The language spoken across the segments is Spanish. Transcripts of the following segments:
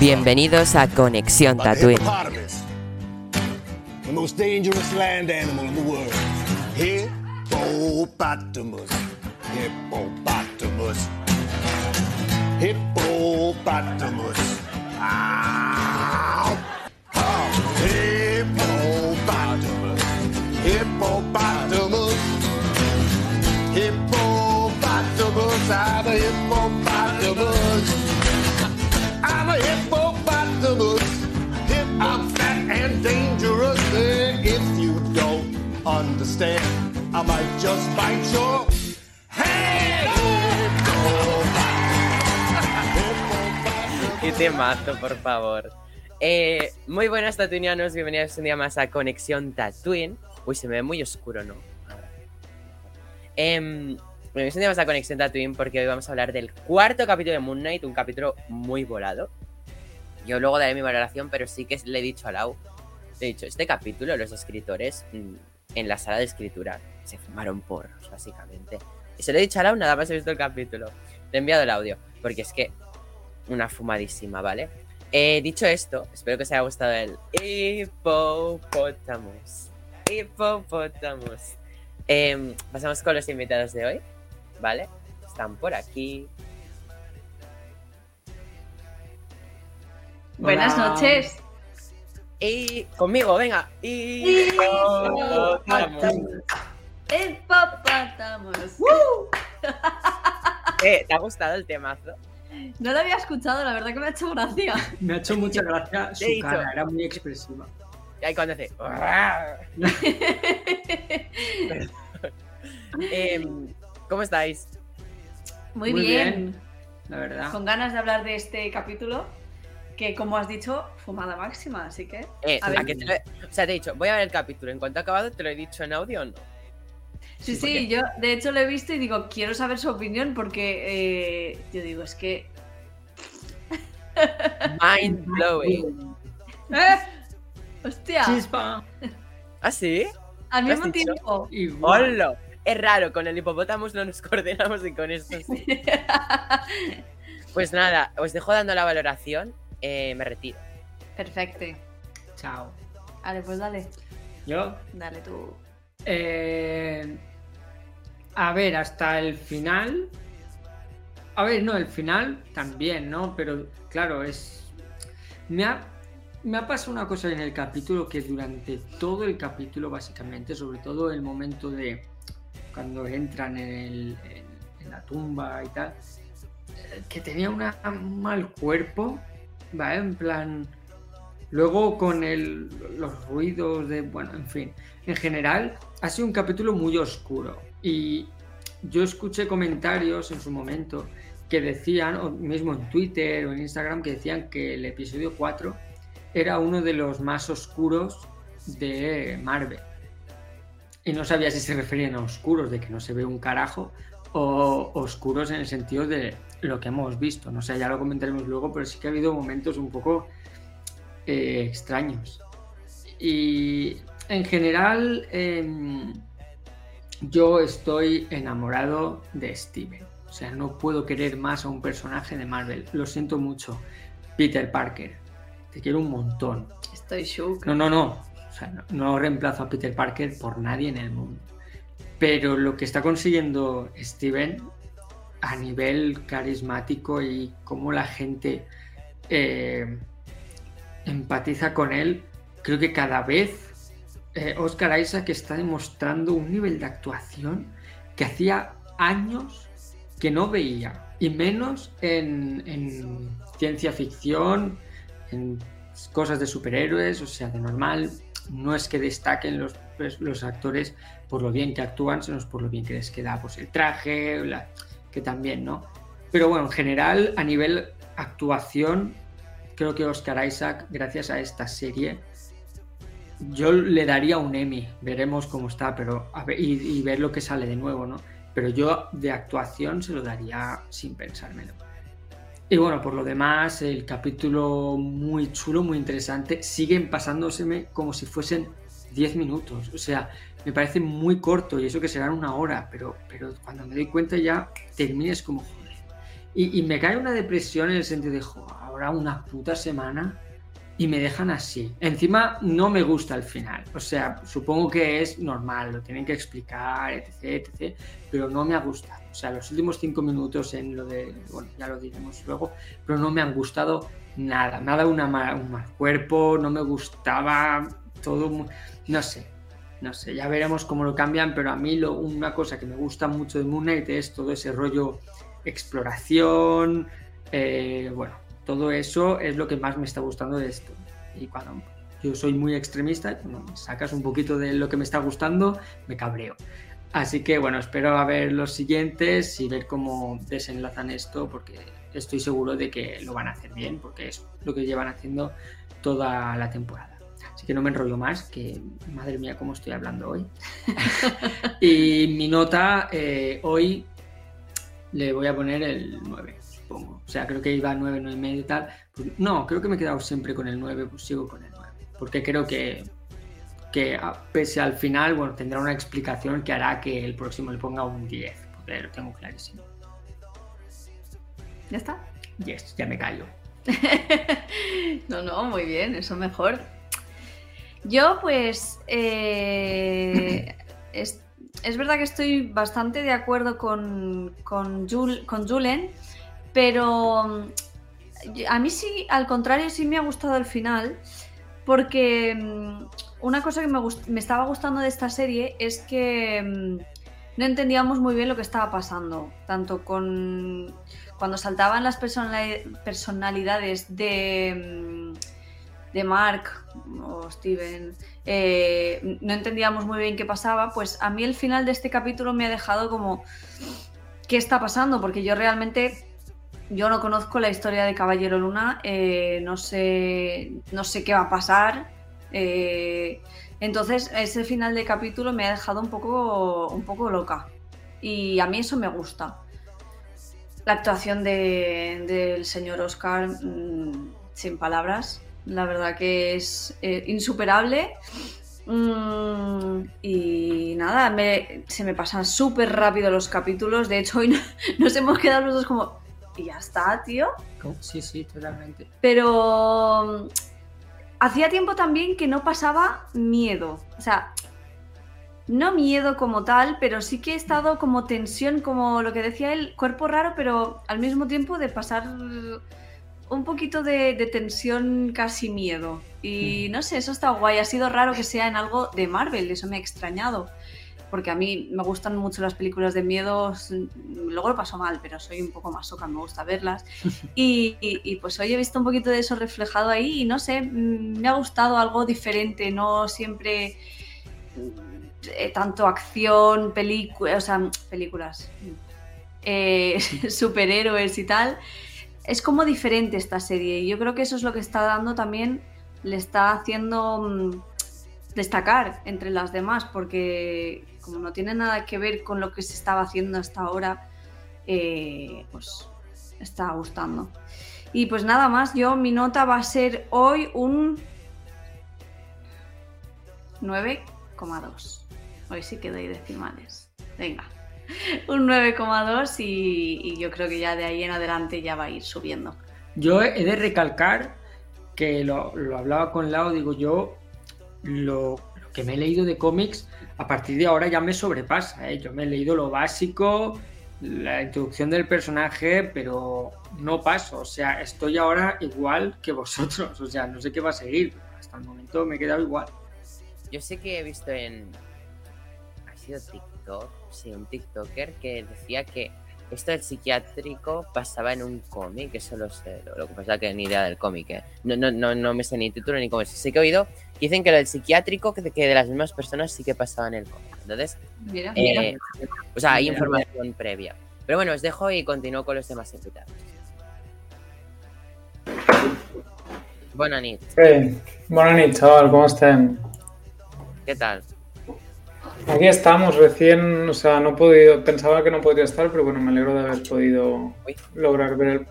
Bienvenidos a Conexión Tatooine. hippopotamus. Ow! Oh. I'm a hippopotamus. Understand, I just bite your hand. Qué temazo, por favor. Eh, muy buenas tatuinianos, bienvenidos un día más a Conexión Tatooine. Uy, se me ve muy oscuro, ¿no? Bienvenidos un día más a Conexión Tatooine porque hoy vamos a hablar del cuarto capítulo de Moon Knight, un capítulo muy volado. Yo luego daré mi valoración, pero sí que le he dicho a Lau, le he dicho, este capítulo los escritores mm, en la sala de escritura se fumaron porros, básicamente. Y se lo he dicho a Lau, nada más he visto el capítulo. Le he enviado el audio, porque es que una fumadísima, ¿vale? Eh, dicho esto, espero que os haya gustado el hipopótamos. Hipopótamos. Em, pasamos con los invitados de hoy, ¿vale? Están por aquí. Buenas Hola. noches. Y conmigo, venga. Hipopótamos. Hipopótamos. Eh, ¿Te ha gustado el temazo? No lo había escuchado, la verdad que me ha hecho gracia. Me ha hecho mucha gracia su dicho. cara, era muy expresiva. Y ahí cuando hace. Em, ¿Cómo estáis? Muy, Muy bien. La verdad. Con ganas de hablar de este capítulo, que como has dicho, fumada máxima, así que... Eh, A ver. ¿a qué te lo he- O sea, te he dicho, voy a ver el capítulo. En cuanto ha acabado, te lo he dicho en audio o no. Sí, Sí, sí, yo de hecho lo he visto y digo, quiero saber su opinión porque eh, yo digo, es que... Mind blowing. ¡Eh! ¡Hostia! Chispa. ¿Ah, sí? Al ¿Lo has mismo dicho? tiempo. Igual. ¡Hola! Es raro, con el hipopótamo no nos coordinamos y con esto sí. Pues nada, os dejo dando la valoración. Eh, me retiro. Perfecto. Chao. Vale, pues dale. Yo. Dale tú. eh, a ver, hasta el final. A ver, no, el final también, ¿no? Pero claro, es. Me ha, me ha pasado una cosa en el capítulo que durante todo el capítulo, básicamente, sobre todo el momento de cuando entran en, el- en- en la tumba y tal, eh, que tenía una- un mal cuerpo, ¿vale? En plan. Luego con el- los ruidos de. Bueno, en fin. En general, ha sido un capítulo muy oscuro. Y yo escuché comentarios en su momento que decían, o mismo en Twitter o en Instagram, que decían que el episodio 4 era uno de los más oscuros de Marvel. Y no sabía si se referían a oscuros, de que no se ve un carajo, o oscuros en el sentido de lo que hemos visto. No sé, ya lo comentaremos luego, pero sí que ha habido momentos un poco eh, extraños. Y en general, em, yo estoy enamorado de Steven. O sea, no puedo querer más a un personaje de Marvel. Lo siento mucho. Peter Parker. Te quiero un montón. Estoy shook. No, no, no. O sea, no, no reemplazo a Peter Parker por nadie en el mundo. Pero lo que está consiguiendo Steven a nivel carismático y cómo la gente eh, empatiza con él, creo que cada vez eh, Oscar Isaac está demostrando un nivel de actuación que hacía años que no veía. Y menos en, en ciencia ficción, en cosas de superhéroes, o sea, de normal. No es que destaquen los, pues, los actores por lo bien que actúan, sino por lo bien que les queda pues, el traje, que también, ¿no? Pero bueno, en general, a nivel actuación, creo que Oscar Isaac, gracias a esta serie, yo le daría un Emmy, veremos cómo está, pero y ver lo que sale de nuevo, ¿no? Pero yo de actuación se lo daría sin pensármelo. Y bueno, por lo demás, el capítulo muy chulo, muy interesante. Siguen pasándoseme como si fuesen 10 minutos. O sea, me parece muy corto y eso que serán una hora, pero, pero cuando me doy cuenta ya termines como joder. Y, y me cae una depresión en el sentido de, joder, ahora una puta semana y me dejan así. Encima no me gusta el final. O sea, supongo que es normal, lo tienen que explicar, etc, etc. Pero no me ha gustado. O sea, los últimos cinco minutos en lo de, bueno, ya lo diremos luego, pero no me han gustado nada. Nada una un mal cuerpo, no me gustaba todo, no sé. No sé, ya veremos cómo lo cambian, pero a mí lo, una cosa que me gusta mucho de Moon Knight es todo ese rollo exploración, eh, bueno, todo eso es lo que más me está gustando de esto. Y cuando yo soy muy extremista, cuando me sacas un poquito de lo que me está gustando, me cabreo. Así que bueno, espero a ver los siguientes y ver cómo desenlazan esto, porque estoy seguro de que lo van a hacer bien, porque es lo que llevan haciendo toda la temporada. Que no me enrollo más, que madre mía, cómo estoy hablando hoy. y mi nota eh, hoy le voy a poner el 9. O sea, creo que iba a 9, 9 y medio y tal. Pues, no, creo que me he quedado siempre con el 9, pues sigo con el 9. Porque creo que, que pese al final, bueno, tendrá una explicación que hará que el próximo le ponga un 10, porque lo tengo clarísimo. ¿Ya está? Yes, ya me callo. no, no, muy bien, eso mejor. Yo, pues, eh, es, es, verdad que estoy bastante de acuerdo con, con, Julen pero mm, a mí sí, al contrario, sí me ha gustado el final, porque mm, una cosa que me, estaba gustando de esta serie es que mm, no entendíamos muy bien lo que estaba pasando, tanto con cuando saltaban las personalidades de, de Mark o Steven, eh, no entendíamos muy bien qué pasaba, pues a mí el final de este capítulo me ha dejado como, ¿qué está pasando? Porque yo realmente yo no conozco la historia de Caballero Luna, eh, no, sé, no sé qué va a pasar. Eh, entonces, ese final de capítulo me ha dejado un poco, un poco loca. Y a mí eso me gusta. La actuación del señor Oscar, mm, sin palabras, la verdad que es eh, insuperable. Mm, y nada, se me pasan súper rápido los capítulos. De hecho, hoy nos hemos quedado los dos como, y ya está, tío. Sí, sí, totalmente. Pero mm, hacía tiempo también que no pasaba miedo. O sea, no miedo como tal, pero sí que he estado como tensión, como lo que decía él, cuerpo raro, pero al mismo tiempo de pasar un poquito de, de tensión, casi miedo. Y no sé, eso está guay. Ha sido raro que sea en algo de Marvel, eso me ha extrañado porque a mí me gustan mucho las películas de miedo, luego lo paso mal, pero soy un poco más soca, me gusta verlas. Y, pues hoy he visto un poquito de eso reflejado ahí y no sé, mm, me ha gustado algo diferente, no siempre eh, tanto acción, películas, o sea, películas, eh, superhéroes y tal. Es como diferente esta serie y yo creo que eso es lo que está dando también, le está haciendo mm, destacar entre las demás, porque como no tiene nada que ver con lo que se estaba haciendo hasta ahora, eh, pues está gustando. Y pues nada más, yo mi nota va a ser hoy un 9,2. Hoy sí que doy decimales. Venga, un 9,2 y, y yo creo que ya de ahí en adelante ya va a ir subiendo. Yo he de recalcar que lo, lo hablaba con Lau, digo yo, lo, que me he leído de cómics, a partir de ahora ya me sobrepasa. ¿eh? Yo me he leído lo básico, la introducción del personaje, pero no paso. O sea, estoy ahora igual que vosotros. O sea, no sé qué va a seguir. Hasta el momento me he quedado igual. Yo sé que he visto en. Ha sido TikTok, sí, un TikToker que decía que esto del psiquiátrico pasaba en un cómic, eso lo sé. Lo, que pasa que ni idea del cómic, ¿eh? no, no, no, no me sé ni título ni cómo es. Sé que he oído dicen que lo del psiquiátrico, que, de las mismas personas sí que pasaba en el cómic. Entonces, mira, eh, o sea, hay información previa. Pero bueno, os dejo y continúo con los demás invitados. Buenas noches. Hey, buenas noches, chaval, ¿cómo están? ¿Qué tal? Aquí estamos, recién, o sea, no he podido, pensaba que no podría estar, pero bueno, me alegro de haber podido lograr ver el,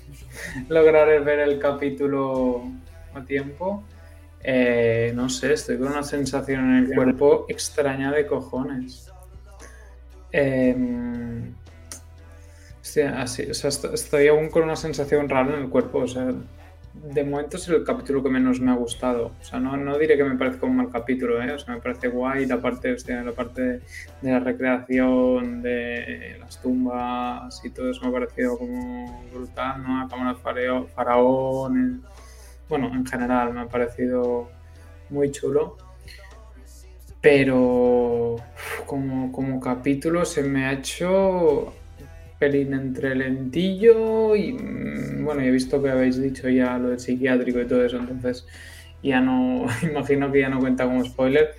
lograr ver el capítulo a tiempo. Eh, no sé, estoy con una sensación en el cuerpo extraña de cojones. Em, Sí, así, o sea, estoy aún con una sensación rara en el cuerpo, o sea, de momento es el capítulo que menos me ha gustado. O sea, no, no diré que me parezca un mal capítulo, ¿eh? O sea, me parece guay la parte, o la parte de, la recreación, de las tumbas y todo eso me ha parecido como brutal, ¿no? La cámara faraón, bueno, en general me ha parecido muy chulo. Pero como, como capítulo se me ha hecho pelín entre lentillo y mm, bueno, he visto que habéis dicho ya lo del psiquiátrico y todo eso, entonces ya no, imagino que ya no cuenta como spoiler,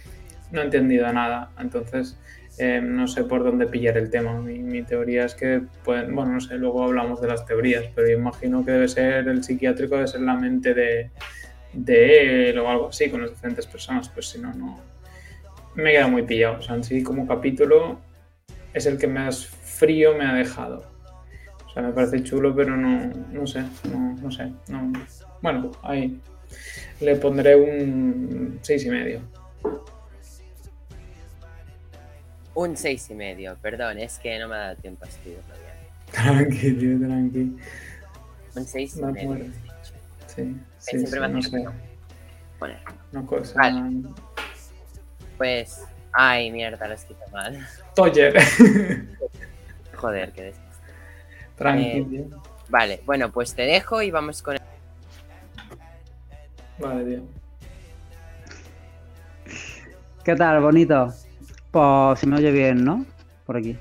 no he entendido nada, entonces eh, no sé por dónde pillar el tema. Mi, teoría es que, pueden, bueno, no sé, luego hablamos de las teorías, pero imagino que debe ser el psiquiátrico, debe ser la mente de, de él o algo así con las diferentes personas, pues si no, no. Me queda muy pillado. O sea, en sí, como capítulo, es el que más frío me ha dejado. O sea, me parece chulo, pero no, no sé, no, no sé. No. Bueno, ahí le pondré un seis y medio. Un seis y medio, perdón, es que no me ha dado tiempo a escribirlo bien. Tranqui, tío, tranqui. Un seis y medio. Sí, sí, Siempre me no sé. Una cosa. Pues, ay, mierda, lo he escrito mal. Toyer. Joder, qué. Tranquilo. Eh, vale, bueno, pues te dejo y vamos con el... Vale, tío. ¿Qué tal, bonito? Pues si me oye bien, ¿no? Por aquí.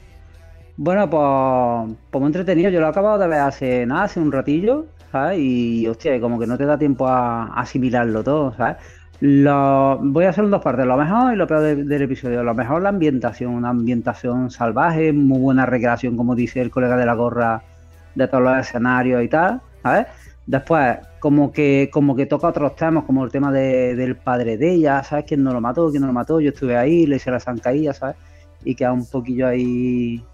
Bueno, pues, pues muy entretenido. Yo lo he acabado de ver hace nada, hace un ratillo, ¿sabes? Y hostia, como que no te da tiempo a asimilarlo todo, ¿sabes? Lo, voy a hacer en dos partes, lo mejor y lo peor del, episodio. Lo mejor la ambientación, una ambientación salvaje, muy buena recreación, como dice el colega de la gorra, de todos los escenarios y tal, ¿sabes? Después, como que, como que toca otros temas, como el tema del padre de ella, ¿sabes? ¿Quién no lo mató? ¿Quién no lo mató? Yo estuve ahí, le hice la zancadilla, ¿sabes? Y queda un poquillo ahí,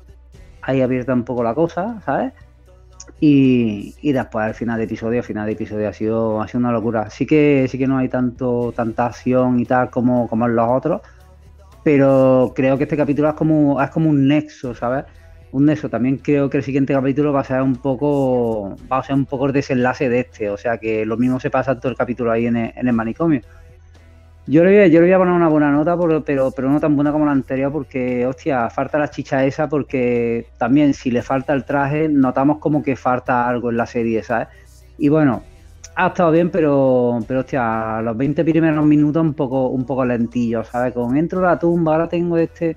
ahí abierta un poco la cosa, ¿sabes? Y, después al final de episodio, al final de episodio ha sido, ha sido una locura. Sí que, sí que no hay tanto, tanta acción y tal como, como en los otros, pero creo que este capítulo es como, es como un nexo, ¿sabes? Un nexo. También creo que el siguiente capítulo va a ser un poco, va a ser un poco el desenlace de este, o sea que lo mismo se pasa todo el capítulo ahí en en el manicomio. Yo le, voy, a, a poner una buena nota, pero, pero no tan buena como la anterior, porque, hostia, falta la chicha esa, porque también si le falta el traje, notamos como que falta algo en la serie, ¿sabes? Y bueno, ha estado bien, pero, pero hostia, los 20 primeros minutos un poco, un poco lentillos, ¿sabes? Con entro la tumba, ahora tengo este.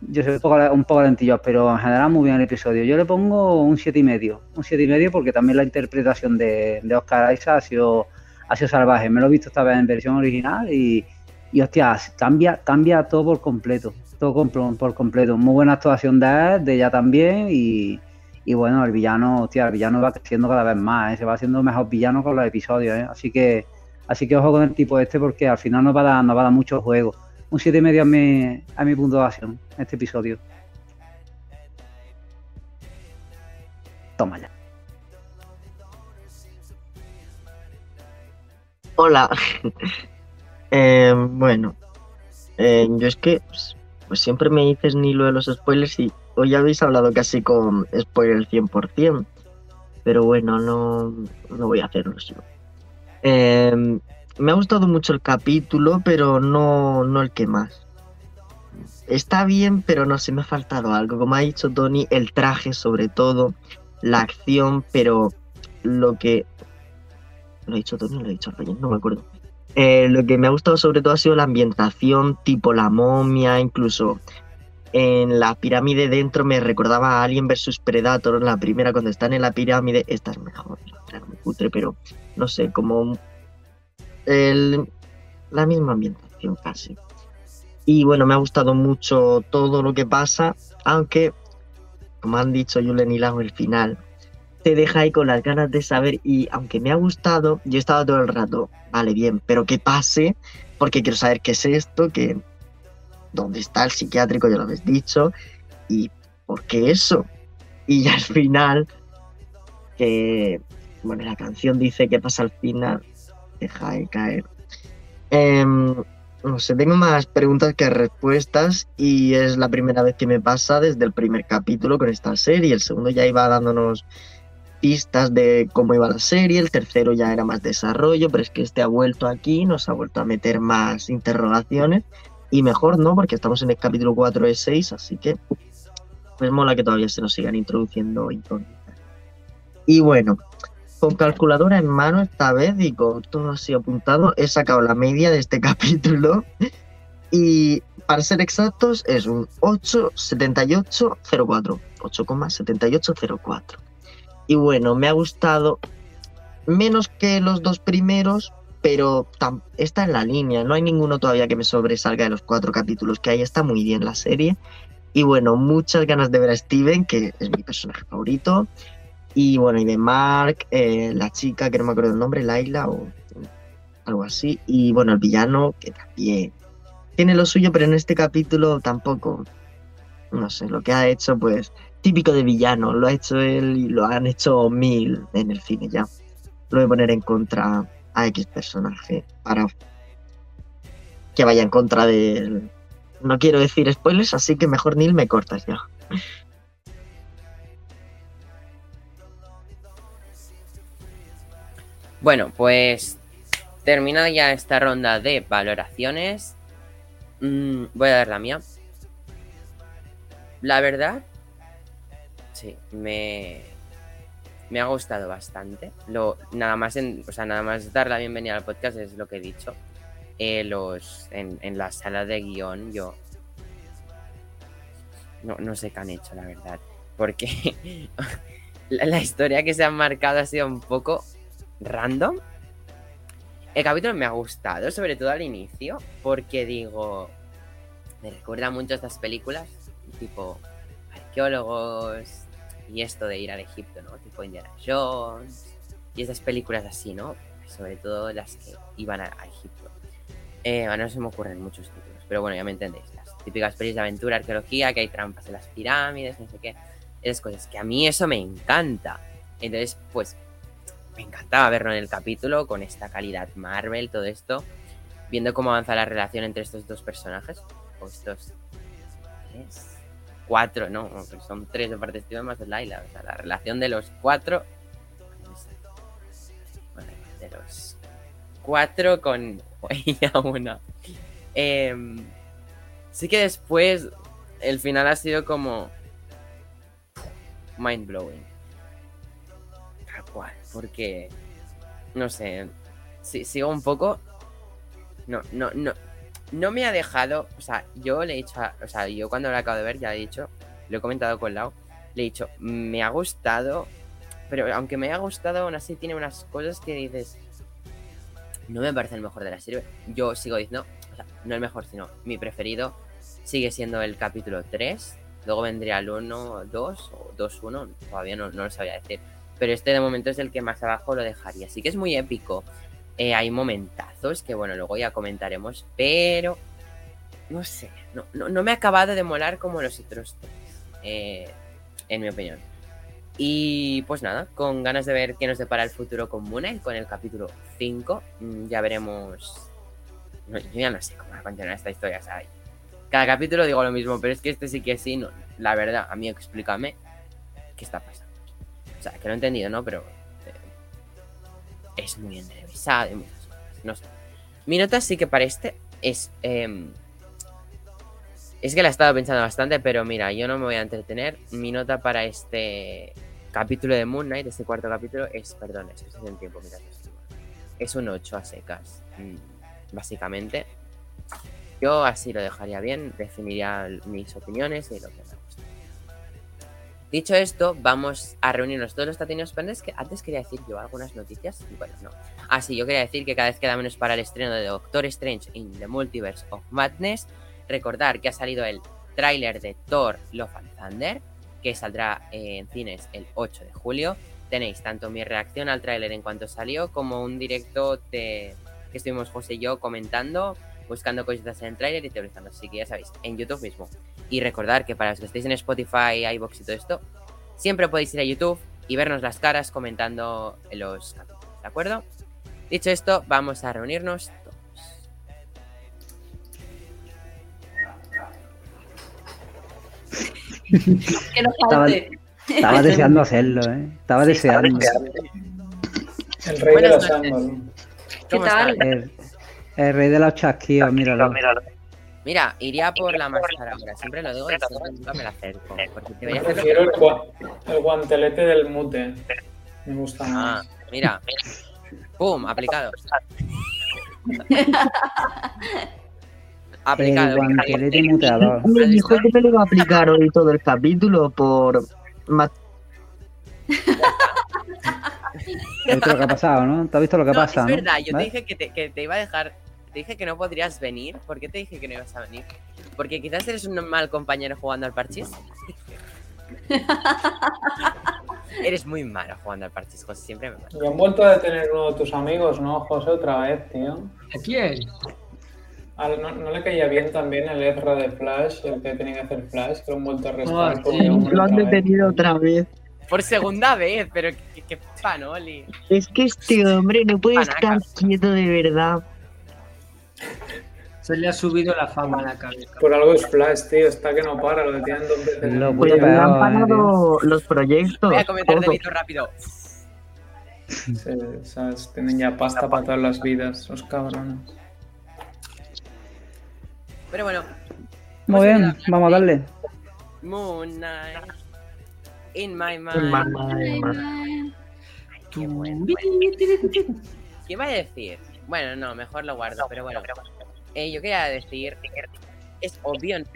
Yo soy un poco, un poco lentillos, pero en general muy bien el episodio. Yo le pongo un 7,5. Un 7,5 porque también la interpretación de, de Oscar Isaac ha sido salvaje. Me lo he visto esta vez en versión original y, y hostia, cambia, cambia todo por completo. Todo por, completo. Muy buena actuación de él, de ella también. Y, y, bueno, el villano, hostia, el villano va creciendo cada vez más. ¿eh? Se va haciendo mejor villano con los episodios. ¿eh? Así que así que ojo con el tipo este porque al final nos va a dar, nos va a dar mucho juego. Un 7,5 a mi, a mi puntuación, este episodio. Toma ya. Hola. Eh, bueno, eh, yo es que pues, pues, siempre me dices ni lo de los spoilers y hoy habéis hablado casi con spoiler 100%, pero bueno, no, no voy a hacerlo yo. Eh, me ha gustado mucho el capítulo, pero no, no el que más. Está bien, pero no sé, me ha faltado algo. Como ha dicho Tony, el traje sobre todo, la acción, pero lo que lo he dicho Tony, lo he dicho Ryan, no me acuerdo. Eh, lo que me ha gustado sobre todo ha sido la ambientación, tipo la momia, incluso en la pirámide dentro me recordaba a Alien vs Predator, la primera cuando están en la pirámide, esta es mejor, era muy pero no sé, como el, la misma ambientación casi. Y bueno, me ha gustado mucho todo lo que pasa, aunque, como han dicho Julen y Lago, el final te deja ahí con las ganas de saber y aunque me ha gustado, yo estaba todo el rato, vale, bien, pero que pase, porque quiero saber qué es esto, que dónde está el psiquiátrico, ya lo habéis dicho, y por qué eso. Y al final, que, bueno, la canción dice que pasa al final, deja de caer. Em, no sé, tengo más preguntas que respuestas y es la primera vez que me pasa desde el primer capítulo con esta serie. El segundo ya iba dándonos de cómo iba la serie, el tercero ya era más desarrollo, pero es que este ha vuelto aquí, nos ha vuelto a meter más interrogaciones y mejor no, porque estamos en el capítulo 4 de 6, así que pues mola que todavía se nos sigan introduciendo incógnitas. Y bueno, con calculadora en mano esta vez y con todo así apuntado, he sacado la media de este capítulo y para ser exactos es un 87804, 8,7804. Y bueno, me ha gustado menos que los dos primeros, pero está en la línea. No hay ninguno todavía que me sobresalga de los cuatro capítulos que hay. Está muy bien la serie. Y bueno, muchas ganas de ver a Steven, que es mi personaje favorito. Y bueno, y de Mark, eh, la chica, que no me acuerdo el nombre, Laila o algo así. Y bueno, el villano, que también tiene lo suyo, pero en este capítulo tampoco. No sé, lo que ha hecho, pues típico de villano. Lo ha hecho él y lo han hecho mil en el cine ya. Lo a poner en contra a X personaje para que vaya en contra de él. No quiero decir spoilers, así que mejor Neil me cortas ya. Bueno, pues terminada ya esta ronda de valoraciones, mm, voy a dar la mía. La verdad, Sí, me, me ha gustado bastante. Lo, nada más en, o sea, nada más dar la bienvenida al podcast es lo que he dicho. Eh, los, en, la sala de guion yo no, no sé qué han hecho, la verdad. Porque la, la, historia que se han marcado ha sido un poco random. El capítulo me ha gustado, sobre todo al inicio, porque digo, me recuerda mucho a estas películas, tipo arqueólogos, y esto de ir al Egipto, ¿no? Tipo Indiana Jones y esas películas así, ¿no? Sobre todo las que iban a, Egipto. Eh, no se me ocurren muchos títulos, pero bueno, ya me entendéis. Las típicas películas de aventura, arqueología, que hay trampas en las pirámides, no sé qué. Esas cosas, que a mí eso me encanta. Entonces, pues, me encantaba verlo en el capítulo con esta calidad Marvel, todo esto. Viendo cómo avanza la relación entre estos dos personajes. O estos cuatro, no, son tres de parte de más de Laila. O sea, la relación de los cuatro. Bueno, de los cuatro con ella una. Em, sí que después el final ha sido como mind blowing. Tal cual, porque no sé, si, sigo un poco. No, no, no, no me ha dejado, o sea, yo le he dicho, o sea, yo cuando lo acabo de ver ya he dicho, lo he comentado con Lau, le he dicho, me ha gustado, pero aunque me haya gustado, aún así tiene unas cosas que dices, no me parece el mejor de la serie. Yo sigo diciendo, o sea, no el mejor, sino mi preferido sigue siendo el capítulo 3, luego vendría el 1, 2 o 2, 1, todavía no, no lo sabía decir. Pero este de momento es el que más abajo lo dejaría. Así que es muy épico. Eh, hay momentazos que, bueno, luego ya comentaremos, pero no sé, no, no, me ha acabado de molar como los otros tres, eh, en mi opinión. Y pues nada, con ganas de ver qué nos depara el futuro con Moon con el capítulo 5. Mm, ya veremos. yo ya no sé cómo va a continuar esta historia, ¿sabes? Cada capítulo digo lo mismo, pero es que este sí que sí, no. La verdad, a mí explícame qué está pasando. O sea, que lo he entendido, ¿no? Pero es muy entrevisado y muchas cosas. No sé. Mi nota sí que para este es. Em, es que la he estado pensando bastante, pero mira, yo no me voy a entretener. Mi nota para este capítulo de Moon Knight, este cuarto capítulo, es. Perdón, es, es el tiempo, mira, es un 8 a secas. Mm, básicamente. Yo así lo dejaría bien, definiría mis opiniones y lo que gusta. Dicho esto, vamos a reunirnos todos los tatinos pendientes que antes quería decir yo algunas noticias y bueno, no. Ah, sí, yo quería decir que cada vez queda menos para el estreno de Doctor Strange in the Multiverse of Madness. Recordar que ha salido el tráiler de Thor Love and Thunder, que saldrá en cines el 8 de julio. Tenéis tanto mi reacción al tráiler en cuanto salió como un directo de, que estuvimos José y yo comentando, buscando cositas en el tráiler y teorizando. Así que ya sabéis, en YouTube mismo. Y recordar que para los que estéis en Spotify, iBox y todo esto, siempre podéis ir a YouTube y vernos las caras comentando los capítulos, ¿de acuerdo? Dicho esto, vamos a reunirnos todos. Estaba, deseando hacerlo, ¿eh? Estaba deseando. El rey de los ángulos. ¿Qué tal? El, rey de los chasquillos, míralo. Mira, iría por la máscara ahora. Siempre lo digo y siempre nunca me la acerco. Porque hacerlo Prefiero el, gua- el guantelete del mute. Me gusta Ah, más. mira. Pum, aplicado. El aplicado. guantelete muteador. Me dijo que me lo iba a aplicar hoy todo el capítulo por... ¿Has visto lo que ha pasado, no? ¿Te has visto lo que No, pasa? es no? verdad, yo te dije que te, que te iba a dejar. Te dije que no podrías venir. ¿Por qué te dije que no ibas a venir? Porque quizás eres un mal compañero jugando al parchís. eres muy malo jugando al parchís, José. Siempre me mata. Y han vuelto a detener uno de tus amigos, ¿no, José? Otra vez, tío. ¿A quién? Al- no, no le caía bien también el Ezra de Flash, el que tenía que hacer Flash, que lo han vuelto a arrestar. Ah, por sí, Lo han vez. detenido otra vez. Por segunda vez, pero qué, qué panoli. Es que este hombre no puede estar quieto de verdad. Se le ha subido la fama a la cabeza. Por algo es Flash, tío. Está que no para, lo detienen dos veces. Pues han parado los proyectos. Voy a comentar todo. delito rápido. Se- ¿sabes? Tienen ya pasta para todas las vidas, los cabrones. Pero bueno, Muy bien, vamos a darle. Moon Knight. In my mind. Madrid, en Madrid. Qué bueno. ¿Qué iba a decir? Bueno, no, mejor lo guardo, pero bueno. Eh, yo quería decir, es obvio, ¿no?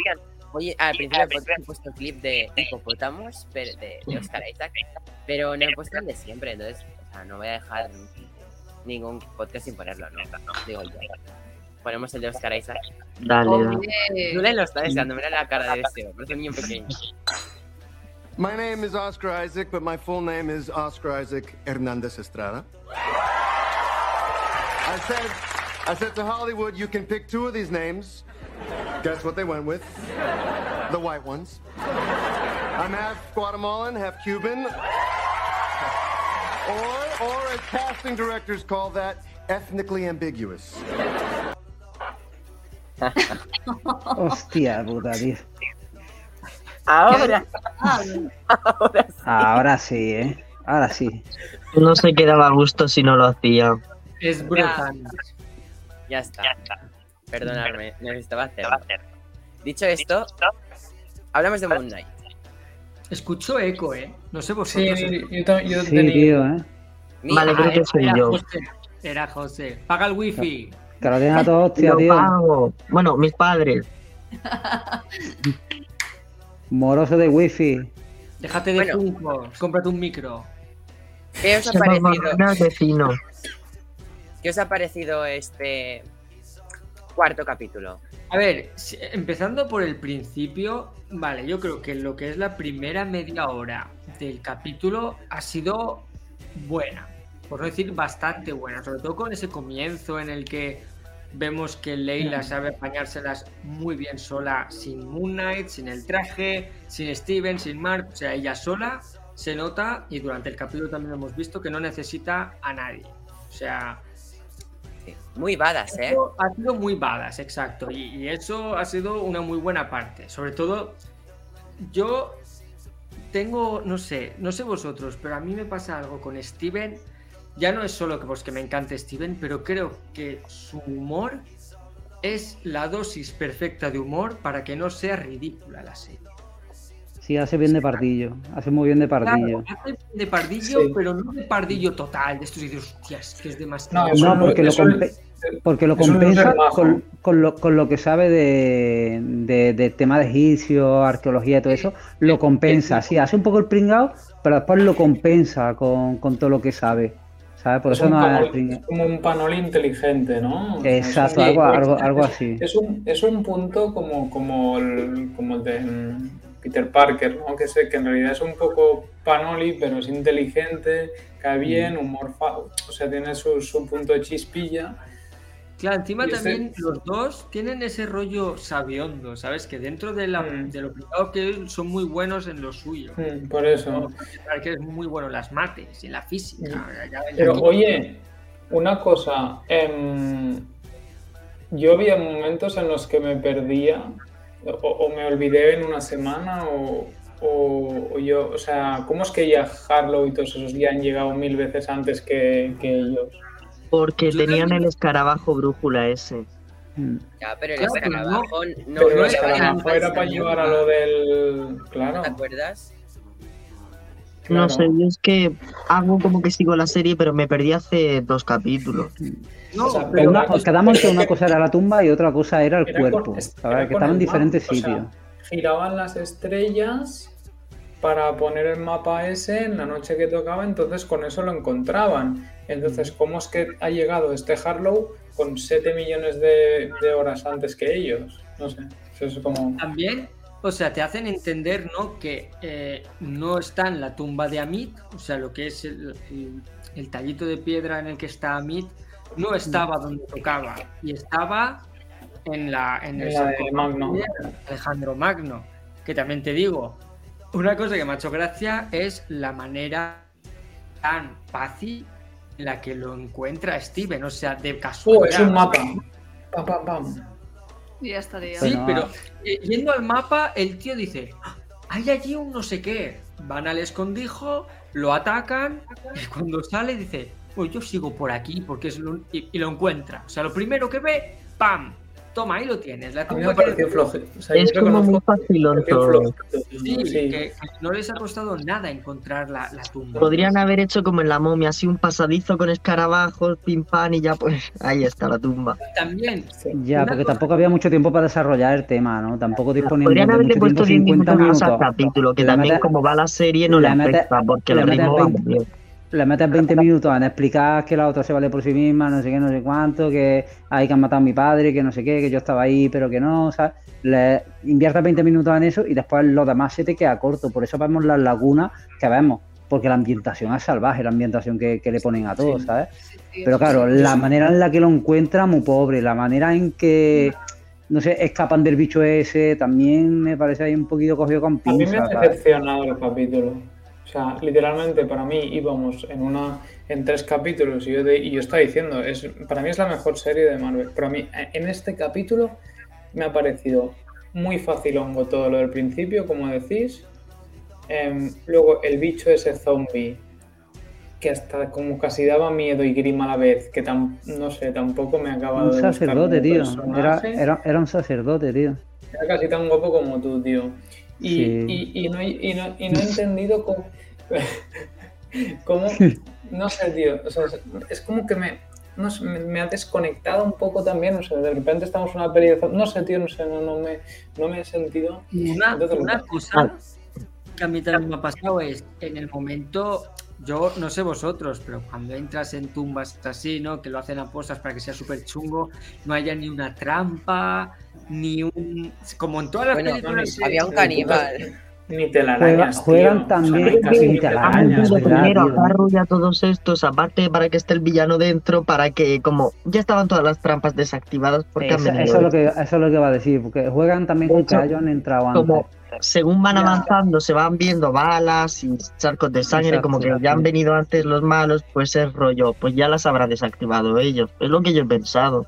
Oye, al principio del podcast he puesto el clip de hipopótamos pero de, de Oscar Isaac, pero no he puesto el de siempre, entonces, o sea, no voy a dejar ningún podcast sin ponerlo, ¿no? Digo yo. Ponemos el de Oscar Isaac. Dale, dale. Julen lo está deseando, mira la cara de deseo, parece un niño pequeño. My name is Oscar Isaac, but my full name is Oscar Isaac Hernandez Estrada. I said, I said to Hollywood, you can pick two of these names. Guess what they went with? The white ones. I'm half Guatemalan, half Cuban. Or, or as casting directors call that, ethnically ambiguous. Hostia puta, tío. Ahora, ah, ahora sí. Ahora sí, ¿eh? Ahora sí. No se quedaba a gusto si no lo hacía. Es brutal. Ya está. Perdonadme, necesitaba hacerlo. Dicho esto, hablamos de Moon Knight. Escucho eco, ¿eh? No sé Sí, vosotros. yo, ta- yo Sí, tenía. tío, ¿eh? Vale, creo que soy era yo. José. Era José. Paga el wifi. Que lo tienes a todos, hostia, tío. pago. Bueno, mis padres. Moroso de wifi. Déjate de Bueno. Funkos. Cómprate un micro. ¿Qué os ha parecido? ¿Qué os ha parecido este cuarto capítulo? A ver, empezando por el principio, vale, yo creo que lo que es la primera media hora del capítulo ha sido buena, por no decir bastante buena, sobre todo con ese comienzo en el que vemos que Leila sabe apañárselas muy bien sola, sin Moon Knight, sin el traje, sin Steven, sin Mark, o sea, ella sola se nota y durante el capítulo también hemos visto que no necesita a nadie. O sea, Muy badas, ¿eh? ha sido muy badass, exacto. Y, y eso ha sido una muy buena parte. Sobre todo, yo tengo, no sé, no sé vosotros, pero a mí me pasa algo con Steven. Ya no es solo que, pues, que me encante Steven, pero creo que su humor es la dosis perfecta de humor para que no sea ridícula la serie. Sí, hace bien de pardillo. Hace muy bien de pardillo. Claro, hace de pardillo, Sí. pero no de pardillo total. De estos dices, hostias, que es demasiado. No, No, porque lo, porque lo compensa con, con lo, con lo que sabe de, de, de tema de egipcio, arqueología y todo eso. Lo compensa. Sí, hace un poco el pringao, pero después lo compensa con, con todo lo que sabe. ¿Sabes? Por es, eso no es panol- como un panol inteligente, ¿no? O sea, es Exacto, algo, algo, algo así. Es un, es un punto como, como, el, como el de mm, Peter Parker, ¿no? Que, sé, que en realidad es un poco panoli, pero es inteligente, cae bien, humor, o sea, tiene su, su punto de chispilla. Claro, encima Y ese- también los dos tienen ese rollo sabiondo, ¿sabes? Que dentro de, la, Mm. de lo privado que son muy buenos en lo suyo. Mm, Por eso. Que es muy bueno en las mates y en la física. ya- ya- Pero oye, una cosa, em, yo había momentos en los que me perdía o, o me olvidé en una semana o, o, o yo, o sea, ¿cómo es que ya Harlow y todos esos ya han llegado mil veces antes que, que ellos? Porque Yo tenían el escarabajo brújula ese. Mm. Ya, pero el Claro, escarabajo no, Pero el escarabajo era para llevar a lo del. Claro. ¿Te acuerdas? Claro. No sé, yo es que hago como que sigo la serie, pero me perdí hace dos capítulos. No, O sea, pero pero Una- una- quedamos que una cosa era la tumba y otra cosa era el Era cuerpo. Que estaban en el diferentes mapa, o sea, sitios. giraban las estrellas para poner el mapa ese en la noche que tocaba, entonces con eso lo encontraban. Entonces, ¿cómo es que ha llegado este Harlow con 7 millones de, de horas antes que ellos? No sé, eso es como... también, o sea, te hacen entender, ¿no? Que eh, no está en la tumba de Amit, o sea, lo que es el, el- el tallito de piedra en el que está Amit, no estaba donde tocaba, y estaba en la en el la de Magno. Alejandro Magno, que también te digo, una cosa que me ha hecho gracia es la manera tan fácil en la que lo encuentra Steven, o sea, de ¡Oh, casualidad. es un mapa! ¡Pam, pam, pam! Y ya estaría. Sí, Bueno, pero eh, yendo al mapa, el tío dice, "Ah, hay allí un no sé qué. Van al escondijo, lo atacan y cuando sale dice, pues yo sigo por aquí porque es lo... Y, y lo encuentra. O sea, lo primero que ve, ¡pam! Toma, ahí lo tienes. La A mí tumba me que- pareció flojo. O sea, Es como muy Sí, sí. que, que no les ha costado nada encontrar la, la tumba. Podrían haber hecho como en la momia, así un pasadizo con escarabajos, pim pam, y ya pues ahí está la tumba. También, Sí. Ya, porque cosa- tampoco había mucho tiempo para desarrollar el tema, ¿no? Tampoco disponíamos Podrían de haberle puesto 10 50 minutos más al capítulo, que Le también como va la serie no le le afecta, porque le el mete ritmo va 20 muy bien. Le metes 20 minutos en explicar que la otra se vale por sí misma, no sé qué, no sé cuánto, que hay que han matado a mi padre, que no sé qué, que yo estaba ahí, pero que no, ¿sabes? Le inviertes 20 minutos en eso y después lo demás se te queda corto. Por eso vemos las lagunas que vemos, porque la ambientación es salvaje, la ambientación que, que le ponen a todos, ¿sabes? Sí, Pero claro, sí. la manera en la que lo encuentra muy pobre, la manera en que, no sé, escapan del bicho ese, también me parece ahí un poquito cogido con A mí me pinzas, ha ¿sabes? decepcionado el capítulo. O sea, literalmente para mí íbamos en una en tres capítulos y yo, de- y yo estaba diciendo, es, para mí es la mejor serie de Marvel. Pero a mí eh, en este capítulo me ha parecido muy facilongo todo lo del principio, como decís. Em, luego el bicho ese zombie, que hasta como casi daba miedo y grima a la vez, que tam- no sé, tampoco me ha acabado Un de gustar sacerdote, tío. Era, era, era un sacerdote, tío. Era casi tan guapo como tú, tío. Y, Sí. y, y no, he- y, no, y no he entendido cómo, cómo- No sé, tío. O sea, es, como que me, no sé, me, me ha desconectado un poco también. O sea, de repente estamos en una peli de... No sé, tío, no sé, no, no, me, no me he sentido... Una, Entonces, una cosa que a mí también me ha pasado es en el momento, yo no sé vosotros, pero cuando entras en tumbas así, ¿no? Que lo hacen a postas para que sea súper chungo, no haya ni una trampa, ni un. Como en todas las Bueno, películas. había un caníbal. Ni telarañas, Juega- juegan. O sea, también ni telarañas, Han telarañas, metido ¿verdad, tío. primero a Harrow y a todos estos, aparte para que esté el villano dentro, para que como ya estaban todas las trampas desactivadas porque han Eso, venido eso es lo que, eso es lo que va a decir, porque juegan también con que han entrado antes. como según van avanzando se van viendo balas y charcos de sangre, Exacto, como que ya han venido antes los malos, pues es rollo, pues ya las habrá desactivado ellos. Es lo que yo he pensado.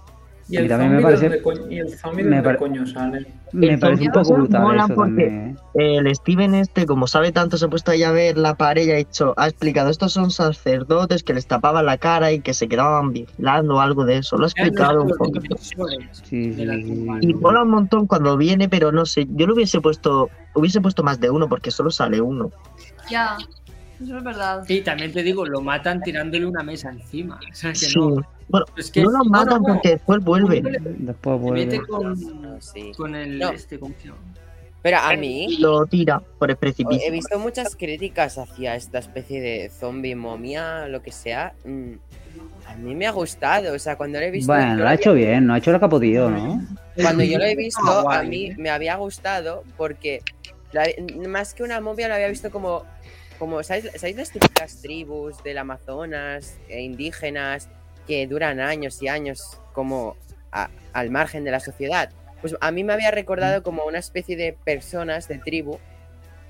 Y el también me parece- ¿de coño- y el zombie me pare- coño sale? Me el parece un poco brutal eso porque- también. ¿eh? El Steven este, como sabe tanto, se ha puesto ahí a ver la pared y ha dicho, ha explicado, estos son sacerdotes que les tapaban la cara y que se quedaban vigilando o algo de eso. Lo ha explicado un poco. Sí, sí. Y mola un montón cuando viene, pero no sé, yo lo hubiese puesto, hubiese puesto más de uno porque solo sale uno. Ya, eso es verdad. Y también te digo, lo matan tirándole una mesa encima. O sea, que Sí. no. Bueno, Es que no lo matan no, porque después vuelve. Después Se vuelve. mete con, Sí. con el No. este, ¿cómo se llama? Pero a mí lo tira por el he precipicio. visto muchas críticas hacia esta especie de zombie momia, lo que sea. Mm, A mí me ha gustado, o sea, cuando lo he visto... Bueno, lo ha hecho bien, no ha hecho lo que ha podido, ¿no? Cuando yo lo he visto, a mí ¿eh? me había gustado porque la- más que una momia lo había visto como, como ¿sabéis, ¿sabéis las típicas tribus del Amazonas, eh, indígenas, que duran años y años como a- al margen de la sociedad? Pues a mí me había recordado como una especie de personas de tribu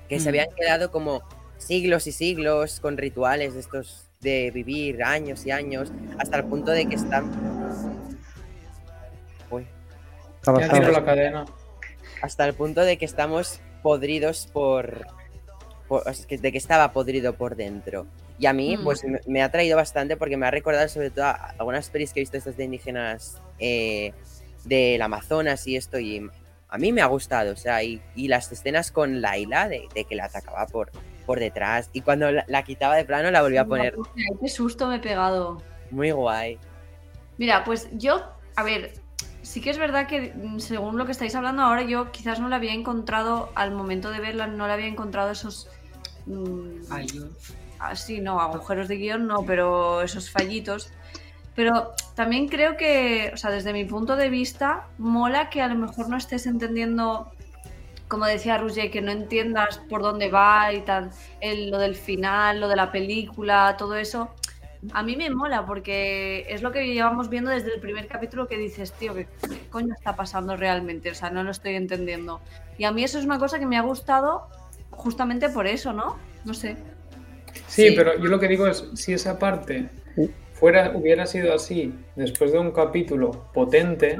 que se habían quedado como siglos y siglos con rituales de estos de vivir años y años hasta el punto de que están... Uy, ¿Qué ha Ya pasado? tiro la cadena. hasta el punto de que estamos podridos por, de que estaba podrido por dentro. Y a mí, Mm. pues me, ha traído bastante porque me ha recordado sobre todo a algunas pelis que he visto estas de indígenas eh, del Amazonas y esto, y a mí me ha gustado, o sea, y, y las escenas con Laila, de, de que la atacaba por, por detrás, y cuando la, la quitaba de plano la volvía a poner Qué susto me he pegado. muy guay. Mira, pues yo, a ver, sí que es verdad que mm, según lo que estáis hablando ahora, yo quizás no la había encontrado, al momento de verla, no le había encontrado esos... mm, Ay, yo- así, no, agujeros de guion no, pero esos fallitos. Pero también creo que, o sea, desde mi punto de vista, mola que a lo mejor no estés entendiendo, como decía Roger, que no entiendas por dónde va y tal, el- lo del final, lo de la película, todo eso. A mí me mola porque es lo que llevamos viendo desde el primer capítulo que dices, tío, ¿qué, qué coño está pasando realmente? O sea, no lo estoy entendiendo. Y a mí eso es una cosa que me ha gustado justamente por eso, ¿no? No sé. Sí, Sí. pero yo lo que digo es, si esa parte fuera, hubiera sido así después de un capítulo potente,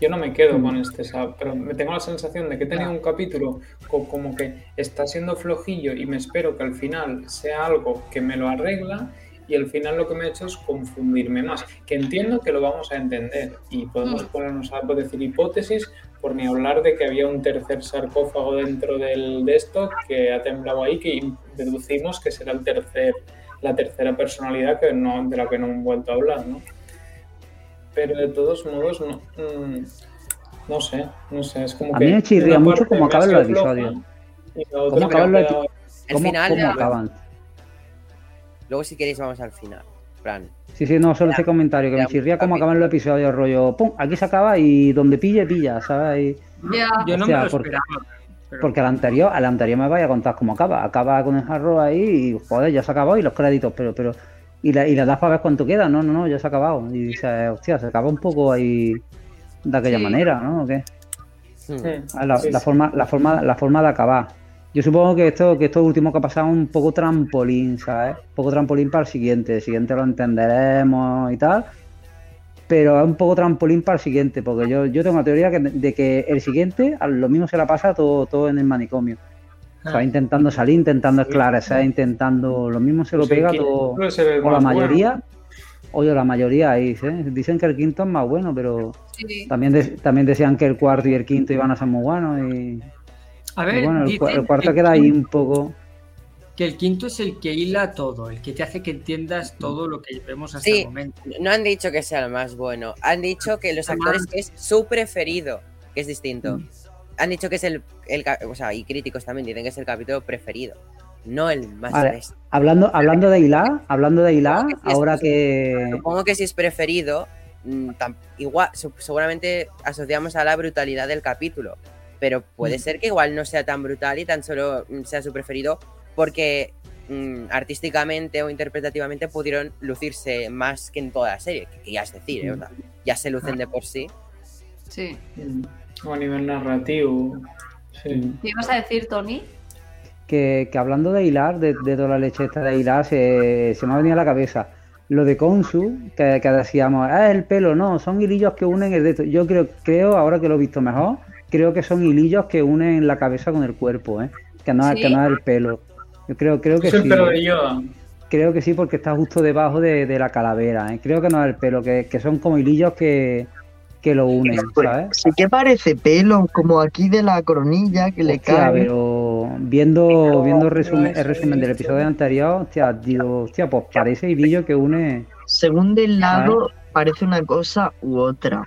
yo no me quedo con este, pero me tengo la sensación de que he tenido un capítulo co- como que está siendo flojillo y me espero que al final sea algo que me lo arregla y al final lo que me ha hecho es confundirme más, que entiendo que lo vamos a entender y podemos Mm. ponernos a decir hipótesis por ni hablar de que había un tercer sarcófago dentro del de esto que ha temblado ahí que deducimos que será el tercer la tercera personalidad que no, de la que no hemos vuelto a hablar, ¿no? Pero de todos modos, no, mm, no sé, no sé, es como A que... mí me chirría mucho cómo acaban los episodios. ¿Cómo acaban los El ¿Cómo, final, cómo acaban? luego si queréis vamos al final. Plan, Sí, sí, no, solo ese comentario, que me Ya, cómo capítulo. acaban los episodios, rollo, pum, aquí se acaba y donde pille, pilla, ¿sabes? Y- Ya. Yo no Hostia, me lo porque- esperaba. pero- Porque al anterior, al anterior me vaya a contar cómo acaba. Acaba con el jarro ahí y joder, ya se ha acabado y los créditos, pero, pero. Y la, y la das para ver cuánto queda, no, no, no, ya se ha acabado. Y dices, hostia, se acaba un poco ahí de aquella Sí. manera, ¿no? ¿O qué? Mm, Ah, La, sí, la sí. forma, la forma, la forma de acabar. Yo supongo que esto, que esto último que ha pasado es un poco trampolín, ¿sabes? Un poco trampolín para el siguiente. El siguiente lo entenderemos y tal. Pero es un poco trampolín para el siguiente, porque yo, yo tengo la teoría que- de que el siguiente a lo mismo se la pasa todo, todo en el manicomio. O sea, Ah. intentando salir, intentando esclarecer, intentando. Lo mismo se lo Pues pega todo. O la mayoría. Oye, la mayoría ahí, ¿eh? Dicen que el quinto es más bueno, pero Sí. también, de- también decían que el cuarto y el quinto iban a ser muy buenos. Y, A ver, bueno, el, el cuarto que queda el ahí un poco. Que el quinto es el que hila todo, el que te hace que entiendas todo lo que vemos hasta Sí. el momento. No han dicho que sea el más bueno. Han dicho que los actores que es su preferido, que es distinto. Han dicho que es el, el o sea, y críticos también dicen que es el capítulo preferido, no el más Vale. Hablando, hablando de Hilar, hablando de Hilar, Supongo que sí, es- ahora que. Supongo que si es preferido, mm, igual, seguramente asociamos a la brutalidad del capítulo, pero puede Mm. ser que igual no sea tan brutal y tan solo mm, sea su preferido porque mm, artísticamente o interpretativamente pudieron lucirse más que en toda la serie, que, que ya es decir, ¿eh? O sea, ya se lucen de por sí. Sí. O a nivel narrativo. Sí. ¿Qué ibas a decir, Tony? que, que hablando de hilar, de, de toda la leche esta de hilar, se, se me ha venido a la cabeza. Lo de Konsu, que, que decíamos, ah, el pelo, no, son hilillos que unen el dedo. Yo creo, creo, ahora que lo he visto mejor, creo que son hilillos que unen la cabeza con el cuerpo, ¿eh? Que no, es- ¿Sí? que no es el pelo. Yo creo, creo que Es el sí. pelo ¿eh? de Yoda. Creo que sí, porque está justo debajo de, de la calavera. ¿eh? Creo que no es el pelo, que, que son como hilillos que, que lo unen, Pues, ¿sabes? sí que parece pelo, como aquí de la coronilla que le Hostia, cae. pero viendo, viendo el resumen, el resumen del episodio anterior, hostia, digo, hostia, pues parece hilillo que une. Según del lado, parece una cosa u otra.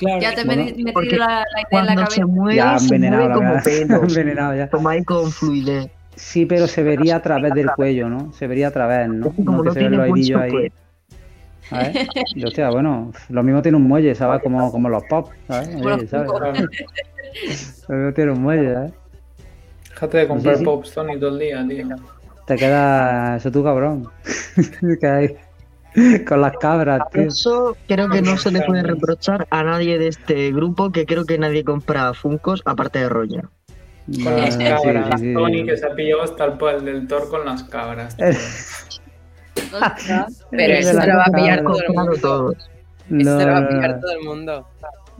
Claro, Ya te he Bueno, metido porque la, la idea en la cabeza. se mueve, Ya se envenenado, mueve la como pelo. envenenado ya. Toma ahí con fluidez. Sí, pero se vería a través del cuello, ¿no? Se vería a través, ¿no? Como no que no se ven tiene los mucho, ahí. pues. ¿sabes? Y hostia, bueno, lo mismo tiene un muelle, ¿sabes? Como, como los pop, ¿sabes? Oye. Lo mismo tiene un muelle, ¿sabes? Déjate de comprar Sí, sí. Pops Tony todo el día, tío. Te queda eso tú, cabrón. con las cabras, tío. Eso creo que no se le puede reprochar a nadie de este grupo, que creo que nadie compra Funcos aparte de Roger. Con las cabras. sí, sí. Tony que se ha pillado hasta el poder del Thor con las cabras. Pero eso lo va a pillar todo el mundo. todos. Eso se lo va a pillar todo el mundo.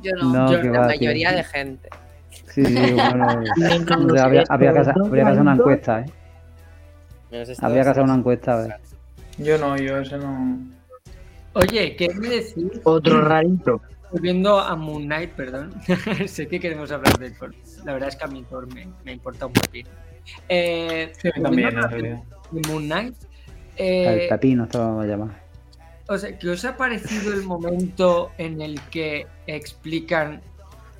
yo no. no, Yo- La va, mayoría tío. de gente. Sí, sí, bueno. Habría, que hacer, una encuesta, ¿eh? Habría que hacer una encuesta, a ver. Yo no, yo ese no. Oye, ¿qué me decís? Otro rarito. Volviendo a Moon Knight, perdón. sé que queremos hablar de Thor. La verdad es que a mí Thor me, me importa un poquito. Eh, Sí, también, de Moon Knight. El eh, pepino, esto lo vamos a llamar. O sea, ¿qué os ha parecido el momento en el que explican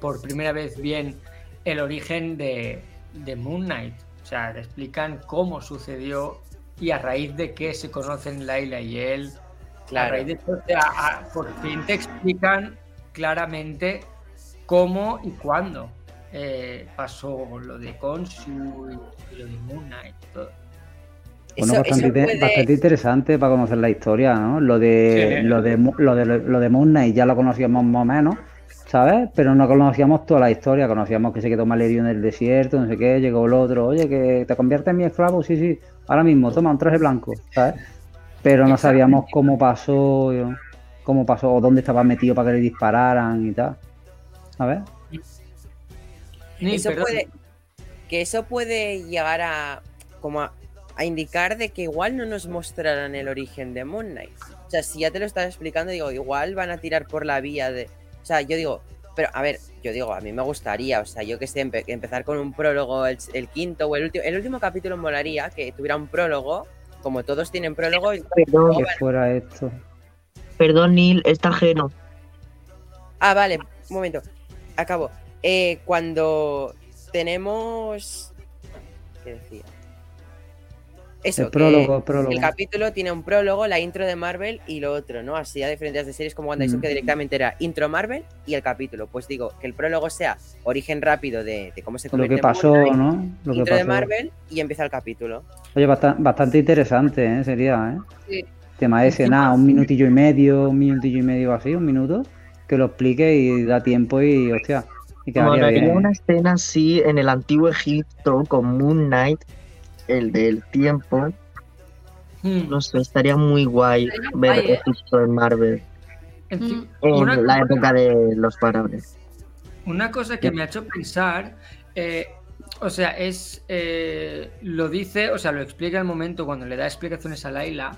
por primera vez bien el origen de, de Moon Knight? O sea, te explican cómo sucedió y a raíz de qué se conocen Laila y él. A raíz de esto, o sea, a- por fin te explican claramente cómo y cuándo eh, pasó lo de Konsu y, y lo de Moon Knight. y todo. Bueno, Eso- bastante, eso inte- puede- bastante interesante para conocer la historia, ¿no? Lo de, Sí. lo de, lo de, lo de Moon Knight ya lo conocíamos más o menos, ¿sabes? Pero no conocíamos toda la historia, conocíamos que se quedó malherido en el desierto, no sé qué, llegó el otro, oye, que te conviertes en mi esclavo, sí, sí, ahora mismo, toma un traje blanco, ¿sabes? Pero no sabíamos cómo pasó, cómo pasó, o dónde estaba metido para que le dispararan y tal, ¿sabes? Ni, eso puede, que eso puede llegar a como a, a indicar de que igual no nos mostrarán el origen de Moon Knight. O sea, si ya te lo estás explicando, digo, igual van a tirar por la vía de. O sea, yo digo, pero a ver, yo digo, a mí me gustaría, o sea, yo que sé, empe- empezar con un prólogo, el, el quinto o el último. El último capítulo molaría que tuviera un prólogo, como todos tienen prólogo. y- Perdón, Que fuera esto. perdón, Neil, está ajeno. Ah, vale, un momento. Acabo. Eh, cuando tenemos. ¿Qué decía? Eso, El que prólogo, el prólogo. el capítulo tiene un prólogo, la intro de Marvel y lo otro, ¿no? Así a diferentes de series como WandaVision, Mm. que directamente era intro Marvel y el capítulo. Pues digo, que el prólogo sea origen rápido de, de cómo se Lo convierte que en Moon pasó, ¿no? Lo que intro de pasó. Marvel y empieza el capítulo. Oye, bastante, bastante interesante, ¿eh? Sería, ¿eh? Sí. Tema ese, nada, un minutillo y medio, un minutillo y medio así, un minuto, que lo explique y da tiempo y, hostia, y quedaría Molaría bien. una escena así en el antiguo Egipto con Moon Knight, el del tiempo. hmm, No sé, estaría muy guay Estaría ver guay, ¿eh? Marvel. en- En una la cosa- época de los faraones. Una cosa que me ha hecho pensar, eh, o sea, es, eh, lo dice, o sea, lo explica el momento cuando le da explicaciones a Laila,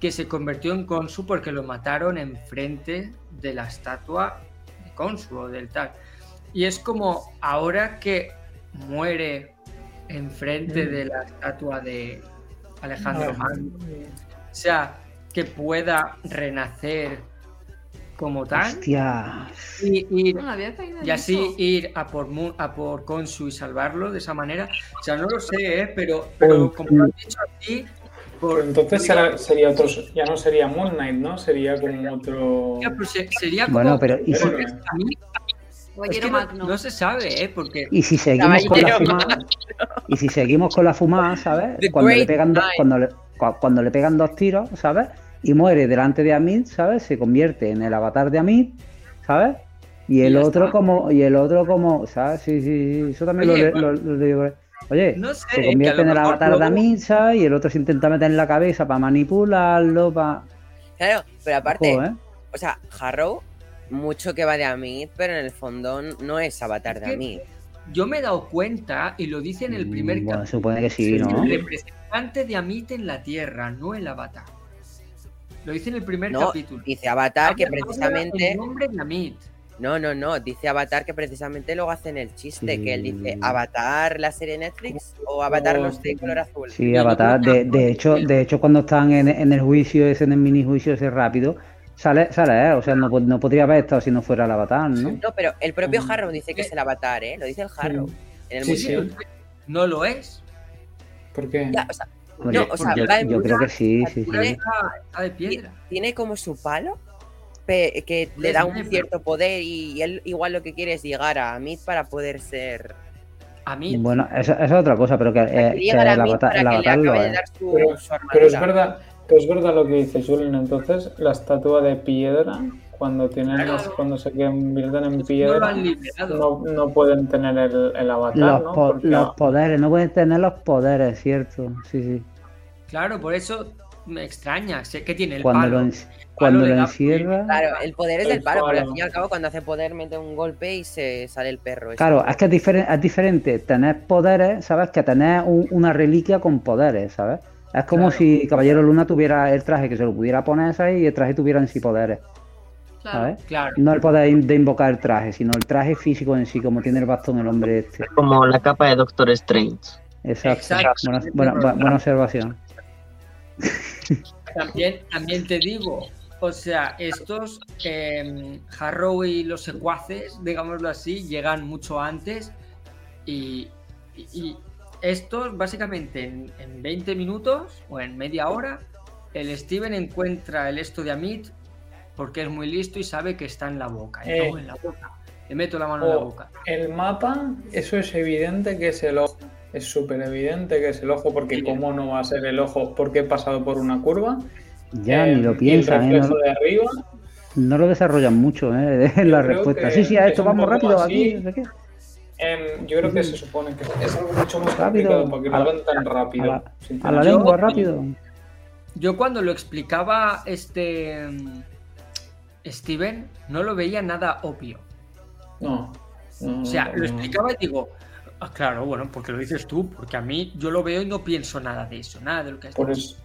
que se convirtió en Konsu porque lo mataron enfrente de la estatua de Konsu o del tal. Y es como ahora que muere enfrente Mm. de la estatua de Alejandro Ah, Magno, o sea, que pueda renacer como tal Hostia, y No, así eso. ir a por, a por Konsu y salvarlo de esa manera. O sea, no lo sé, ¿eh? pero, pero como lo has dicho así, por, entonces será- sería otro, ya no sería Moon Knight, ¿no? Sería como otro. ya, se- sería como. Bueno, pero ¿y si- porque a mí es Caballero que no, Magno. no se sabe, ¿eh? Porque y si seguimos con la Caballero fumada, y si seguimos con la fumada, ¿sabes? The Cuando le, pegan dos, cuando, le, cu- cuando le pegan dos tiros, ¿sabes? Y muere delante de Amit, ¿sabes? Se convierte en el avatar de Amit, ¿sabes? Y el otro está. como, y el otro como, ¿sabes? Sí, sí, sí, eso también Oye, lo, bueno. lo- lo digo. Oye, no sé, se que a convierte en el avatar de luego- Amit, ¿sabes? Y el otro se intenta meter en la cabeza para manipularlo, para... Claro, pero aparte, Ojo, ¿eh? o sea, Harrow, mucho que va de Amit, pero en el fondo no es avatar Es de Amit. yo me he dado cuenta, y lo dice en el primer Mm, Bueno, capítulo, supone que sí, ¿no? el representante de Amit en la Tierra, no el avatar. Lo dice en el primer No, capítulo. dice Avatar que precisamente. El nombre de Amit. No, no, no. Dice Avatar que precisamente luego hacen el chiste, que él dice. Avatar la serie Netflix o Avatar los de color azul. Sí, Avatar. de hecho, de hecho, cuando están en, en el juicio ese, en el mini juicio ese rápido, sale, sale, ¿eh? O sea, no, no podría haber estado si no fuera el Avatar, ¿no? No, pero el propio Mm. Harrow dice que es el Avatar, ¿eh? Lo dice el Harrow. En el Sí, museo. sí. No lo es. ¿Por qué? Ya, o sea, Hombre, No, o sea, yo, va en yo creo que sí, sí, sí. Está, está de piedra. tiene como su palo que le da un cierto poder y él igual lo que quiere es llegar a Amit para poder ser. Amit. Bueno, esa esa es otra cosa, pero que, eh, que a el Avatar, para el que le avatar lo acabe de es. dar su, Pero- su Pero es verdad, es verdad lo que dice Julen. Entonces, la estatua de piedra, cuando tienen Claro. los- cuando se convierten en piedra, no, no pueden tener el, el avatar, Los, ¿no? po- Porque los poderes, no pueden tener los poderes, ¿cierto? Sí, sí. Claro, por eso me extraña. Sé que tiene el Cuando palo. lo, en- cuando lo da- encierra. Claro, el poder es El del palo, pero al palo. fin y al cabo, cuando hace poder, mete un golpe y se sale el perro. ese. Claro, es que es, diferen- es diferente tener poderes, ¿sabes? Que tener un- una reliquia con poderes, ¿sabes? Es como si Caballero Luna tuviera el traje que se lo pudiera poner ¿sabes? y el traje tuviera en sí poderes. Claro. ¿sabes? Claro. No el poder de invocar el traje, sino el traje físico en sí, como tiene el bastón el hombre este. Como la capa de Doctor Strange. Exacto. Exacto. Buena, buena- bu- buena observación. También, también te digo, o sea, estos eh, Harrow y los secuaces, digámoslo así, llegan mucho antes y- y estos básicamente en, en 20 minutos o en media hora, el Steven encuentra el esto de Amit porque es muy listo y sabe que está en la boca. Y Eh. en la boca. Le meto la mano en la boca. el mapa, eso es evidente que es el ojo. Es súper evidente que es el ojo, porque Sí. cómo no va a ser el ojo, porque he pasado por una curva. Ya Eh, ni lo y piensan, el ¿eh? No, de arriba. no lo desarrollan mucho ¿eh? en la respuesta. Sí, sí, a es esto vamos rápido así. aquí. No em, yo creo que se supone que es algo mucho más Rápido. complicado para que lo A la- hagan tan rápido. A la, a la lengua, rápido. Yo cuando lo explicaba este Steven, no lo veía nada obvio. No. no, O sea, no, lo no. explicaba y digo, ah, claro, bueno, porque lo dices tú, porque a mí yo lo veo y no pienso nada de eso, nada de lo que has Por dicho.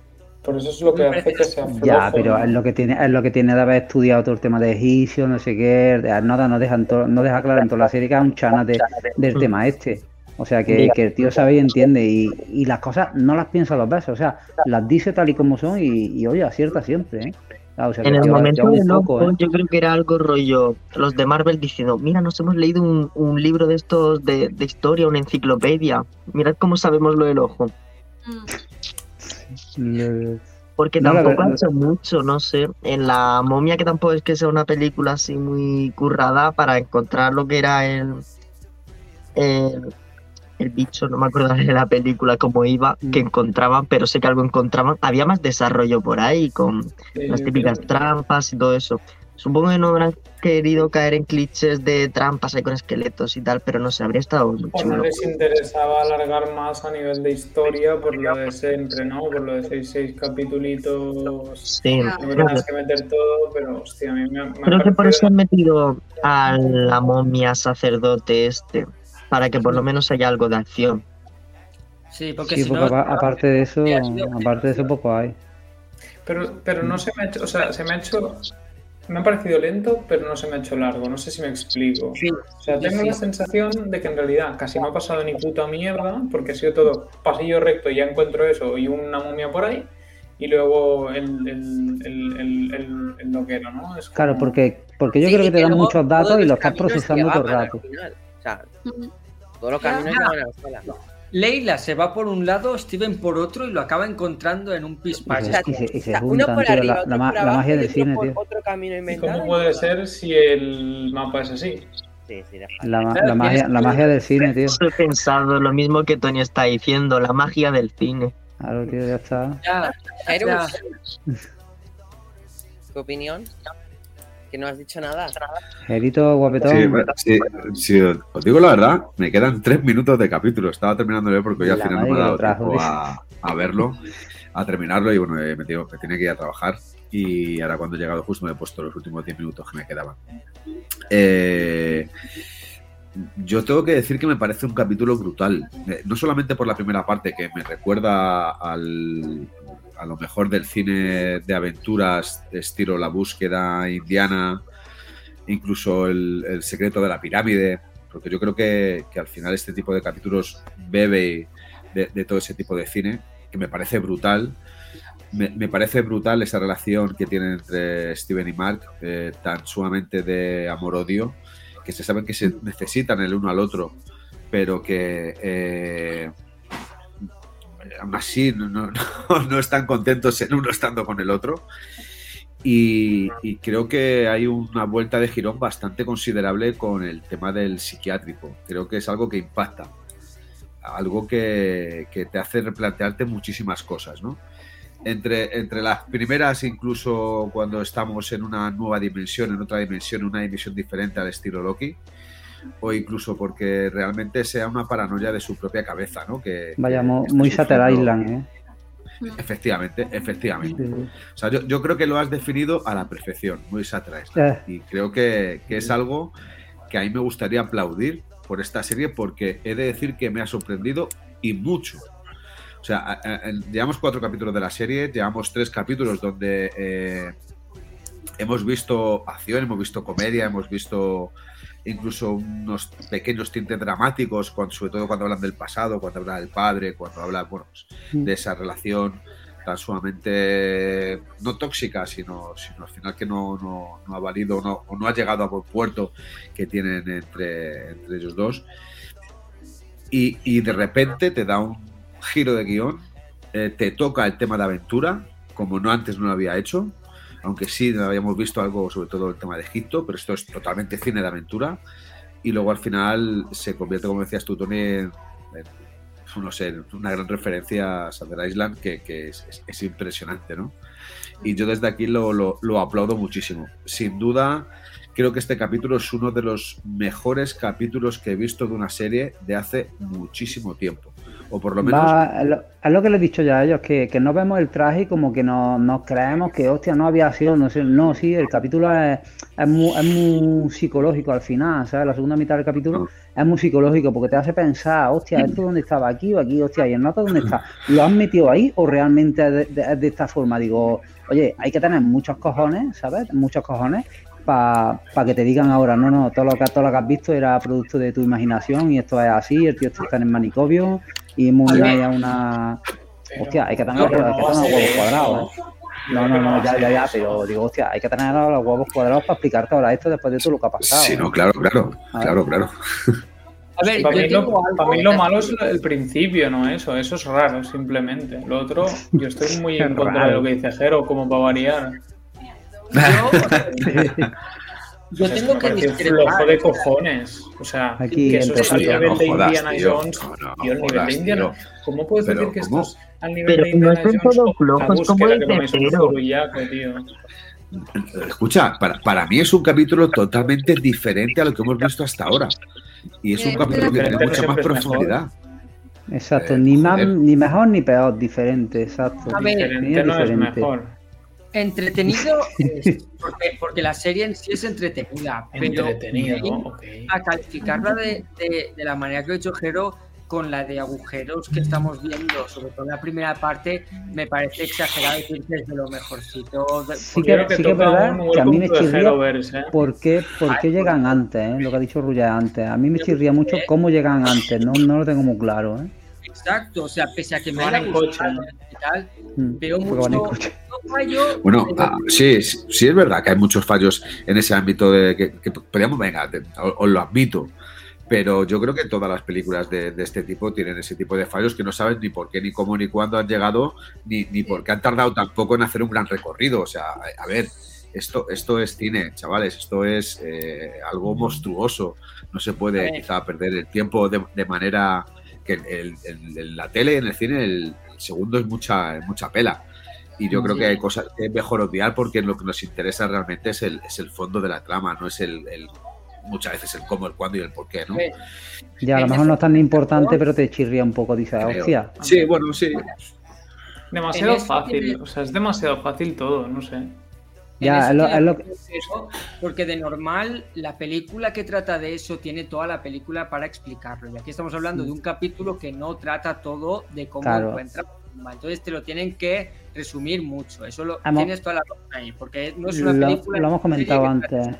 Por eso es lo que hace que sea flojo. Ya, pero ¿no? es lo que tiene, es lo que tiene de haber estudiado todo el tema de egipcio, no sé qué. de- Nada, no dejan to- no deja claro en toda la serie que es un chana de- del tema este. O sea, que, que el tío sabe y entiende. Y, y las cosas no las piensa dos veces. O sea, las dice tal y como son y, y oye, acierta siempre, ¿eh? Ah, o sea, que En el momento poco, ojo, ¿eh? yo creo que era algo rollo, los de Marvel diciendo, mira, nos hemos leído un, un libro de estos de, de historia, una enciclopedia, mirad cómo sabemos lo del ojo. Mm. Le- Porque No, tampoco verdad- ha hecho mucho, no sé. En la momia, que tampoco es que sea una película así muy currada para encontrar lo que era el. El, el bicho, no me acuerdo de la película, cómo iba, que Mm. encontraban, pero sé que algo encontraban. Había más desarrollo por ahí, con las típicas trampas y todo eso. Supongo que no habrán querido caer en clichés de trampas ahí con esqueletos y tal, pero no sé, habría estado muy O no les interesaba alargar más a nivel de historia por lo de siempre, ¿no? Por lo de 6-6 capitulitos. Sí. No tenías que, meter todo, pero hostia, a mí me, me creo que por eso han metido a la momia sacerdote este, para que por lo menos haya algo de acción. Sí, porque Sí, si porque no. aparte de eso, aparte de eso poco hay. Pero, pero no se me ha hecho, o sea, se me ha hecho, me ha parecido lento, pero no se me ha hecho largo, no sé si me explico. Sí, O sea, tengo sí. la sensación de que en realidad casi no ha pasado ni puta mierda, porque ha sido todo pasillo recto y ya encuentro eso y una momia por ahí, y luego el, el, el, el, el- el loquero, ¿no? Es Claro, porque, porque yo Sí, creo que te dan muchos datos y los estás procesando todo el rato. O sea, todos los caminos llevan a la escuela. Leila se va por un lado, Steven por otro y lo acaba encontrando en un Y pispás. y y uno por arriba, la, magia y del otro cine, por tío. Otro camino ¿Y inventado. cómo puede ser si el mapa es así? Sí, sí. La, Claro, la magia, la magia del cine, tío. He pensado, lo mismo que Tony está diciendo, la magia del cine. Claro, tío, ya está. Ya, ya. ¿tu opinión? Que no has dicho nada. Gerito, guapetón. Sí, bueno, sí, sí, os digo la verdad, me quedan tres minutos de capítulo. Estaba terminando de ver porque hoy al final no me que dado tiempo tío. a, a verlo, a terminarlo y bueno, he metido, me tenía que ir a trabajar y ahora cuando he llegado justo me he puesto los últimos 10 minutos que me quedaban. Eh, yo tengo que decir que me parece un capítulo brutal, Eh, no solamente por la primera parte que me recuerda al, a lo mejor del cine de aventuras, estilo La búsqueda indiana, incluso el, el secreto de la pirámide, porque yo creo que, que al final este tipo de capítulos bebe de, de todo ese tipo de cine, que me parece brutal. Me, me parece brutal esa relación que tienen entre Steven y Mark, eh, tan sumamente de amor-odio, que se saben que se necesitan el uno al otro, pero que eh, aún así no, no- no están contentos el uno estando con el otro. Y, creo que hay una vuelta de girón bastante considerable con el tema del psiquiátrico. Creo que es algo que impacta, algo que, que te hace replantearte muchísimas cosas, ¿no? Entre, entre las primeras, incluso cuando estamos en una nueva dimensión, en otra dimensión, en una dimensión diferente al estilo Loki, o incluso porque realmente sea una paranoia de su propia cabeza, ¿no? Que, Vaya, que muy Shutter Island, ¿eh? Efectivamente, efectivamente. Sí, sí. O sea, yo, yo creo que lo has definido a la perfección, muy Shutter Island. Eh, Y creo que, que es algo que a mí me gustaría aplaudir por esta serie porque he de decir que me ha sorprendido y mucho. O sea, llevamos cuatro capítulos de la serie, llevamos tres capítulos donde eh, hemos visto acción, hemos visto comedia, hemos visto incluso unos pequeños tintes dramáticos, cuando- sobre todo cuando hablan del pasado, cuando hablan del padre, cuando hablan bueno, pues, Mm. de esa relación tan sumamente no tóxica, sino, sino al final que no, no- no ha valido no, o no ha llegado a buen puerto que tienen entre, entre ellos dos. Y, y de repente te da un giro de guion, eh, te toca el tema de aventura, como no antes no lo había hecho, aunque sí habíamos visto algo sobre todo el tema de Egipto, pero esto es totalmente cine de aventura. Y luego al final se convierte, como decías tú, Tony, en, no sé, una gran referencia a Sander Island que, es, es- es impresionante, ¿no? Y yo desde aquí lo aplaudo muchísimo. Sin duda, creo que este capítulo es uno de los mejores capítulos que he visto de una serie de hace muchísimo tiempo. O por lo menos Va, es lo, que les he dicho ya a ellos, que, que no vemos el traje y como que no- nos creemos que, hostia, no había sido, no sé, no, sí, el capítulo es, es, muy, es muy psicológico al final, ¿sabes? La segunda mitad del capítulo es muy psicológico porque te hace pensar, hostia, ¿esto dónde estaba? Aquí o aquí, hostia, ¿y el nota dónde está? ¿Lo han metido ahí o realmente es de, de- es de esta forma? Digo, oye, hay que tener muchos cojones, ¿sabes? Muchos cojones para que te digan ahora, no, no, todo lo, que, todo lo que has visto era producto de tu imaginación y esto es así, el tío está en el manicomio y Moon Knight es una... Hostia, hay que tener, hay que a los huevos cuadrados, ¿eh? No, no, no, ya, ya, ya, pero digo, hostia, hay que tener los huevos cuadrados para explicarte ahora esto después de todo lo que ha pasado. Sí, ¿eh? no, claro, claro, claro, claro. A ver, Para yo mí, lo, algo para mí lo que- malo es el principio, no eso. Eso es raro, simplemente. Lo otro, yo estoy muy en contra de lo que dice Jero, como para variar. Yo O sea, es tengo que discrepar. flojo de cojones. O sea, Aquí que eso entre es al nivel No de jodas, Indiana tío. Jones. No, no, Tío, el nivel jodas, de Indiana. tío. ¿Cómo puedes Pero, decir que ¿cómo? esto es al nivel Pero de no Indiana son Jones? todos o flojos, la como Jero. furullaco, tío. Escucha, para, para mí es un capítulo totalmente diferente a lo que hemos visto hasta ahora. Y es un Eh, capítulo que tiene diferente mucha más es profundidad. Exacto, Eh, ni, más, ni mejor ni peor, diferente, exacto. A ver, Diferente es no es mejor. Entretenido es, porque, porque la serie en sí es entretenida, pero Entretenido, ir ok. a calificarla de, de- de la manera que ha hecho Jero con la de agujeros que estamos viendo, sobre todo en la primera parte, me parece exagerado decir que es de lo mejorcito. de- Sí que, Creo que sí que es verdad que a mí me chirría ¿eh? por qué, por qué llegan antes, ¿eh? lo que ha dicho Ruya antes. A mí me chirría mucho cómo llegan antes, no, no lo tengo muy claro. ¿eh? Exacto, o sea, pese a que me Van haya en gustado coche. y tal, Mm, veo mucho, fallo. Bueno, ah, sí, sí, sí es verdad que hay muchos fallos en ese ámbito de que, que podríamos, venga, te- os, lo admito. Pero yo creo que todas las películas de, de este tipo tienen ese tipo de fallos que no sabes ni por qué, ni cómo, ni cuándo han llegado, ni, ni por qué han tardado tampoco en hacer un gran recorrido. O sea, a, a ver, esto, esto es cine, chavales, esto es eh, algo monstruoso. No se puede quizá perder el tiempo de, de manera que el- la tele, en el cine, el, el segundo es mucha, es mucha pela. Y yo creo Sí. que hay cosas que es mejor obviar porque lo que nos interesa realmente es el, es el fondo de la trama, no es el, el- muchas veces el cómo, el cuándo y el por qué, ¿no? Ya, a lo mejor no es tan importante, pero te chirría un poco, dices, Creo. hostia. Sí, bueno, sí. Demasiado fácil. O sea, es demasiado fácil todo, no sé. Ya, eso lo- lo porque de normal la película que trata de eso tiene toda la película para explicarlo. Y aquí estamos hablando de un capítulo que no trata todo de cómo Claro. encuentra. Entonces te lo tienen que resumir mucho. Eso lo tienes toda la razón ahí, porque no es una película. lo hemos comentado trata- antes.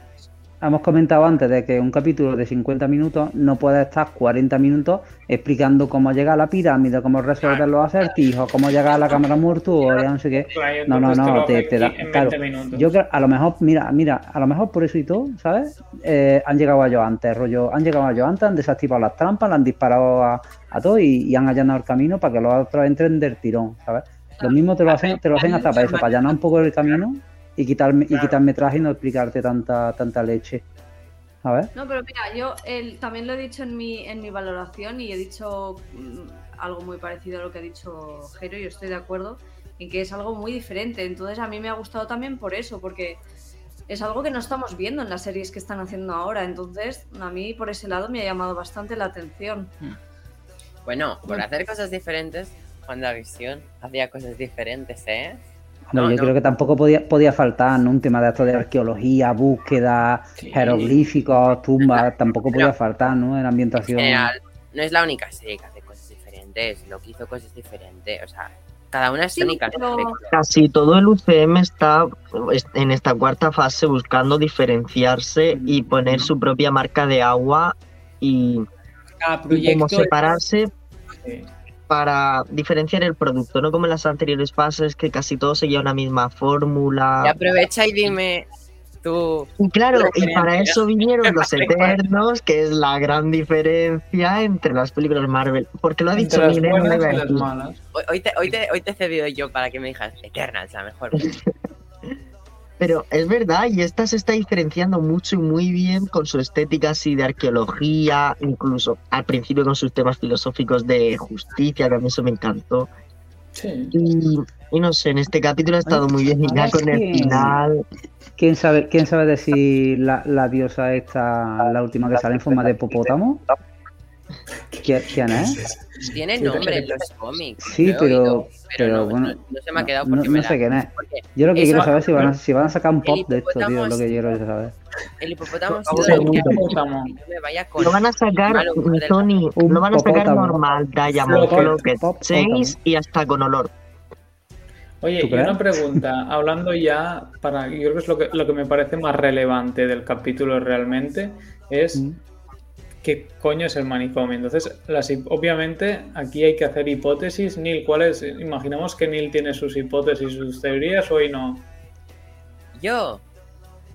Hemos comentado antes de que un capítulo de 50 minutos no puede estar 40 minutos explicando cómo llega a la pirámide, cómo resolver los acertijos, cómo llegar a la cámara mortuoria, no sé qué. Claro, No, no, no, te, da. en 20 Claro, yo creo, a lo mejor, mira, mira, a lo mejor por eso y todo, ¿sabes? Eh, han llegado a ellos antes, rollo, han llegado a ellos antes, han desactivado las trampas, le han disparado a, a todos y, y han allanado el camino para que los otros entren del tirón, ¿sabes? Lo mismo te lo hacen, te lo hacen hasta para eso, para allanar un poco el camino y quitarme, y Claro. quitar metraje y no explicarte tanta, tanta leche. ¿Sabes? No, pero mira, yo el- también lo he dicho en mi, en mi valoración y he dicho mm, algo muy parecido a lo que ha dicho Jero y yo estoy de acuerdo en que es algo muy diferente. Entonces a mí me ha gustado también por eso, porque es algo que no estamos viendo en las series que están haciendo ahora. Entonces a mí por ese lado me ha llamado bastante la atención. Bueno, por hacer cosas diferentes, WandaVision hacía cosas diferentes, ¿eh? No, No, yo no. creo que tampoco podía, podía faltar ¿no? un tema de esto de arqueología, búsqueda, Sí. jeroglíficos, tumbas, tampoco podía faltar, ¿no? En En ambientación. general, no es la única serie que hace cosas diferentes. diferentes. Loki hizo cosas diferentes. O sea, cada una es Sí, única. pero- Casi todo el UCM está en esta cuarta fase buscando diferenciarse y poner su propia marca de agua y Cada y como separarse Sí. Para diferenciar el producto, no como en las anteriores fases que casi todo seguía una misma Y fórmula. aprovecha y dime tú. Y claro, y para eso vinieron los Eternos, que es la gran diferencia entre las películas Marvel. Porque lo ha dicho Miguel, y. Hoy, hoy te, hoy, te, hoy te he cedido yo para que me digas Eternals, la mejor. Pero es verdad, y esta se está diferenciando mucho y muy bien con su estética así de arqueología, incluso al principio con sus temas filosóficos de justicia, que a mí eso me encantó. Sí. Y, y no sé, en este capítulo ha estado muy bien, y ya con el final. ¿Quién sabe, quién sabe decir la, la diosa esta, la última que sale en forma de hipopótamo? ¿Quién, quién es? Tiene nombre en los cómics. Sí, lo pero- oído, pero no, bueno, no, no se me ha quedado no- porque no me la- sé quién es. Yo lo que Eso- quiero saber es si van, a, si van a sacar un pop de esto, tío, es lo que quiero saber. El hipopótamo ha hipopótamo. no Lo van a sacar, Tony, Un lo van a sacar popótamo. normal, Diamond pop, 6 y hasta con olor. Oye, ¿Tú y una pregunta, hablando ya, para, yo creo que es lo que, lo que me parece más relevante del capítulo realmente, es Mm. Qué coño es el manicomio. Entonces, las, obviamente, aquí hay que hacer hipótesis. Neil, ¿cuál es? Imaginamos que Neil tiene sus hipótesis, sus teorías, o hoy no. Yo.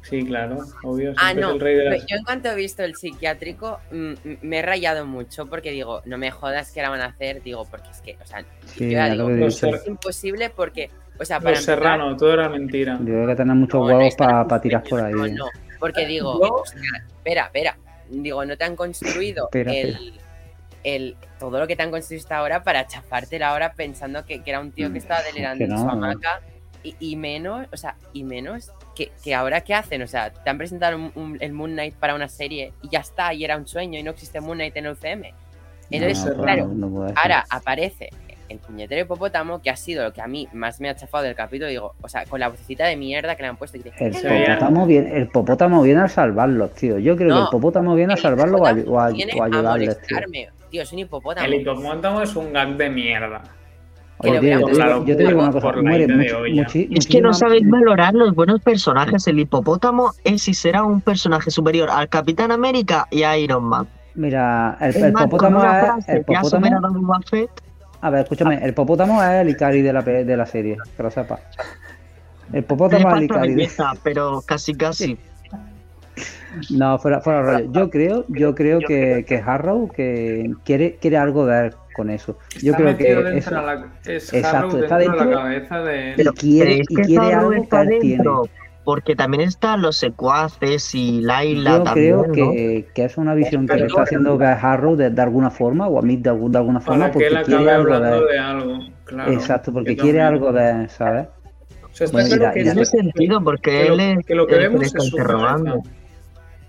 Sí, claro, obvio. Ah, no. el rey de pero las- Yo en cuanto he visto el psiquiátrico, mm, mm, me he rayado mucho porque digo, no me jodas que la van a hacer. Digo, porque es que, o sea, Sí, yo digo, lo ser- es imposible porque, o sea, para Los empezar, Serrano, todo era mentira. Yo creo que tener muchos no, huevos no para tirar por ahí. No, no, porque digo, espera, espera. Digo, no te han construido el, el- todo lo que te han construido hasta ahora para chafártela ahora pensando que, que era un tío que estaba delirando en su hamaca. Y, y menos, o sea, y menos que, que ahora qué hacen, o sea, te han presentado un- un- el Moon Knight para una serie y ya está, y era un sueño y no existe Moon Knight en el UCM. Entonces, No, claro, no ahora aparece el puñetero hipopótamo, que ha sido lo que a mí más me ha chafado del capítulo, digo, o sea, con la vocecita de mierda que le han puesto. Y dice, El Sí, ya. popótamo, viene, el popótamo viene a salvarlos, tío. Yo creo que el popótamo viene a el salvarlos o a, hipopótamo o a- o ayudarles, tío. molestarme. Tío, es un hipopótamo. El hipopótamo es un gag de mierda. Oye, tío, yo te digo- claro, yo te digo una por cosa, la muere mucho, muchi- Es que no sabéis valorar los buenos personajes. El hipopótamo es si será un personaje superior al Capitán América y a Iron Man. Mira, el, Es el es. El que ha popótamo, superado a ver, escúchame, el popótamo es el Ikari de la, de la serie, que lo sepas. El popótamo es el Ikari. de- pero casi casi. No, fuera, fuera rollo. Yo creo, yo creo que, que Harrow que quiere, quiere algo ver con eso. Yo Está creo que dentro eso, de la, es Exacto, Harrow está dentro de la cabeza de... Pero quiere- ¿creéis y quiere algo que él tiene. Porque también están los secuaces y Laila yo también, creo ¿no? que, que es una visión que le está haciendo Harrow de, de alguna forma, o a mí de, algún- de alguna forma, Para que porque él quiere algo hablando de. de algo, claro. Exacto, porque quiere también. algo de, ¿sabes? O sea, está Bueno, claro mira, que, ya Tiene sentido porque que lo, él es que lo que que vemos es su interrogando.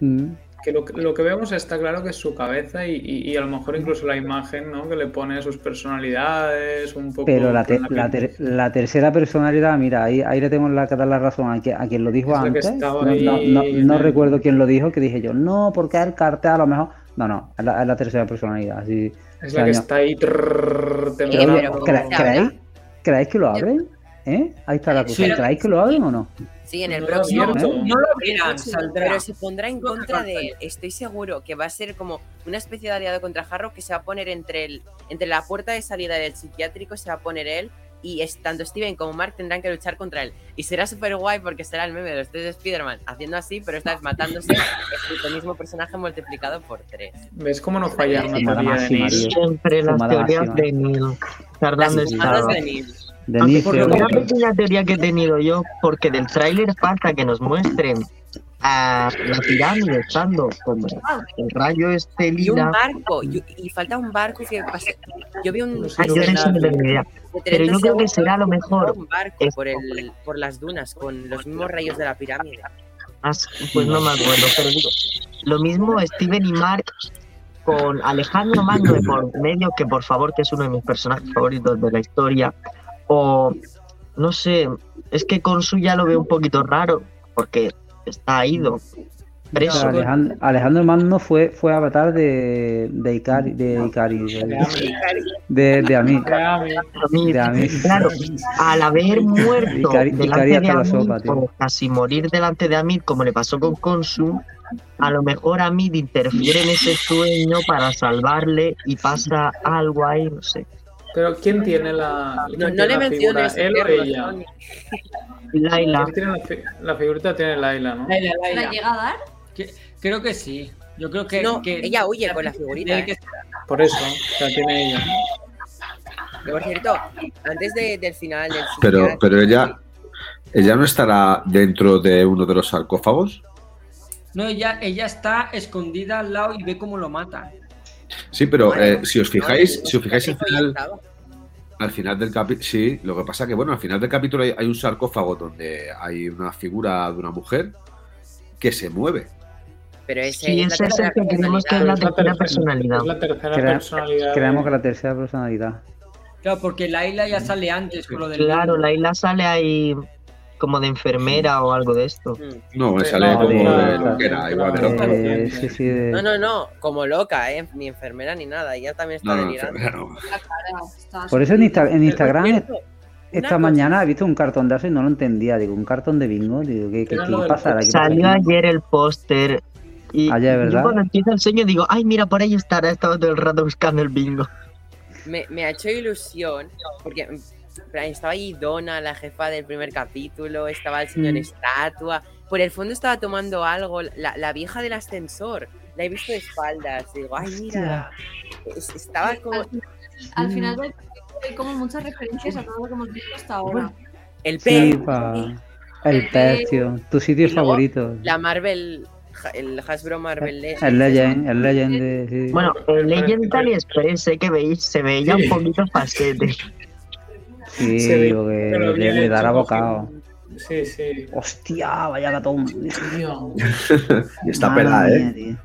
Mm. Que lo, lo que vemos está claro que es su cabeza y, y- y a lo mejor incluso la imagen, ¿no? Que le pone sus personalidades, un poco... Pero la, te- la, ter- la tercera personalidad, mira, ahí, ahí le tengo la, que dar la razón a, quien- a quien lo dijo Es la que antes. No, no- no- no el- recuerdo quién lo dijo, que dije yo, no, porque el cartel a lo mejor. No, no, es la, es la tercera personalidad. Así, Es la que está ahí trrr, Pero, temblando. pero ¿cre- ¿cómo se ¿creéis? ¿Creéis que lo abren? ¿Eh? Ahí está la cosa. Sí. ¿Creéis que lo abren o no? Sí, en el No lo próximo. No lo pero se pondrá en contra de él. Estoy seguro que va a ser como una especie de aliado contra Harrow que se va a poner entre el entre la puerta de salida del psiquiátrico, se va a poner él y es, tanto Steven como Mark tendrán que luchar contra él. Y será súper guay porque será el meme de los tres de Spider-Man haciendo así, pero esta vez matándose el mismo personaje multiplicado por tres. ¿Ves cómo no falla Fumada teoría de Neil? Siempre las teorías de Neil. Las Tardando estaba. de Neil. De Aunque inicio, por una pequeña teoría que he tenido yo, porque del tráiler falta que nos muestren a la pirámide estando como el rayo este Y un lila. barco, y, y falta un barco que pase- Yo vi un. Ah, yo no tengo ni idea. de Pero 30 yo creo que será lo mejor. Un barco por, el, por las dunas con los mismos rayos de la pirámide. As- Pues no me acuerdo, pero digo, lo mismo Steven y Mark con Alejandro Magno de por medio, que por favor, que es uno de mis personajes favoritos de la historia, o no sé, es que con su ya lo veo un poquito raro, porque está ido. preso. Alejandro, Alejandro Magno fue, fue avatar de, de Icari, de Icari, de, de, de Amit. Amit. De Amit. Claro, al haber muerto Icari- delante Icari de Amit, sopa, o casi morir delante de Amit, como le pasó con Consu, a lo mejor Amit interfiere en ese sueño para salvarle y pasa algo ahí, no sé. Pero ¿quién tiene la, quién No, tiene no le la menciones, figura? ¿Él o ella? Laila, ¿Quién tiene la, fi- la figurita tiene Laila, ¿no? Laila, ¿La llega a dar? Que- Creo que sí. Yo creo que. No, que- ella huye con la figurita. Que- ¿eh? Por eso, sea, tiene ella. Que, por cierto, antes de- del final del Pero, pero ella, ella no estará dentro de uno de los sarcófagos. No, ella, ella está escondida al lado y ve cómo lo matan. Sí, pero Bueno, eh, si os fijáis, no, si os fijáis al final, al final del capítulo, sí, lo que pasa que bueno, al final del capítulo hay, hay un sarcófago donde hay una figura de una mujer que se mueve. Pero ese Sí, es es el tercera que creemos que es la personalidad. tercera personalidad. Es la tercera Crea- personalidad. Creemos que la tercera personalidad. Claro, porque Laila ya sale antes con lo del. Claro. Laila sale ahí como de enfermera o algo de esto. Mm. No, me Eh, sale no, como de- de loquera, igual de loca. Eh, sí, sí, de- No, no, no, como loca, ¿eh? Ni enfermera ni nada, ella también está No, no, delirando. no. Por eso en, Insta- en Instagram cierto, esta cosa- mañana he visto un cartón de eso y no lo entendía. Digo, un cartón de bingo. Digo, ¿qué, qué, qué pasará aquí? Salió ayer el póster y Ayer, yo ¿verdad? cuando empieza el sueño digo, ay, mira, por ahí estará, estaba todo el rato buscando el bingo. me, me ha hecho ilusión porque estaba ahí Donna, la jefa del primer capítulo, estaba el señor Mm. Estatua, por el fondo estaba tomando algo, la, la vieja del ascensor, la he visto de espaldas, digo, ay mira, es- estaba como Al, al final del capítulo hay como muchas referencias a todo lo que hemos visto hasta ahora. el pez. El pez, tío. Tu sitio Y luego, favorito. la Marvel, el Hasbro Marvel Legends, El Legend, el Legend de. sí. Bueno, el Legend AliExpress, eh, que veis, se veía un poquito facete. Sí, ve- digo que le, le dará bocado. Sí, sí. Hostia, vaya gatón. Y está pelada, ¿eh? tío.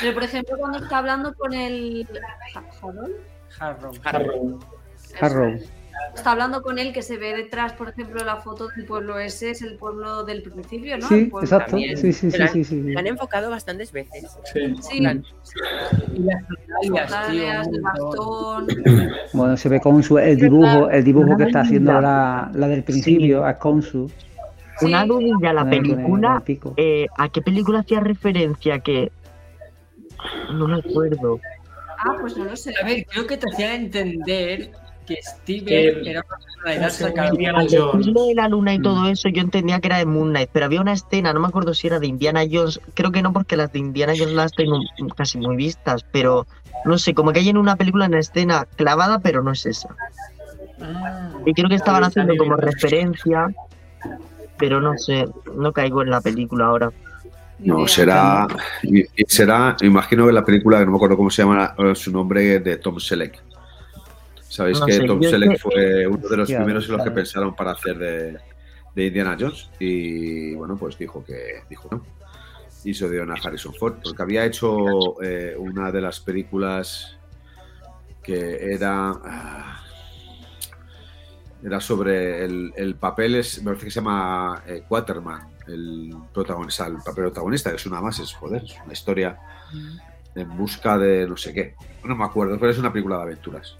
Pero por ejemplo, cuando está hablando con el. Ja- ¿Harold? Harrow. Harrow. Está hablando con él que se ve detrás, por ejemplo, la foto del pueblo ese, es el pueblo del principio, ¿no? Sí, exacto. también. Sí, sí, sí, sí, sí. la han enfocado bastantes veces. Sí. Sí, Y las sandalias, el bastón. Bueno, se ve con su, el dibujo, el dibujo que está haciendo la, la del principio, es con su. Una Sí. dudilla, la película, eh, ¿a qué película hacía referencia? Que no me acuerdo. Ah, pues no lo sé. A ver, creo que te hacían entender que Steven Que- era una personalidad sacada. Indiana Jones. de la luna y todo Mm. eso, yo entendía que era de Moon Knight, pero había una escena, no me acuerdo si era de Indiana Jones, creo que no, porque las de Indiana Jones las tengo casi muy vistas, pero no sé, como que hay en una película una escena clavada, pero no es esa. Ah. Y creo que estaban haciendo bien. como referencia, pero no sé, no caigo en la película ahora. No, será. será, imagino que la película, que no me acuerdo cómo se llama su nombre, de Tom Selleck. Sabéis No que sé, Tom Selleck fue uno de los primeros en los que pensaron para hacer de, de Indiana Jones. Y bueno, pues dijo que dijo no. Y se dieron a Harrison Ford, porque había hecho eh, una de las películas que era. ah, Era sobre el, el papel, es, me parece que se llama eh, Quaterman, el protagonista, el papel protagonista, que es una más, es joder, es una historia en busca de no sé qué. No me acuerdo, pero es una película de aventuras.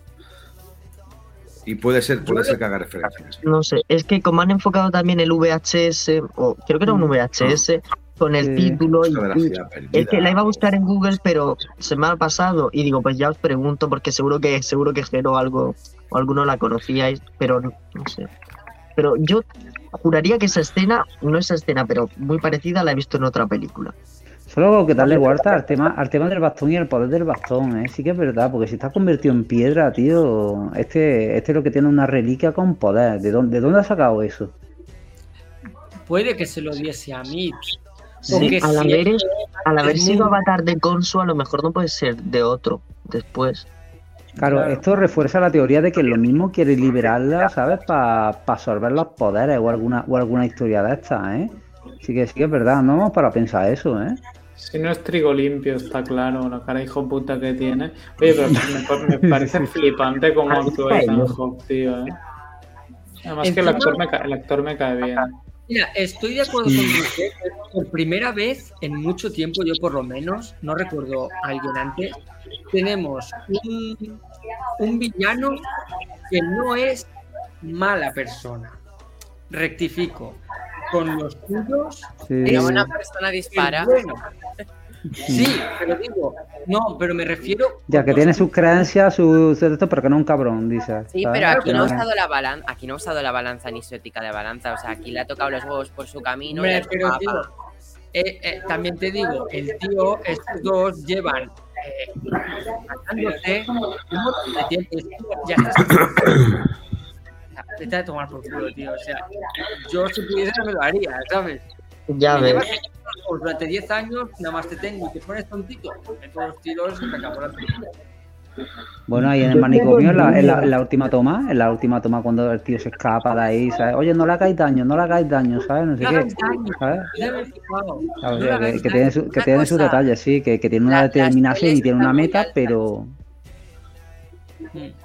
Y puede ser, puede ser que haga referencias. No sé, es que como han enfocado también el VHS, o creo que era un VHS, con el Sí. título y, perdida. es que la iba a buscar en Google, pero se me ha pasado y digo, pues ya os pregunto porque seguro que seguro que Jero algo o alguno la conocíais, pero no, no sé. Pero yo juraría que esa escena, no esa escena, pero muy parecida la he visto en otra película. Solo que darle vuelta al tema, al tema del bastón y el poder del bastón, ¿eh? Sí que es verdad, porque si está convertido en piedra, tío, este, este es lo que tiene una reliquia con poder. ¿De dónde, de dónde ha sacado eso? Puede que se lo diese a Mitch. Sí, Porque al si haber, es- al haber es sido muy- avatar de Consu, a lo mejor no puede ser de otro después. Claro, Claro. esto refuerza la teoría de que lo mismo quiere liberarla, ¿sabes? Para absorber los poderes o alguna, o alguna historia de estas, ¿eh? Sí que sí que es verdad, no para pensar eso, ¿eh? Si no es trigo limpio, está claro, la cara hijo puta que tiene. Oye, pero me, me parece flipante cómo actúa Ethan Hawke, tío. ¿eh? Además que el actor, me, ca- el actor me cae bien. Mira, estoy de acuerdo con usted. Por primera vez en mucho tiempo, yo por lo menos, no recuerdo a alguien antes, tenemos un, un villano que no es mala persona. Rectifico. Con los tuyos. Sí. Pero una persona dispara. es bueno. Sí, pero digo, no, pero me refiero. Ya que tiene sus creencias, sus su esto, pero que no es un cabrón, dice. Sí, ¿sabes? pero aquí no ha usado la balanza, aquí no ha usado la balanza ni su ética de balanza, o sea, aquí le ha tocado los huevos por su camino Hombre, pero tío, eh, eh, también te digo, el tío, estos dos llevan eh, matándose. Es Ya a tomar por culo, tío. O sea, yo si pudiera me lo haría, ¿sabes? Ya Me ves. durante 10 años, nada más te tengo y te pones tontito. En todos los tiros te acabó la película. Bueno, ahí en el manicomio, en la, en la- en la última toma, en la última toma cuando el tío se escapa de ahí, ¿sabes? Oye, no le hagáis daño, no le hagáis daño, ¿sabes? No sé qué, que, que tiene, su- que tiene sus detalles, sí, que, que tiene una determinación y tiene una meta, pero.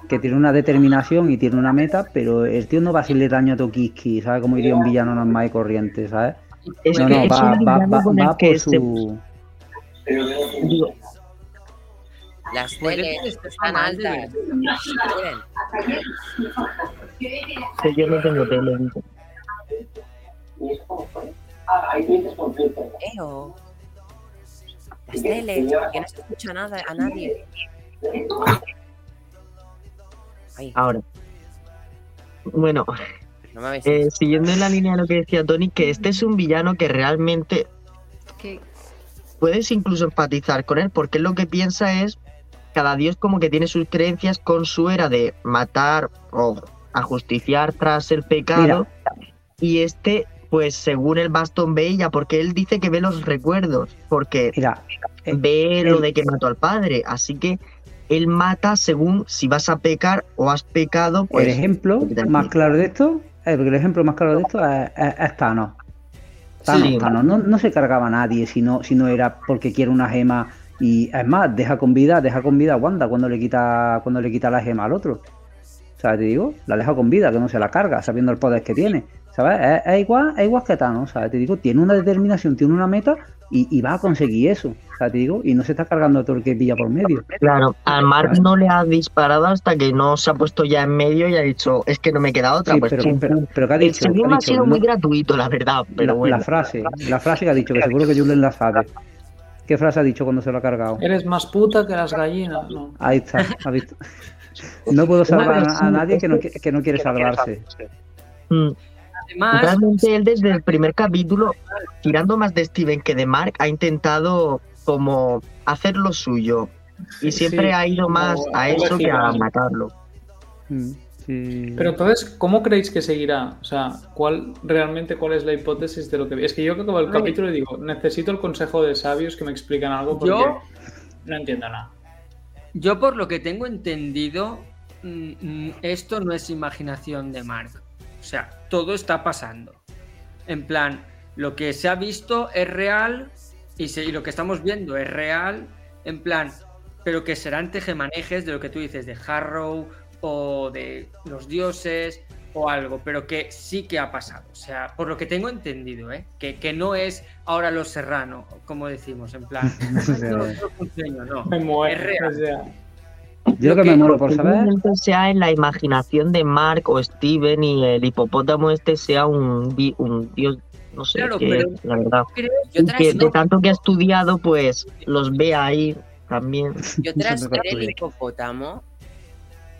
Que tiene una determinación y tiene una meta, pero el tío no va a hacerle daño a Tokiski, ¿sabes? Como iría un villano normal y corriente, ¿sabes? Es No, que no, es va, un va, va, va que por su... digo, Las teles están altas. Que yo no tengo tele. Eo. Las teles, que no se escucha nada a nadie. Ahora. Bueno, no me eh, siguiendo en la línea de lo que decía Tony, que este es un villano que realmente puedes incluso empatizar con él, porque él lo que piensa es, cada dios como que tiene sus creencias con su era de matar o ajusticiar tras el pecado, y este, pues según el bastón ve ella, porque él dice que ve los recuerdos, porque Mira, eh, ve lo el- de que mató al padre, así que él mata según si vas a pecar o has pecado, pues... el ejemplo lo que te más claro de esto, el, el ejemplo más claro de esto es, es- es Thanos. Thanos, Sí. Thanos no, no se cargaba a nadie si no, si no era porque quiere una gema y es más, deja con vida, deja con vida a Wanda cuando le quita, cuando le quita la gema al otro. ¿Sabes? Te digo, la deja con vida, que no se la carga, sabiendo el poder que tiene. ¿Sabes? Es, es igual, es igual que Thanos, ¿sabes? Te digo, tiene una determinación, tiene una meta y, y va a conseguir eso. ¿Sabes? Te digo, y no se está cargando a todo el que pilla por medio. Claro, al Mark no le ha disparado hasta que no se ha puesto ya en medio y ha dicho, es que no me queda otra. Sí, pues pero, pum, pero, pum. pero ¿qué ha El dicho? ¿Qué ha segundo ha dicho? sido No- muy gratuito, la verdad, pero la, bueno. la frase, la frase que ha dicho, que seguro que Julen la sabe. ¿Qué frase ha dicho cuando se lo ha cargado? Eres más puta que las gallinas, ¿no? Ahí está, ha visto. No puedo salvar a, a nadie que no, que no quiere salvarse. Mm, Además, Realmente él desde el primer capítulo, tirando más de Steven que de Mark, ha intentado como hacer lo suyo. Y siempre Sí, ha ido más a eso que a matarlo. Mm, sí. Pero entonces, ¿cómo creéis que seguirá? O sea, ¿cuál realmente cuál es la hipótesis de lo que Es que yo que acabo el capítulo y digo, necesito el consejo de sabios que me explican algo porque Yo- no entiendo nada. Yo por lo que tengo entendido, mm, mm, esto no es imaginación de Mark. O sea, todo está pasando. En plan, lo que se ha visto es real y, se- y lo que estamos viendo es real. En plan, pero que serán tejemanejes de lo que tú dices, de Harrow o de los dioses o algo, pero que sí que ha pasado. O sea, por lo que tengo entendido, ¿eh? que, que no es ahora los serrano, como decimos, en plan, "Esto no es un sueño", no. Me muero. Es real. Yo lo que me muero por saber. Sea en la imaginación de Mark o Steven y el hipopótamo este sea un, di- un dios, no sé Claro, qué pero- es, la verdad. Yo que de tanto que ha estudiado, pues los ve ahí también. yo tras ver el hipopótamo,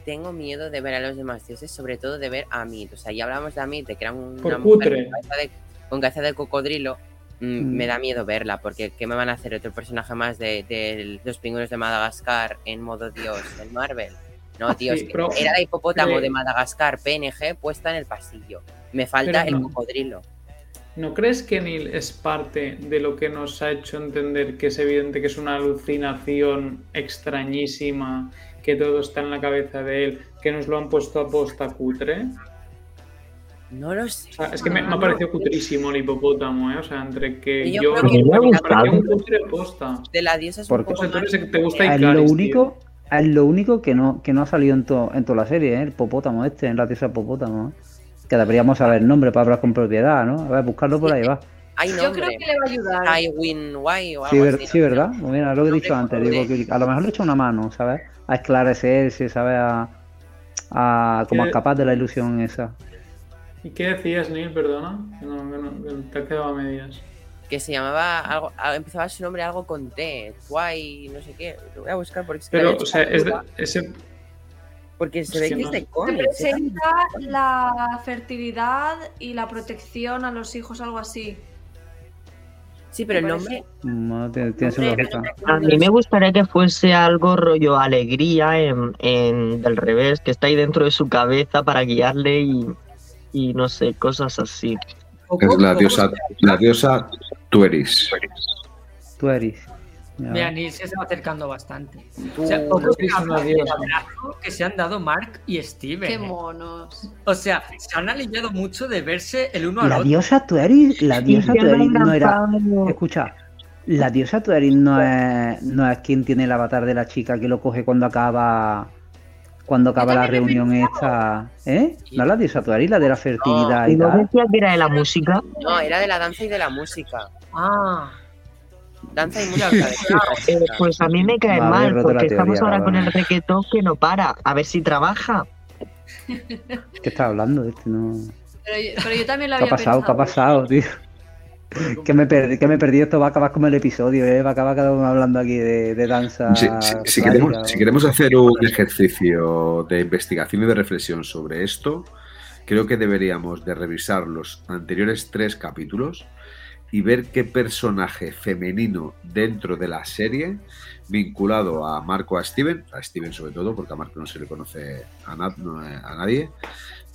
tengo miedo de ver a los demás dioses, sobre todo de ver a Amit. O sea, ya hablamos de Amit, de que era un- Por una mujer cutre. con cabeza de, con cabeza de cocodrilo. Mm, Mm. Me da miedo verla, porque ¿qué me van a hacer? ¿Otro personaje más de, de los pingüinos de Madagascar en modo dios en Marvel? No, tío, Sí, es que pero- era la hipopótamo eh, de Madagascar PNG puesta en el pasillo. Me falta el no. cocodrilo. ¿No crees que Neil es parte de lo que nos ha hecho entender que es evidente que es una alucinación extrañísima, que todo está en la cabeza de él, que nos lo han puesto a posta cutre? No lo sé. O sea, es que me, me ha parecido cutrísimo el hipopótamo, ¿eh? O sea, entre que Yo yo, creo que- Me ha me parecía un cutre posta. De la diosa es Porque- un poco O sea, tú más- eres el que te gusta Icaris, lo tío. único, es lo único que no, que no ha salido en, to- en toda la serie, ¿eh? el popótamo este, en la diosa popótamo. ¿eh? Que deberíamos saber el nombre para hablar con propiedad, ¿no? A ver, buscarlo por ahí va. Yo creo que le va a ayudar. Tywin White o algo Sí, ver- así. sí, ¿no? ¿verdad? Pues mira, lo que he dicho antes, digo que a lo mejor le echa una mano, ¿sabes? A esclarecerse, ¿sabes? A, a como a ¿Qué? escapar de la ilusión esa. ¿Y qué decías, Neil? Perdona. Que no, que no- que te has quedado a medias. Que se llamaba algo, empezaba su nombre algo con T, Twy, no sé qué. Lo voy a buscar porque es que Pero, o sea, es de, ese. porque se es ve que que no- es de cómics. ¿eh? presenta la fertilidad y la protección a los hijos, algo así. Sí, pero el Me nombre. No, tiene, tiene su nombre- lógica. A mí me gustaría que fuese algo rollo alegría en, en del revés, que está ahí dentro de su cabeza para guiarle y, y no sé, cosas así. Es la diosa, la diosa Tueris. Tú eres. Ya. Mira, Neil se está acercando bastante. O sea, diosa. abrazo que se han dado Mark y Steven. Qué ¿eh? monos. O sea, se han aliviado mucho de verse el uno al La otro. diosa Tueris, la diosa que Tueris no era. Escucha, la diosa Tueris no es, no es quien tiene el avatar de la chica que lo coge cuando acaba cuando acaba la reunión esta, ¿eh? No la diosa Tueris, la de la fertilidad ¿Y y no tal. decía que era de la música? No, era de la danza y de la música. Ah, Danza y música. de Eh, pues a mí me cae mal, porque estamos ahora con el requetón que no para. A ver si trabaja. ¿Qué estás hablando? Este no... Pero yo, pero yo también lo ¿Qué ha había pasado? ¿Qué ha pasado, tío? Que me perdí, que me perdí, esto va a acabar como el episodio, ¿eh? Va a acabar cada uno hablando aquí de, de danza. Si, queremos, o- si queremos hacer un ejercicio de investigación y de reflexión sobre esto, creo que deberíamos de revisar los anteriores tres capítulos y ver qué personaje femenino dentro de la serie, vinculado a Marco, a Steven, a Steven sobre todo, porque a Marco no se le conoce a, no, a nadie,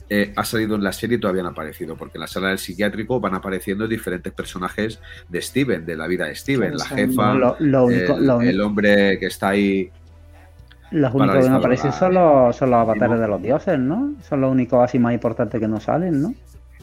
eh, ha salido en la serie y todavía no ha aparecido, porque en la sala del psiquiátrico van apareciendo diferentes personajes de Steven, de la vida de Steven, la jefa, Lo, lo único, el, lo, el hombre que está ahí. los únicos que no aparecen son los, son los avatares de los dioses, ¿no? Son los únicos así más importantes que no salen, ¿no?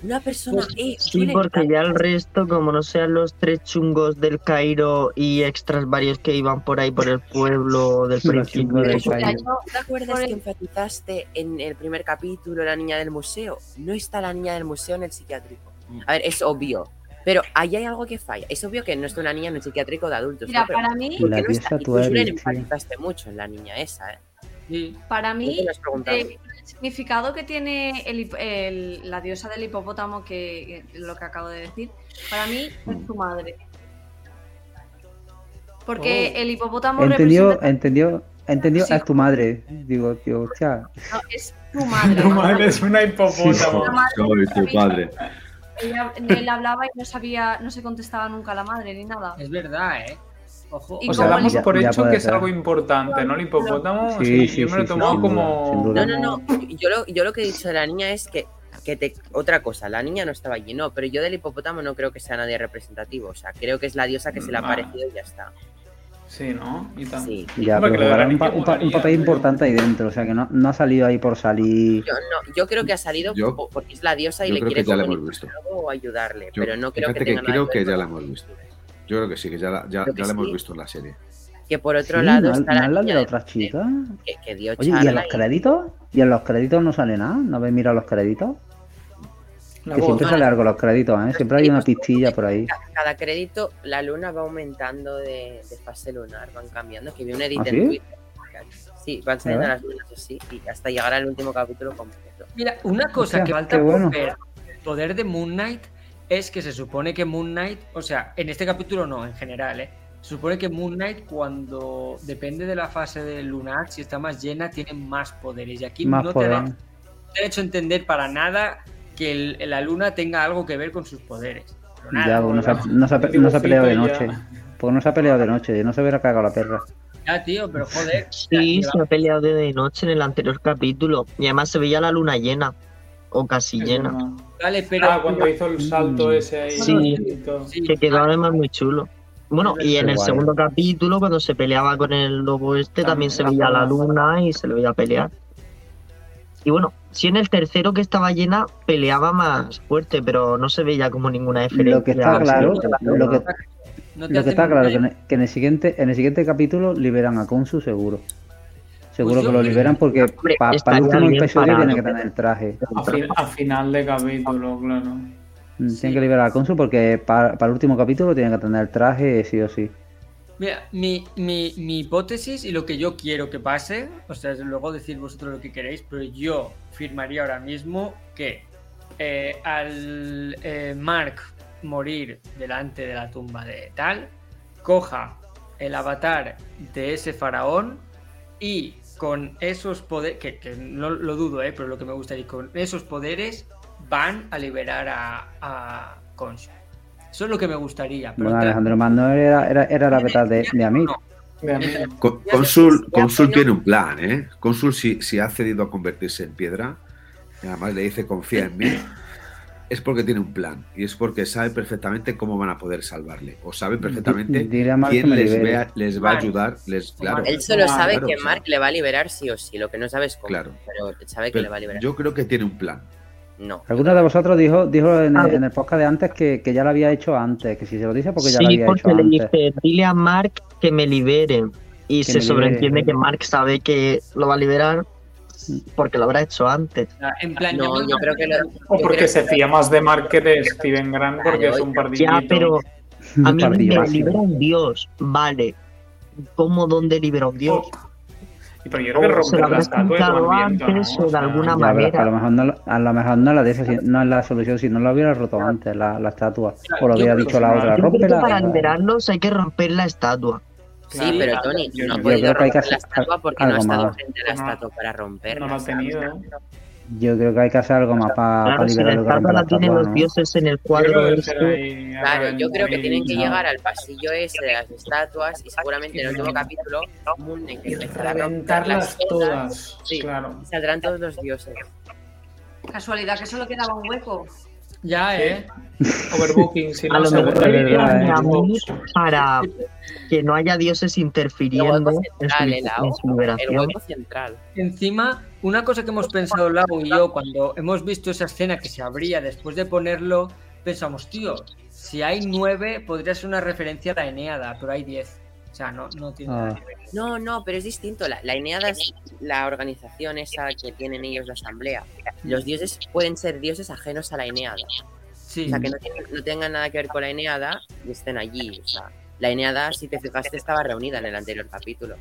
Una persona. eh, Sí, porque ya el resto, como no sean los tres chungos del Cairo y extras varios que iban por ahí por el pueblo del principio. del de- Cairo. Mira, ¿no ¿Te acuerdas que enfatizaste en el primer capítulo la niña del museo? No está la niña del museo en el psiquiátrico. A ver, es obvio. Pero ahí hay algo que falla. Es obvio que no está una niña en el psiquiátrico de adultos. Mira, ¿no? Pero para mí, ¿por La no está? Y tú, enfatizaste mucho en la niña esa, ¿eh? sí. para ¿Tú mí, significado que tiene el la diosa del hipopótamo, que, lo que acabo de decir, para mí es su madre. Porque Oh. el hipopótamo Entendió, representa- entendió, entendió, Sí. es tu madre. Digo, tío, hostia. no, es su madre. Tu madre es una hipopótamo. Soy tu padre. Ella- él hablaba y no sabía, no se contestaba nunca a la madre ni nada. Es verdad, ¿eh? Ojo. Y O sea, damos por ya hecho que es algo importante, ¿no? El hipopótamo. Sí, Sí, sí, yo me lo he sí, sí, tomado como. duda. No, no, no. Yo lo, yo lo que he dicho de la niña es que, que te, otra cosa, la niña no estaba allí, no, pero yo del hipopótamo no creo que sea nadie representativo. O sea, creo que es la diosa que se le ha Vale. parecido y ya está. Sí, ¿no? Y tal. Sí. Ya, pero jugará un, pa- un pa- un molaría, papel pero- importante ahí dentro. O sea, que no, no ha salido ahí por salir. Yo, no, yo creo que ha salido Yo- po- porque es la diosa y le creo quiere que ya la hemos visto. o ayudarle, Yo- pero no creo que que tenga nada creo que que ya la hemos visto. Yo creo que sí, que ya la, ya, ya la hemos visto en la serie. Que por otro Sí, lado ¿no, está no la de la otra museo, chica? que, que dio Oye, ¿y en los y- créditos? ¿Y en los créditos no sale nada? ¿No habéis mirado los créditos? La Que voz. siempre sale algo en los créditos, ¿eh? Siempre hay una pistilla por ahí. Ca- Cada crédito, la luna va aumentando de, de fase lunar, van cambiando. Que vi un edit ¿Ah, en sí? Twitter. Sí, van saliendo las lunas así y hasta llegar al último capítulo completo. Mira, una cosa Hostia, que falta bueno. por ver el poder de Moon Knight es que se supone que Moon Knight, o sea, en este capítulo no, en general, ¿eh? Se supone que Moon Knight cuando depende de la fase del lunar, si está más llena, tiene más poderes. Y aquí Más no te, han, te han hecho entender para nada que el- la luna tenga algo que ver con sus poderes. Pero nada, Ya, no se, ha, no se ha- no se ha peleado de noche. Porque no se ha peleado de noche, no se hubiera cagado la perra. ya, tío, pero joder. Sí, ya, se ha peleado de noche en el anterior capítulo. Y además se veía la luna llena. O casi Es llena. Vale, pero. Ah, cuando hizo el salto Mm. ese ahí. Sí. Sí, Que quedó además muy chulo. Bueno, y en el segundo capítulo, cuando se peleaba con el lobo este, también se veía la luna y se le veía pelear. Y bueno, sí en el tercero que estaba llena peleaba más fuerte, pero no se veía como ninguna diferencia. Lo que está claro, Sí, lo que, no lo que está claro que en el siguiente, en el siguiente capítulo liberan a Konsu seguro. Seguro Pues que lo liberan porque Hombre, para el último episodio tiene que tener el traje. A, fin- a final de capítulo, claro. Mm, Tienen que liberar al cónsul porque para, para el último capítulo tiene que tener el traje sí o sí. Mira, mi, mi, mi hipótesis y lo que yo quiero que pase, o sea, luego decir vosotros lo que queréis, pero yo firmaría ahora mismo que eh, al eh, Mark morir delante de la tumba de tal, coja el avatar de ese faraón y con esos poderes, que, que no lo dudo, eh, pero lo que me gustaría, con esos poderes van a liberar a, a. Eso es lo que me gustaría. pero Bueno, Alejandro Magno era, era, era el avatar de, de Amir. No. Con- Consul, Consul tiene un plan, ¿eh? Consul, si, si ha cedido a convertirse en piedra, y además le dice confía en mí, es porque tiene un plan. Y es porque sabe perfectamente cómo van a poder salvarle. O sabe perfectamente quién les, vea- les va a ayudar. Les, claro. Él solo Claro, sabe claro, que o sea. Mark le va a liberar sí o sí, lo que no sabes cómo. Claro. Pero sabe que Pero le va a liberar. yo creo que tiene un plan. No. Alguno de vosotros dijo, dijo en, Ah. el, en el podcast de antes que, que ya lo había hecho antes, que si se lo dice porque ya lo Sí, había porque hecho le antes. dice, dile a Mark que me libere. Y Que se sobreentiende libere. que Mark sabe que lo va a liberar porque lo habrá hecho antes. En plan, No, yo yo creo que lo- O porque se fía más de Mark que de Steven Grant porque es un pardillito. Ya, pero a mí me libera un dios. Vale. ¿Cómo, dónde libera un dios? Y Pero yo creo que O se lo romper la habrá estatua antes ¿no? o de alguna Ya, manera. a lo mejor no, a lo mejor no la de esa, si- no es la solución, si no lo hubiera roto antes la, la estatua. O lo Yo hubiera dicho la otra, Yo creo que rómpela. para liberarlos hay que romper la estatua. Sí, pero Tony, yo- no ha yo podido creo que hay que romper la hacer estatua porque no ha algo estado más. frente a la No, estatua para romperla. No lo tenido. Yo creo que hay que hacer algo más para Claro, la liberar estatua la la tienen estatua, los ¿no? dioses en el cuadro este. ahí, Claro, yo creo que tienen que llegar al pasillo ese de las estatuas y seguramente en el último capítulo Moon Knight empezará a romper todas. Sí. Claro. saldrán todos los dioses. Casualidad, que solo quedaba un hueco. Ya, ¿eh? Overbooking, si A no lo se mejor ¿eh? a para que no haya dioses interfiriendo El hueco en su, central, en su El liberación. central. Encima, una cosa que hemos pensado Lau y yo cuando hemos visto esa escena que se abría después de ponerlo, pensamos, tío, si hay nueve, podría ser una referencia a la Eneada, pero hay diez. O sea, no, no tiene nada Ah. que ver. No, no, pero es distinto. La, la Eneada es la organización esa que tienen ellos, la asamblea. Los dioses pueden ser dioses ajenos a la Eneada. Sí, O sea, que no, tienen- no tengan nada que ver con la Eneada y estén allí. O sea, la Eneada, si te fijaste, estaba reunida en el anterior capítulo.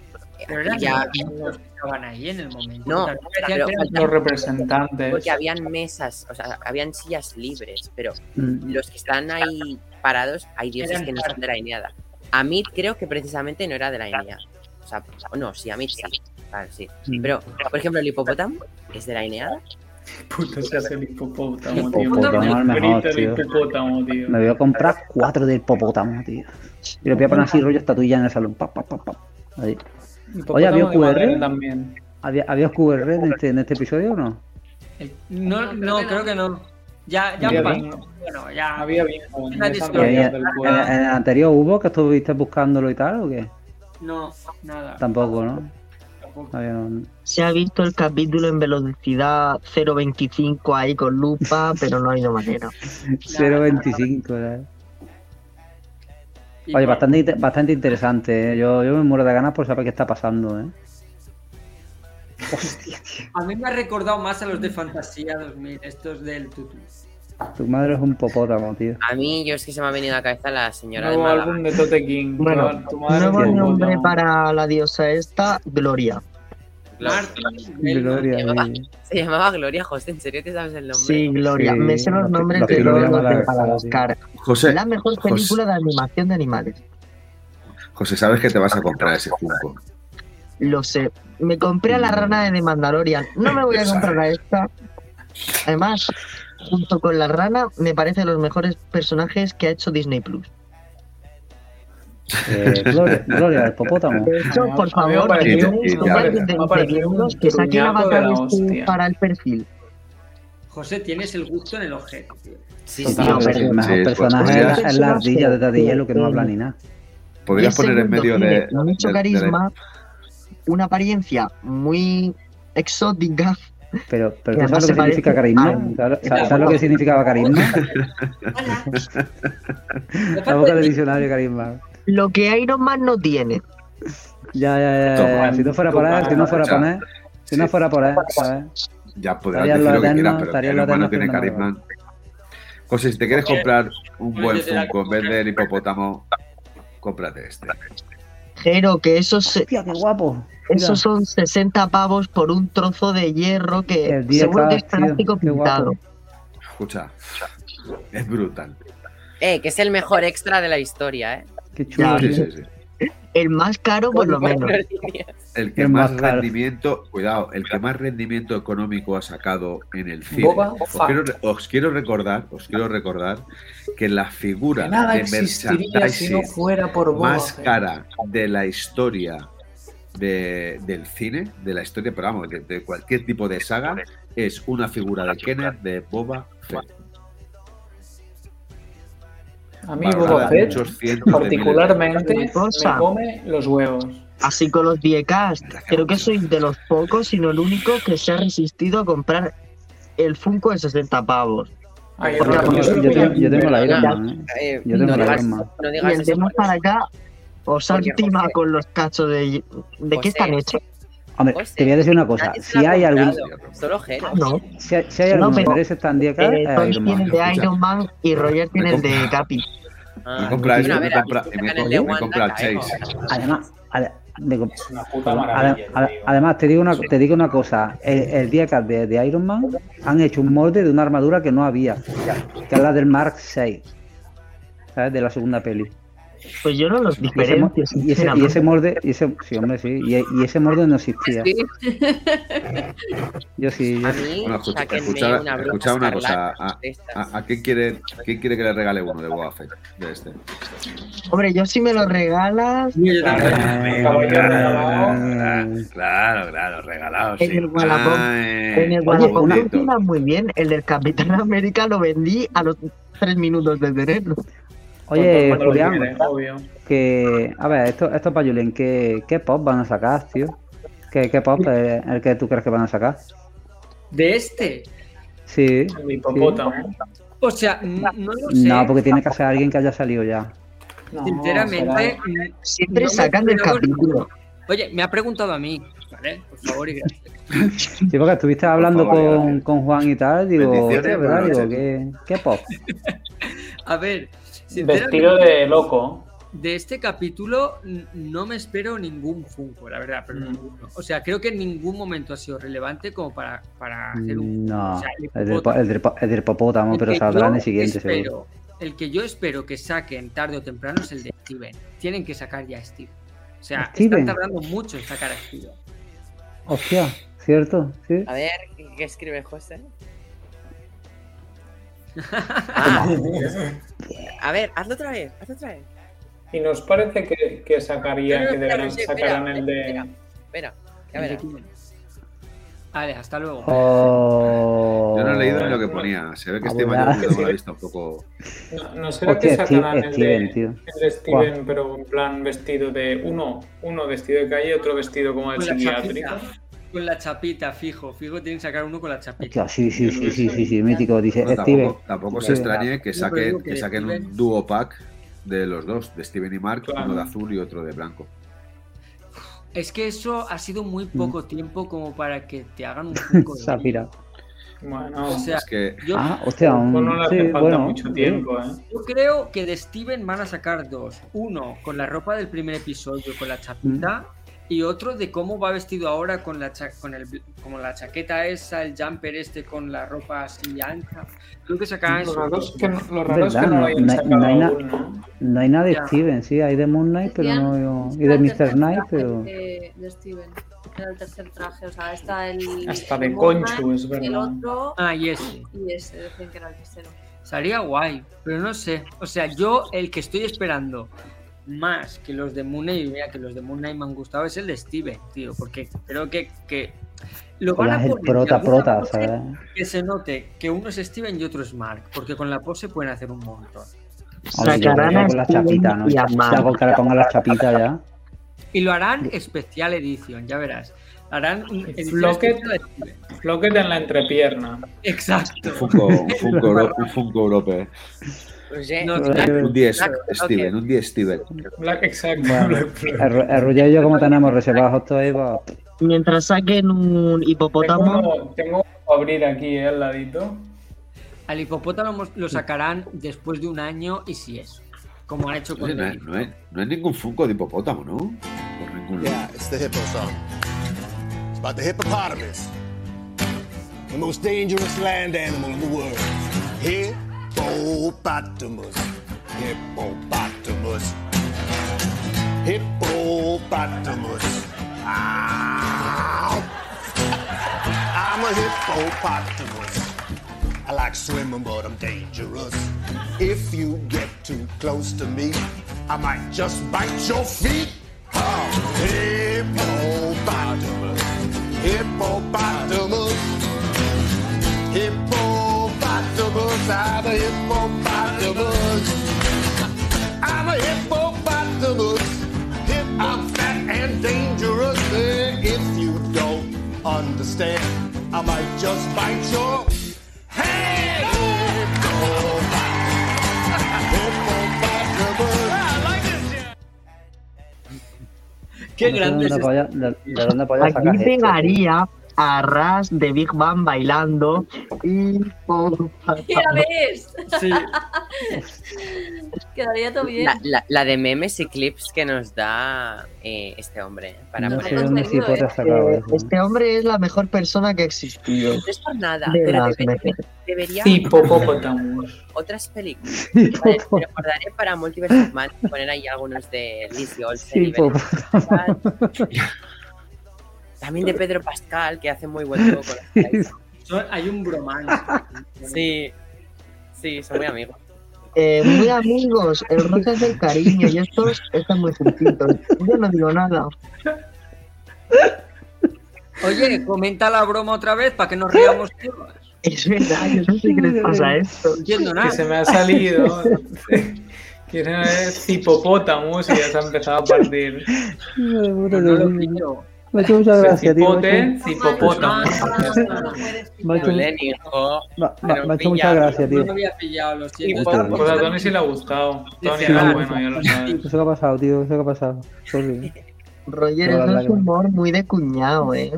pero Aquí eran ya, los que estaban ahí en el momento. No, pero Los representantes. porque habían mesas, o sea, habían sillas libres, pero Mm, los que están ahí parados, hay dioses Eran que no son de la Eneada. Amit creo que precisamente no era de la Eneada. O sea, no, sí, Amit sí. Claro, sí. mm. Pero, por ejemplo, el hipopótamo es de la Eneada. Puta, se hace el hipopótamo, tío. Hipopótamo mejor, hipopótamo. Me voy a comprar cuatro del popótamo, tío. Y lo voy a poner así rollo estatuilla en el salón. Pa, pa, pa, pa. Ahí. Oye, ¿había Hipopótamo QR? También. ¿Había, ¿Había QR en este, en este episodio o no? No, No, no, creo que no. Ya, ya pasó. Bueno, ya. Había bien en Nadie esas se ¿Y lo ahí rayas en, del en- cuerpo. en el anterior hubo que estuviste buscándolo y tal o qué? No, nada. Tampoco, ¿no? tampoco. Se ha visto el capítulo en velocidad 0.25 ahí con lupa, pero no hay no manera. 0.25, ¿eh? Y Oye, bastante, bastante interesante, ¿eh? Yo, yo me muero de ganas por saber qué está pasando, ¿eh? A mí me ha recordado más a los de Fantasía 2000, estos del Tutu. Tu madre es un popótamo, tío. A mí, yo es que se me ha venido a la cabeza la señora de Nuevo Málaga. álbum de Tote King. Bueno, Tu- madre nuevo nombre para la diosa esta, Gloria. Gloria, se llamaba-. Se llamaba Gloria José, ¿en serio te sabes el nombre? Sí, Gloria. Sí, Me sé los los- nombres de todos los de la- Madagascar. José, La mejor José. película de animación de animales. José, sabes que te vas a comprar ese Funko. Lo sé. Me compré a la rana de The Mandalorian. No me voy a comprar a esta. Además, junto con la rana, me parecen los mejores personajes que ha hecho Disney Plus. Eh, Gloria, Gloria, el popótamo. De hecho, por favor, que de- de un que de avatar la hostia. para el perfil. José, tienes el gusto en el objeto, tío. Sí, sí. no, el mejor sí, personaje pues, es la- pues, es la ya- ardilla de Daddy Hielo que no habla ni nada. Podrías poner en medio de. Mucho de- de- carisma, una apariencia muy exótica. Pero, pero Y ¿tú además sabes lo que significa parece carisma? ¿Sabes, sabes- sabes lo que significaba carisma? La boca del diccionario carisma. Lo que Iron Man no tiene. Ya, ya, ya. Si no fuera por él, si no fuera por él, si no fuera por él, ¿sabes? Ya podrás decir lo que quieras, pero lo humano eterno tiene carisma. José, si te quieres comprar un buen Funko en vez del hipopótamo, cómprate este. Jero, que esos, se- Hostia, qué guapo. Esos son 60 pavos por un trozo de hierro que El 10K, seguro que es plástico pintado. Escucha, es brutal. Eh, que es el mejor extra de la historia, ¿eh? Qué chulo. Ya, Sí, tío. sí, sí. El más caro, por lo menos. El que El más rendimiento, cuidado, el que más rendimiento económico ha sacado en el cine. Boba Os quiero, os quiero recordar, os quiero recordar que la figura Que nada de existiría si no merchandising fuera por Boba más cara de la historia de- del cine, de la historia, pero vamos, de, de cualquier tipo de saga, es una figura de Kenner de Boba Fett. A mí Boba Fett particularmente me come los huevos. Así con los 10K, creo que soy de los pocos, sino el único que se ha resistido a comprar el Funko de 60 pavos. Ay, Porque yo- yo- yo- Yo, tengo- yo tengo la Man, ¿eh? Eh, Yo tengo no la digas, Man. no Y el eso. de más para acá, os han Porque, timado José- con los cachos de... ¿De José, qué están hechos? Hombre, José, te voy a decir una cosa. Si hay algún, Solo. Ah, no. si hay, si hay No, algún pero- interés en 10 Eh, Toys Iron tiene Man. el de Escucha. Iron Man y Roger tiene el de Capi. Ah, Me compra a me compra- me el compra- de. Chase. Además, de- además, te digo una, te digo una cosa. El, el 10 de, de Iron Man han hecho un molde de una armadura que no había, que es la del Mark 6, ¿sabes? De la segunda peli. Pues yo no los diferencio, y ese, y ese molde, y ese, sí, hombre, sí, y, y ese molde no existía. Sí. Yo sí, yo A sí. mí, Bueno, escucha, escucha- una escucha una cosa, a-. ¿A, a quién quiere, quién quiere que le regale uno de Boba Fett? De este. Hombre, yo si me lo regalas. Ah, Claro, claro, regalado. En sí. el Wallapop- en el Wallapop una- funciona muy bien. El del Capitán América lo vendí a los tres minutos de tenerlo. Oye, Julián, que. A ver, esto, esto para Julián, ¿qué, ¿qué pop van a sacar, tío? ¿Qué, qué pop es el que tú crees que van a sacar? De este. Sí. Hipopótamo. O sea, n- no lo sé. No, porque tiene que ser alguien que haya salido ya. No, Sinceramente. será- Siempre no sacan del capítulo. Oye, me ha preguntado a mí, ¿vale? Por favor y gracias. Sí, porque estuviste hablando favor, con, con Juan y tal, digo, ¿verdad? Digo. ¿qué, qué pop? A ver, Vestido de loco. de este capítulo no me espero ningún Funko, la verdad, pero Mm. ninguno. O sea, creo que en ningún momento ha sido relevante como para, para hacer un. No, o sea, el el del, po- hipopótamo. el del po- el del hipopótamo, El pero saldrá en el siguiente, seguro. espero- El que yo espero que saquen tarde o temprano es el de Steven. Tienen que sacar ya a Steven. O sea, Steven. están tardando mucho en sacar a Steven. Hostia, ¿cierto? Sí. A ver, ¿qué, qué escribe José? Ah, a ver, hazlo otra vez, hazlo otra vez. Y nos parece que, que sacaría, No, no, que deberán, sí, sacarán espera, el de. espera, Espera, ya verás. Vale, hasta luego. Oh. Yo no he leído ni lo que ponía. Se ve que Ah, este mayor me lo ha visto un poco. No, ¿no será que sacarán el Steven, de, tío. el de Steven, pero en plan vestido de. Uno, uno vestido de calle, otro vestido como de psiquiátrico. Con la chapita, fijo. Fijo, tienen que sacar uno con la chapita. Sí, sí, sí, sí, sí, sí, mítico. Dice Bueno, Steven. tampoco se extrañe que saquen, que que saquen Steven- un dúo pack de los dos, de Steven y Mark, Claro. uno de azul y otro de blanco. Es que eso ha sido muy Mm. poco tiempo como para que te hagan un Funko de Safira. Bueno, O sea, es que yo, Ah, hostia, un- no le hace sí, falta bueno. mucho sí. tiempo, ¿eh? yo creo que de Steven van a sacar dos. Uno con la ropa del primer episodio, con la chapita. Y otro de cómo va vestido ahora con la, cha- con el, como la chaqueta esa, el jumper este con la ropa así ancha. Creo que sacarán Lo eso. raro es que no, lo raro es que Verdad, no no- hayan no- hay aún, ¿no? Hay nada de Ya. Steven, sí, hay de Moon Knight, pero no. Y de Mr. Knight, pero. De, de Steven. Era el tercer traje, o sea, está el. Hasta el de Conchu, es verdad. El otro Ah, y ese. y ese, decían que era el tercero. Sería guay, pero no sé. O sea, yo el que estoy esperando más que los de Moon Knight, mira que los de Moon Knight me han gustado, es el de Steven, tío, porque creo que, que lo van a poner prota, prota, pose ¿sabes? que se note que uno es Steven y otro es Mark, porque con la pose pueden hacer un montón. Le pongan la chapita ya. Y lo harán especial edición, ya verás. Harán un. Flocket en la entrepierna. Exacto. un Funko, un Funko, Funko Europe. Roger, No, Un 10, Black- Steven, ok. un 10, Steven. Black, exacto. Bueno, Roger y yo como tenemos reservados esto ahí, pues, Mientras saquen un Tengo, hipopótamo, uno- tengo que abrir aquí eh, al ladito. Al hipopótamo lo sacarán después de un año y si es. Como han hecho con no, es, el no, es, no es ningún Funko de hipopótamo, ¿no? Por ningún lado. Yeah, it's the hippo song. It's about the hippopotamus, the most dangerous land animal in the world. Hippopotamus, hippopotamus, hippopotamus. Ow! I'm a hippopotamus. I like swimming, but I'm dangerous. If you get too close to me, I might just bite your feet. Oh, hippopotamus, hippopotamus, hippopotamus. I'm a hippopotamus. I'm a hippopotamus. Hip, I'm fat and dangerous. Eh, If you don't understand, I might just bite your hand. Qué no sé grande dónde es polla- de, de dónde polla aquí sacas esto, tío. pegaría a Ras de Big Bang bailando. Hipopótamo. ¿Ya ves? Sí. Quedaría todo bien. La, la- la de memes y clips que nos da eh, este hombre eh, para No poner. sé dónde cipote ¿eh? Eh. Este hombre es la mejor persona que ha existido. No es por nada, De pero las debe- mejores. debería Hipopótamos. otras películas. Vale, me recordaré para Multiverse of Man poner ahí algunos de Lizzie Olsen. y Sí, Pascal. También de Pedro Pascal, que hace muy buen juego con las. Son- hay un bromance. Sí, sí, son muy amigos. Eh, muy amigos, el rosa es el cariño y estos están muy juntitos. Yo no digo nada. Oye, comenta la broma otra vez para que nos riamos todos. Es verdad, yo no sé qué les pasa esto. No entiendo Que nada. se me ha salido. Que es hipopótamos y ya se ha empezado a partir. No lo pillo. Me ha hecho mucha gracia, tío. Me ha Hipote, hecho- hipopótamo. me ha hecho- me ha- hecho mucha gracia, No tío. lo había pillado, lo siento. Hipo- Pues a Tony sí le ha gustado. Tony era bueno, ya lo sabes. ¿Qué ha pasado, tío? ¿Qué ha pasado? Roger, eso es que- humor muy de cuñado, ¿eh?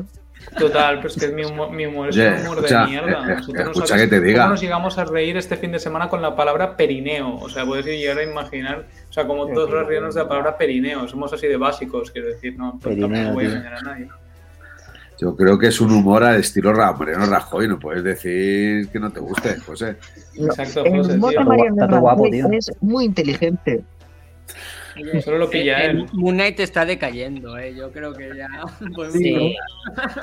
Total, pero es que mi humor, mi humor es un humor escucha, de mierda. eh, eh, no escucha sabes que te diga. ¿Cómo nos llegamos a reír este fin de semana con la palabra perineo? O sea, puedes llegar a imaginar, o sea, como todos los riéndonos de la palabra perineo. Somos así de básicos, quiero decir, no, Perineo, tampoco voy a engañar a nadie. Yo creo que es un humor al estilo Mariano Rajoy. No puedes decir que no te guste, José. No, Exacto, el José, humor tío. de Mariano Está todo guapo, Rajoy tío. es muy inteligente. Solo lo pilla El él. Moon Knight está decayendo, ¿eh? Yo creo que ya. Sí.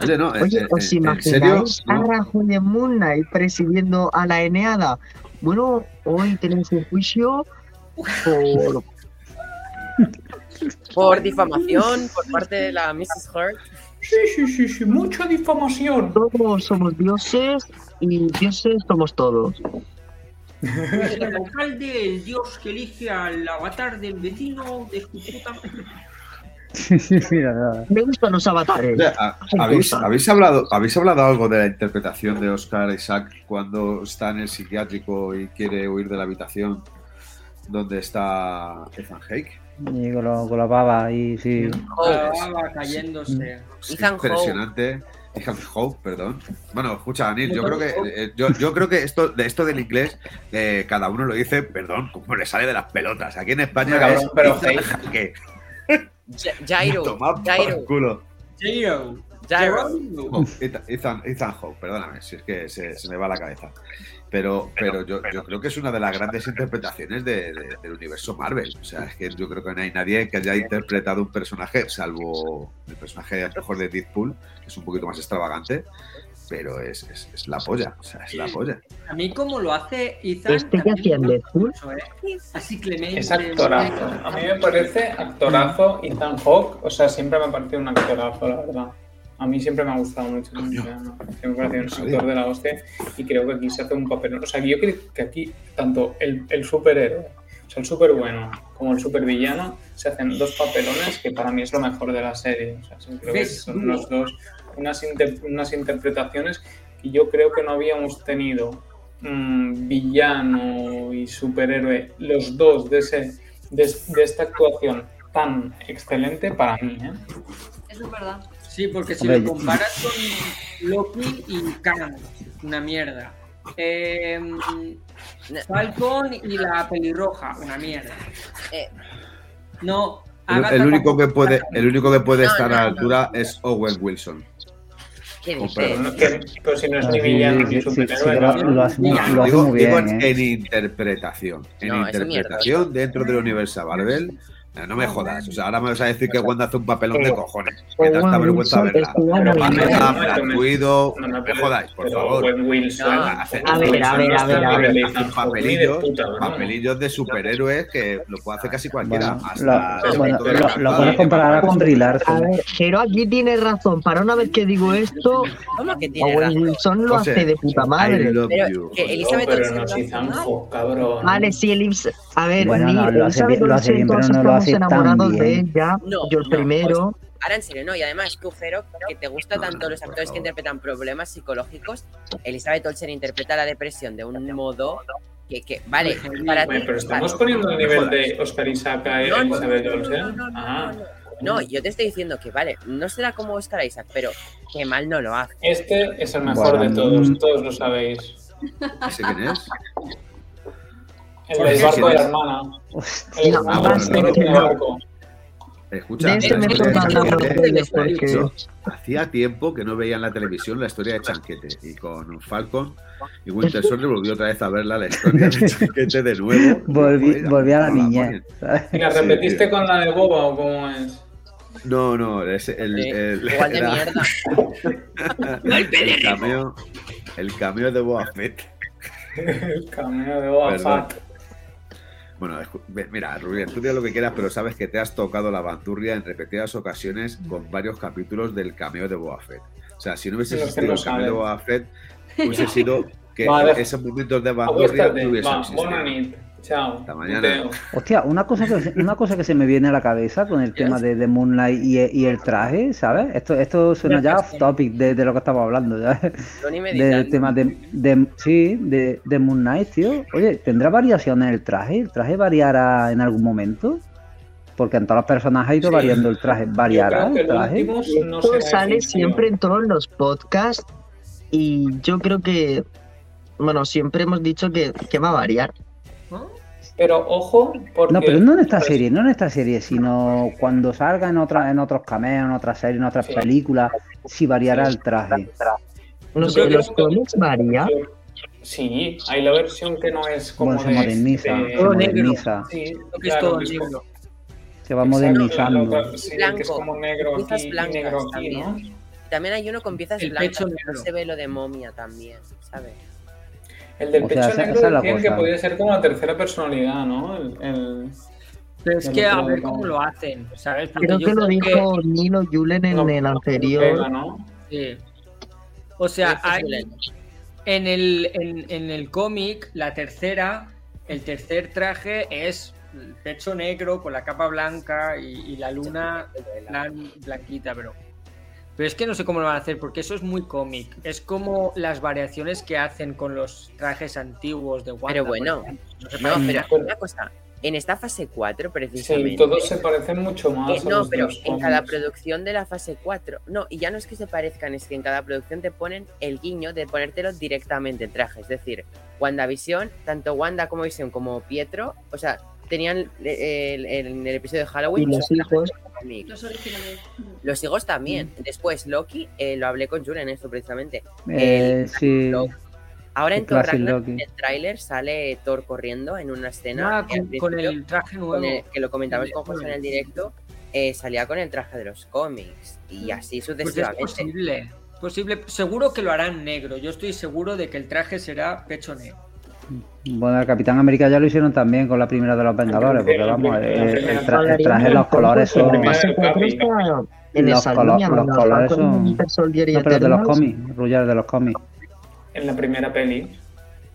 Oye, no, Oye, eh, ¿os eh, ¿en serio? imagináis a. Rajoy de Moon Knight presidiendo a la Eneada? Bueno, hoy tenemos un juicio por... Por difamación por parte de la Mrs. Hurt. Sí, sí, sí, sí, mucha difamación. Todos somos dioses y dioses somos todos. El alcalde, el dios que elige al avatar del vecino de su puta. Mira, nada. Me gustan los avatares. Oye, ¿ha- Me ¿habéis, habéis hablado, ¿Habéis hablado algo de la interpretación de Oscar Isaac cuando está en el psiquiátrico y quiere huir de la habitación donde está Ethan Hake? Y con, lo- con la pava y sí. Estaba cayéndose. Es Ethan Hawke. Impresionante. Ethan Hawke, perdón. Bueno, escucha, Daniel, yo creo que eh, yo, yo creo que esto de esto del inglés eh, cada uno lo dice, perdón, como le sale de las pelotas. Aquí en España Hombre, es pero. Ja- Jairo. Jairo. culo. Jairo. Jairo. Ethan, Hawke, perdóname, si es que se, se me va la cabeza. Pero, pero yo, yo creo que es una de las grandes interpretaciones de- de- del universo Marvel. O sea, es que yo creo que no hay nadie que haya interpretado un personaje, salvo el personaje a lo mejor de Deadpool, que es un poquito más extravagante, pero es, es- es la polla. O sea, es la polla. A mí, como lo hace Ethan. Este que también hacía en me gusta Deadpool. ¿eh? Así clemente. Es actorazo. A mí me parece actorazo Ethan Hawke. O sea, siempre me ha parecido un actorazo, la verdad. A mí siempre me ha gustado mucho. ¿no? Me ha parecido un sabía. actor de la hostia. Y creo que aquí se hace un papel. O sea, yo creo que aquí, tanto el, el superhéroe, o sea, el super bueno, como el super villano, se hacen dos papelones que para mí es lo mejor de la serie. O sea, creo son los dos unas, inter- unas interpretaciones que yo creo que no habíamos tenido mm, villano y superhéroe, los dos de, ese, de, de esta actuación tan excelente para mí. ¿eh? Eso es verdad. Sí, porque si lo comparas con Loki y Kang, una mierda. Eh, Falcon y la pelirroja, una mierda. Eh, No, El, el único que puede, el único que puede No, estar no, a la no. altura es Owen Wilson. ¿Qué? Pero, pero si no es ni villano superhéroe. lo, en, interpretación. En interpretación dentro del universo Marvel. Eh, No me jodas. O sea, ahora me vas a decir que Wanda hace un papelón de cojones. Que da esta vergüenza verla. Pero no, Black no me- Widow, No no me pero- jodáis, por pero favor. No, A ver, a ver, a ver, a ver. Papelillos, papelillos de superhéroes que lo puede hacer casi cualquiera. Lo, puedes de comparar con Brie A ver, Jero aquí tiene razón. Para una vez que digo esto, ¿Cómo que tiene Owen? Wilson lo hace de puta madre. Pero Elizabeth pero Olsen no. Vale, sí, Elipse. A ver, no, lo hace Elizabeth bien- pero no lo estamos enamorados de ella. No, Yo el no, primero. Ahora en serio, no. Y además, tú, Jero, que te gusta tanto los actores que interpretan problemas psicológicos, Elizabeth Olsen interpreta la depresión de un modo que, que vale, para Bueno, ti. pero estamos poniendo el nivel de Oscar Isaac a No, Elizabeth no, no, Olsen. no, no, no, Ah, No, yo te estoy diciendo que, vale, no será como Oscar Isaac, pero que mal no lo hace. este es el mejor Bueno, de todos, todos lo sabéis. ¿Ese quién es? El ¿Por del barco de hermana. Hostia, El No, barco. Escucha, hacía tiempo que no veía en la televisión la historia de Chanquete y con Falcon y Winter Soldier volvió otra vez a verla la historia de Chanquete de nuevo. volví, volví a la no la niñez. ponen. ¿sabes? ¿Y la Sí, repetiste con la de Boba o cómo es? No, no, es el, Sí, el- Igual de era mierda. el cameo, el cameo de Boba Fett. El cameo de Boba. Fett. Bueno, mira, Rubén, tú digas lo que quieras, pero sabes que te has tocado la bandurria en repetidas ocasiones con varios capítulos del cameo de Fett. O sea, si no hubiese existido el cameo de. Boba Fett, hubiese sido que esos momentos de bandurria no hubiesen existido. Chao. Hasta mañana. Hostia, una cosa, que, una cosa que se me viene a la cabeza con el tema de, de Moonlight y, y el traje, ¿sabes? Esto, esto suena ya off topic de, de lo que estamos hablando, ¿ya? Tony Del tema de, de- sí, de, de Moon Knight, tío. Oye, ¿tendrá variaciones el traje? ¿El traje variará en algún momento? Porque en todos los personajes ha ido Sí. variando el traje. ¿Variará el traje? no Esto sale siempre en todos los podcasts y yo creo que, bueno, siempre hemos dicho que, que va a variar. Pero ojo, porque. No, pero no en esta pues, serie, no en esta serie, sino cuando salga en otra, en otros cameos, en otras series, en otras Sí. películas, si variará el traje. No Yo sé, los cómics varía. Sí, hay la versión que no es como Bueno, se de- moderniza, de- se Todo negro. moderniza, Sí, Lo que es claro, todo es como- negro. se va Exacto, modernizando. lo- sí, que es como negro piezas aquí blancas negro aquí, ¿no? también. También hay uno con piezas El blancas, pecho que no negro. se ve lo de momia también, ¿sabes? El del O pecho sea, esa- negro esa es la decían que podía ser como la tercera personalidad, ¿no? El, el- Pero es que a ver cómo lo hacen, ¿sabes? Porque Creo yo que lo dijo Nilo Julen en no, el anterior. pega, ¿no? Sí. O sea, Esto es hay, en el, en, en el cómic, la tercera, el tercer traje es el pecho negro con la capa blanca y, y la luna blanquita, pero. Pero es que no sé cómo lo van a hacer, porque eso es muy cómic. Es como las variaciones que hacen con los trajes antiguos de Wanda. Pero bueno. No se No, pero una cosa, en esta fase 4 Sí, precisamente... todos se parecen mucho más. a no, los pero en cada producción de la fase 4, no, y ya no es que se parezcan, es que en cada producción te ponen el guiño de ponértelo directamente en traje. Es decir, WandaVision, tanto Wanda como Vision como Pietro, o sea, tenían eh, el, el- en el episodio de Halloween. Y los hijos. cómic. Los originales. Los hijos también. Después, Loki, eh, lo hablé con Julen esto precisamente. Eh, sí. Lo- Ahora en El Thor Ragnarok, en el tráiler sale Thor corriendo en una escena. Ah, con, el traje nuevo. con el- que lo comentamos con José en el directo, eh, salía con el traje de los cómics y así Pues es sucesivamente. posible. Posible, seguro que lo harán negro. Yo estoy seguro de que el traje será pecho negro. Bueno, el Capitán América ya lo hicieron también con la primera de los Vengadores, porque vamos, el, el tra- el traje, los colores son. Los colores son- y No, pero de los cómics, Rullar de los cómics. En la primera peli.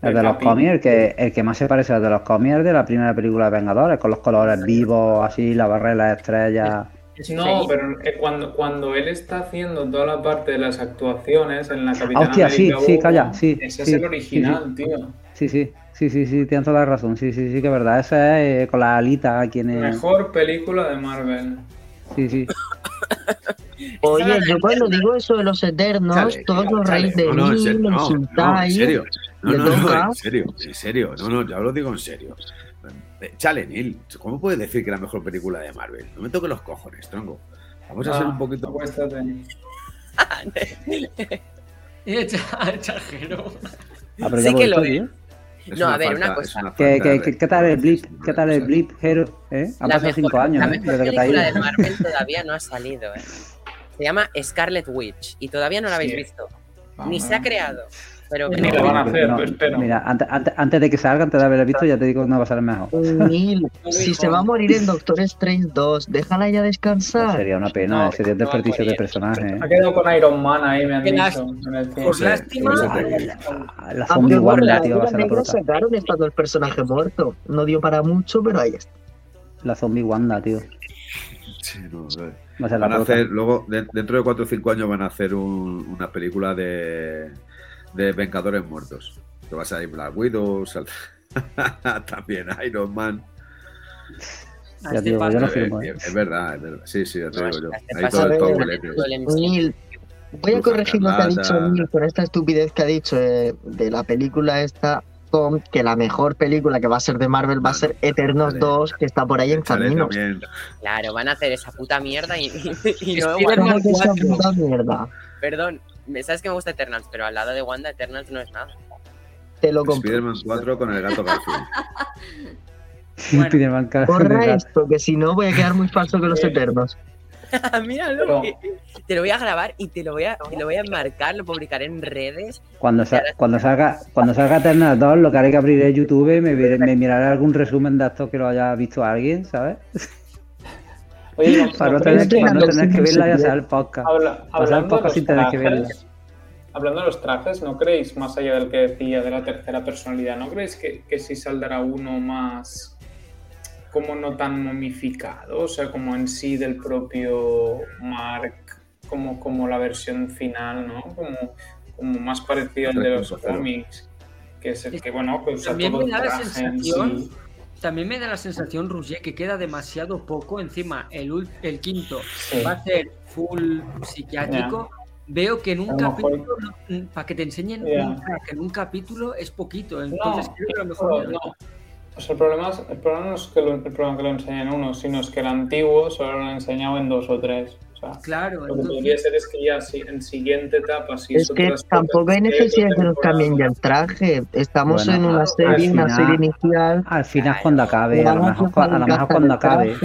El de los cómics, el que, el que más se parece al de los cómics es el de la primera película de Vengadores, con los colores vivos, así, la barrera, las estrellas. Es No, pero eh, cuando, cuando él está haciendo toda la parte de las actuaciones en la Capitana hostia, sí, América sí, 1, calla, sí, Ese sí, es el sí, original, tío. Sí, sí, sí, sí, sí, tienes toda la razón. Sí, sí, sí, que es verdad. Esa es eh, con la alita aquí en el... Mejor película de Marvel. Sí, sí. Oye, yo cuando digo eso de los eternos, Chale, todos los reyes de No, no, en mí, serio, me no, no, en insultáis. serio. No, no, no, en serio, en serio. No, no, ya lo digo en serio. Chale, Neil, ¿cómo puedes decir que es la mejor película de Marvel? No me toques los cojones, tronco. Vamos a ser Ah, un poquito. acuéstate. Exagero. Ah, Sí que lo vuelto, es. No, a ver, falta- una cosa. una ¿Qué, qué, de qué, qué tal el blip? ¿Qué tal el blip, Hero? ¿Eh? Han La pasado cinco mejor- años, la ¿eh? Desde película de Marvel todavía no ha salido, ¿eh? Se llama Scarlet Witch y todavía no la habéis Sí. visto. Vamos. Ni se ha creado. Pero lo van a hacer, No, pues espero. Mira, antes, antes, de que salga, antes de haberlo visto, ya te digo que no va a ser mejor. Neil, si se va a morir en Doctor Strange 2, déjala ya descansar. sería una pena, No, sería un desperdicio de personaje. ¿eh? Ha quedado con Iron Man ahí, me han dicho. Sí, lástima. La, la Ah, zombie la tío, va a ser la prota. sacaron estando el personaje muerto. No dio para mucho, pero ahí está. La zombie Wanda, tío. Sí, no, a ver. Va a ser la Van a hacer, luego, de- dentro de 4 o 5 años van a hacer un- una película de, de Vengadores Muertos. Que va a salir Black Widow, sal- también Iron Man. A Ya, este tío, yo paso- no firmo, ¿eh? Es, es verdad, es verdad. Sí, sí, ya te No, digo yo. Ahí todo todo el voy a corregir lo que ha dicho. Neil con esta estupidez que ha dicho de, de la película esta. Tom, que la mejor película que va a ser de Marvel va a ser Eternos Vale. 2, que está por ahí en camino. Claro, van a hacer esa puta mierda y, y, y no. ¿Cómo que esa 4. puta mierda? Perdón, sabes que me gusta Eternals, pero al lado de Wanda, Eternals no es nada. Te lo compro. Spider-Man 4 con el gato Garfield. Bueno. Cara- esto, que si no voy a quedar muy falso que los Eternos. Míralo. Que- Te lo voy a grabar y te lo voy a, te lo voy a enmarcar, lo publicaré en redes. Cuando, sa- cuando salga cuando salga Eternal 2, lo que haré que abriré YouTube me, me miraré algún resumen de esto que lo haya visto alguien, ¿sabes? Oye, ¿no- Para no tener, que- para no tener que verla y Simpsons hacer el podcast. Habla- Pasar el hablando, de podcast los sin tener que verla. trajes, hablando de los trajes, ¿no creéis, más allá del que decía de la tercera personalidad, ¿no creéis que, que si saldrá uno más como no tan momificado? O sea, como en sí del propio Mark, como, como la versión final, ¿no? Como, como más parecido al de los 3.0. cómics, que es el que, bueno, que usa También todo me da la traje en sensación sí. También me da la sensación, Roger, que queda demasiado poco. Encima, el, el quinto Sí. va a ser full psiquiátrico. Veo que en un mejor- capítulo, no- para que te enseñen un crack en un capítulo es poquito. Entonces No, creo que a lo no, mejor. no. O sea, el, problema es- el problema no es que lo, el problema que lo enseñen uno, sino es que el antiguo solo lo han enseñado en dos o tres. O sea, Claro, lo que entonces- podría ser es que ya si, en siguiente etapa, si Es que tampoco hay necesidad de que nos cambien ya el traje. Estamos Bueno, en una serie, una final- serie inicial. Al final cuando acabe, a lo mejor, a lo mejor cuando acabe.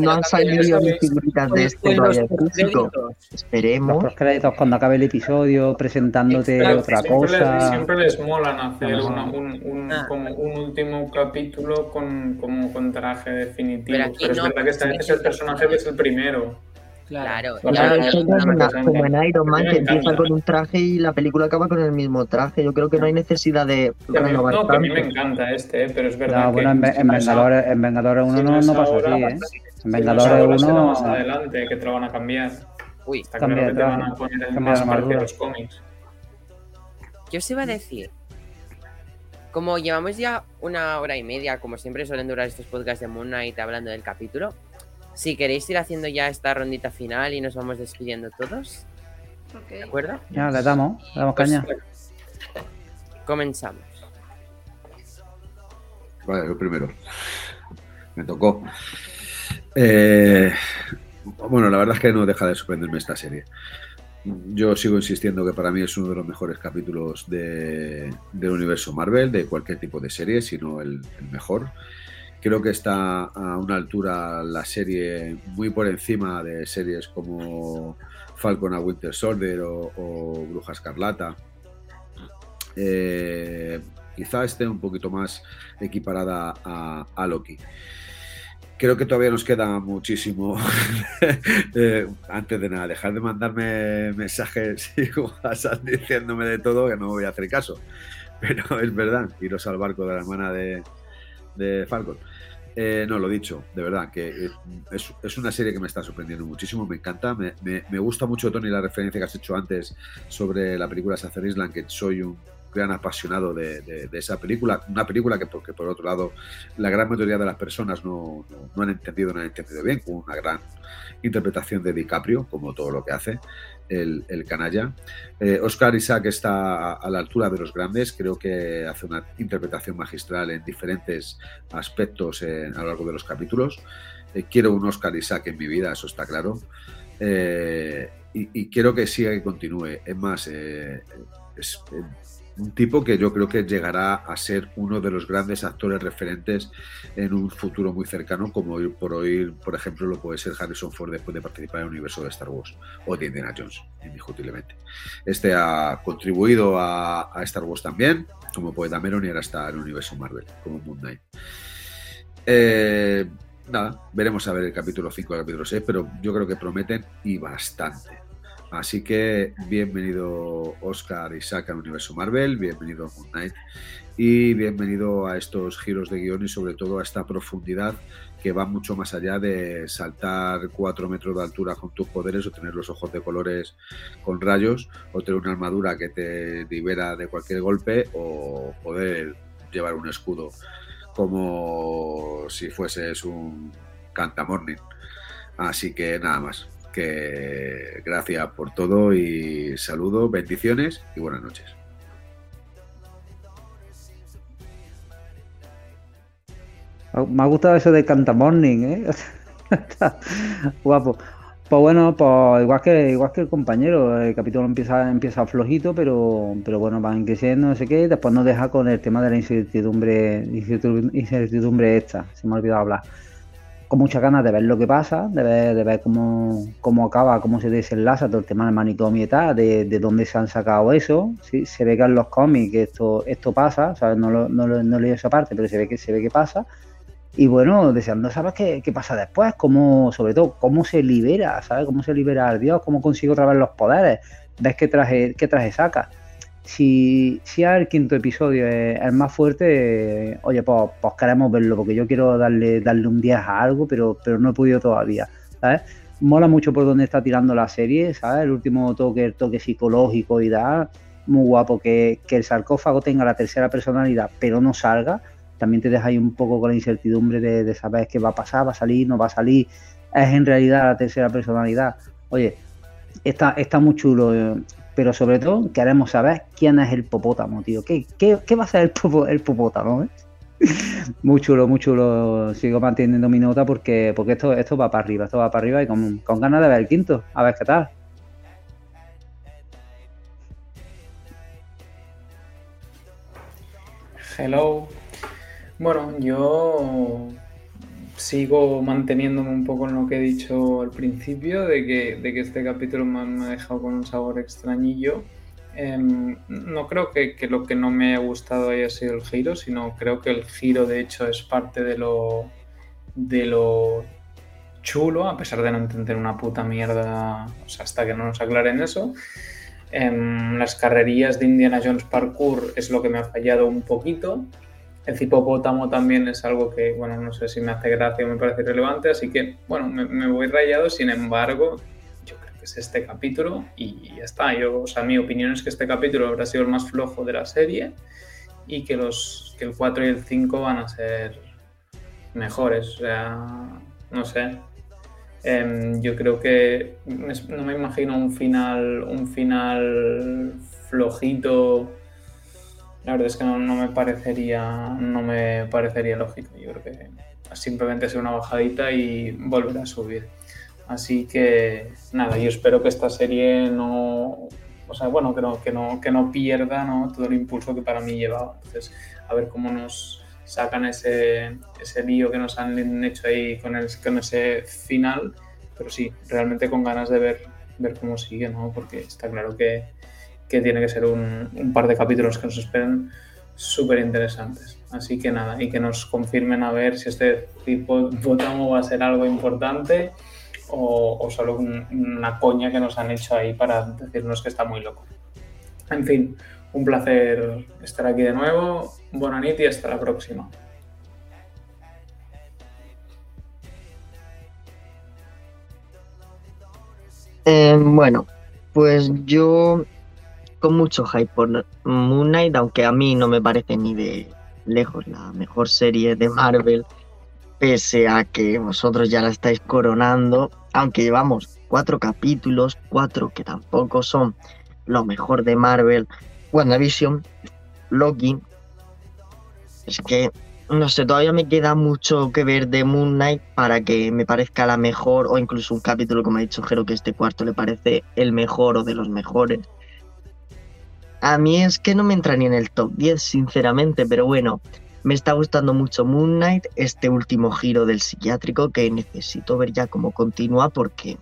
No han salido ni figuritas de este en los todavía físico. créditos. Los Esperemos. créditos cuando acabe el episodio, presentándote Claro, otra siempre Les, cosa. siempre les molan hacer una- un, un- Ah. como un último capítulo con, como con traje definitivo. Pero Pero, aquí es no, verdad que este es el personaje que es el primero. Claro, Claro, ya- Claro, ya- es como, en- como en Iron Man, que empieza con un traje y la película acaba con el mismo traje. Yo creo que no hay necesidad de mí- renovar no, que a mí me encanta este, eh, pero es verdad No, que bueno, en, en Vengadores, en Vengadores 1 si no, no pasó así, ¿eh? En si no es Vengadores ahora, será 1 más adelante que te lo van a cambiar. Uy, Está claro que de te van a poner cambia más de armadura. los cómics. ¿qué os iba a decir? Como llevamos ya una hora y media, como siempre suelen durar estos podcasts de Moon Knight hablando del capítulo, si queréis ir haciendo ya esta rondita final y nos vamos despidiendo todos, ¿de acuerdo? Ya, le damos, le damos Pues, caña. Comenzamos. Vale, yo primero. Me tocó. Eh, bueno, la verdad es que no deja de sorprenderme esta serie. Yo sigo insistiendo que para mí es uno de los mejores capítulos de- del universo Marvel, de cualquier tipo de serie, sino el, el mejor. Creo que está a una altura la serie muy por encima de series como Falcon a Winter Soldier o, o Bruja Escarlata. Eh, quizá esté un poquito más equiparada a, Loki. Creo que todavía nos queda muchísimo. Eh, antes de nada, dejar de mandarme mensajes y WhatsApp diciéndome de todo que no voy a hacer caso. Pero es verdad, iros al barco de la hermana de Falcon. Eh, no, lo dicho, de verdad, que eh, es, una serie que me está sorprendiendo muchísimo, me encanta, me, me, me, gusta mucho, Tony, la referencia que has hecho antes sobre la película Sacer Island, que soy un gran apasionado de, de, de, esa película, una película que porque por otro lado la gran mayoría de las personas no, no, no han entendido, no han entendido bien, con una gran interpretación de DiCaprio, como todo lo que hace el, el canalla. Eh, Oscar Isaac está a, la altura de los grandes, creo que hace una interpretación magistral en diferentes aspectos en, a lo largo de los capítulos. Eh, quiero un Oscar Isaac en mi vida, eso está claro. Eh, y, y, quiero que siga y continúe. Es más, eh, es, un tipo que yo creo que llegará a ser uno de los grandes actores referentes en un futuro muy cercano, como hoy por hoy, por ejemplo, lo puede ser Harrison Ford después de participar en el universo de Star Wars o de Indiana Jones, indiscutiblemente. Este ha contribuido a, Star Wars también, como Poeta Meron, y ahora está en el universo Marvel, como Moon Knight. Eh, nada, veremos a ver el capítulo 5 y el capítulo 6, pero yo creo que prometen y bastante. Así que bienvenido Oscar Isaac al universo Marvel, bienvenido a Moon Knight y bienvenido a estos giros de guion y sobre todo a esta profundidad que va mucho más allá de saltar cuatro metros de altura con tus poderes o tener los ojos de colores con rayos o tener una armadura que te libera de cualquier golpe o poder llevar un escudo como si fueses un cantamorning. Así que nada más que gracias por todo y saludo, bendiciones y buenas noches. Me ha gustado eso de Cantamorning, ¿eh? Guapo. Pues bueno, pues igual que igual que el compañero, el capítulo empieza empieza flojito, pero pero bueno, van creciendo, no sé qué, después nos deja con el tema de la incertidumbre incertidumbre esta, se me ha olvidado hablar con muchas ganas de ver lo que pasa, de ver, de ver cómo, cómo acaba, cómo se desenlaza todo el tema del manicomio y tal, de, de dónde se han sacado eso. ¿sí? Se ve que en los cómics esto, esto pasa, ¿sabes? No, lo, no, no leí esa parte, pero se ve que se ve que pasa. Y bueno, deseando saber qué, qué pasa después, cómo, sobre todo, cómo se libera, ¿sabes? Cómo se libera al Dios, cómo consigue otra vez los poderes, ves qué traje, qué traje saca si, si el quinto episodio es el más fuerte, oye, pues, pues, queremos verlo, porque yo quiero darle, darle un 10 a algo, pero, pero no he podido todavía, ¿sabes? Mola mucho por donde está tirando la serie, ¿sabes? El último toque, el toque psicológico y da, muy guapo, que, que el sarcófago tenga la tercera personalidad, pero no salga, también te deja ahí un poco con la incertidumbre de, de saber qué va a pasar, va a salir, no va a salir, es en realidad la tercera personalidad. Oye, está, está muy chulo pero sobre todo queremos saber quién es el popótamo, tío. ¿Qué, qué, qué va a ser el, popo, el popótamo? Eh? muy chulo, muy chulo. Sigo manteniendo mi nota porque, porque esto, esto va para arriba, esto va para arriba y con, con ganas de ver el quinto, a ver qué tal. Hello. Bueno, yo sigo manteniéndome un poco en lo que he dicho al principio, de que, de que este capítulo me, me, ha dejado con un sabor extrañillo. Eh, no creo que, que, lo que no me ha gustado haya sido el giro, sino creo que el giro de hecho es parte de lo, de lo chulo, a pesar de no entender una puta mierda, o sea, hasta que no nos aclaren eso. Eh, las carrerías de Indiana Jones Parkour es lo que me ha fallado un poquito. El hipopótamo también es algo que, bueno, no sé si me hace gracia o me parece relevante, así que, bueno, me, voy rayado, sin embargo, yo creo que es este capítulo y ya está. Yo, o sea, mi opinión es que este capítulo habrá sido el más flojo de la serie y que, los, que el 4 y el 5 van a ser mejores, o sea, no sé. Eh, yo creo que no me imagino un final, un final flojito la verdad es que no, no, me parecería no me parecería lógico. Yo creo que simplemente sea una bajadita y volver a subir. Así que nada, yo espero que esta serie no, o sea, bueno, que no, que no, que no pierda ¿no? todo el impulso que para mí llevaba. Entonces, a ver cómo nos sacan ese, ese lío que nos han hecho ahí con, el, con ese final. Pero sí, realmente con ganas de ver, ver cómo sigue, ¿no? Porque está claro que, que tiene que ser un, par de capítulos que nos esperen súper interesantes. Así que nada, y que nos confirmen a ver si este hipopótamo va a ser algo importante o, solo una coña que nos han hecho ahí para decirnos que está muy loco. En fin, un placer estar aquí de nuevo. Buena nit y hasta la próxima. Eh, bueno, pues yo con mucho hype por Moon Knight, aunque a mí no me parece ni de lejos la mejor serie de Marvel, pese a que vosotros ya la estáis coronando, aunque llevamos cuatro capítulos, cuatro que tampoco son lo mejor de Marvel, WandaVision, Loki, es que no sé, todavía me queda mucho que ver de Moon Knight para que me parezca la mejor, o incluso un capítulo, como ha dicho Jero, que este cuarto le parece el mejor o de los mejores. A mí es que no me entra ni en el top 10, sinceramente, pero bueno, me está gustando mucho Moon Knight, este último giro del psiquiátrico que necesito ver ya cómo continúa porque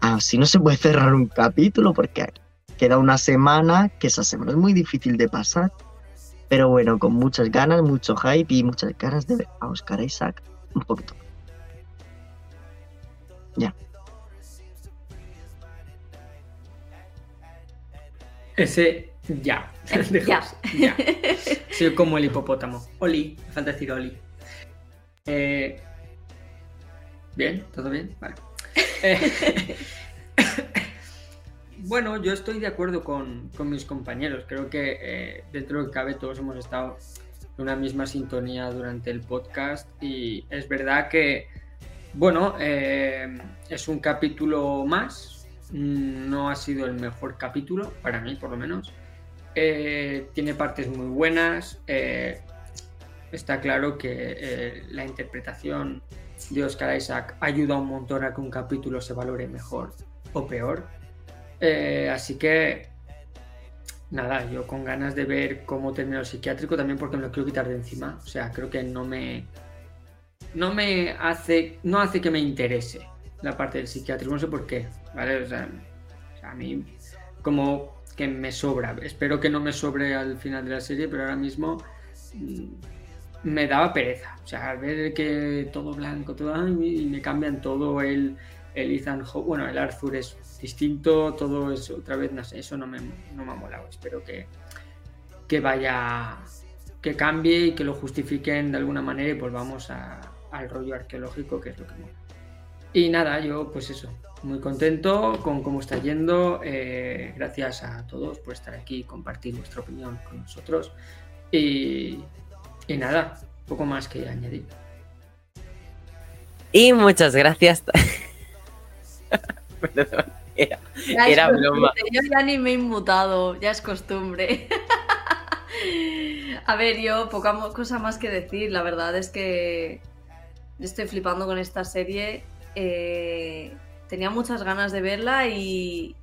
así no se puede cerrar un capítulo porque queda una semana, que esa semana es muy difícil de pasar. Pero bueno, con muchas ganas, mucho hype y muchas ganas de ver a Oscar Isaac un poquito. Ya. Ese ya. Ya. ya. Soy como el hipopótamo. Oli, me falta decir Oli. Eh, Bien, ¿todo bien? Vale. Eh, bueno, yo estoy de acuerdo con, con mis compañeros. Creo que eh, dentro de lo que cabe todos hemos estado en una misma sintonía durante el podcast y es verdad que, bueno, eh, es un capítulo más. Mm, No ha sido el mejor capítulo, para mí por lo menos. Eh, tiene partes muy buenas. eh, está claro que eh, la interpretación de Oscar Isaac ayuda un montón a que un capítulo se valore mejor o peor. Así que, nada, yo con ganas de ver cómo termina el psiquiátrico también porque me lo quiero quitar de encima. O sea, creo que no me. No me hace. No hace que me interese la parte del psiquiátrico. No sé por qué, ¿vale? O sea, a mí, como que me sobra. Espero que no me sobre al final de la serie, pero ahora mismo. mm, me daba pereza. O sea, al ver que todo blanco, todo y me cambian todo el, el Ethan Hawke, bueno, el Arthur es distinto, todo es otra vez, no sé, eso no me, no me ha molado. Espero que, que vaya, que cambie y que lo justifiquen de alguna manera y volvamos a- al rollo arqueológico, que es lo que mola. Y nada, yo pues eso, muy contento con cómo está yendo. eh, gracias a todos por estar aquí y compartir vuestra opinión con nosotros. Y, y nada, poco más que añadir. Y muchas gracias. Perdón, era, era broma. Yo ya ni me he inmutado, ya es costumbre. A ver, yo poca cosa más que decir. La verdad es que estoy flipando con esta serie. Eh, tenía muchas ganas de verla y,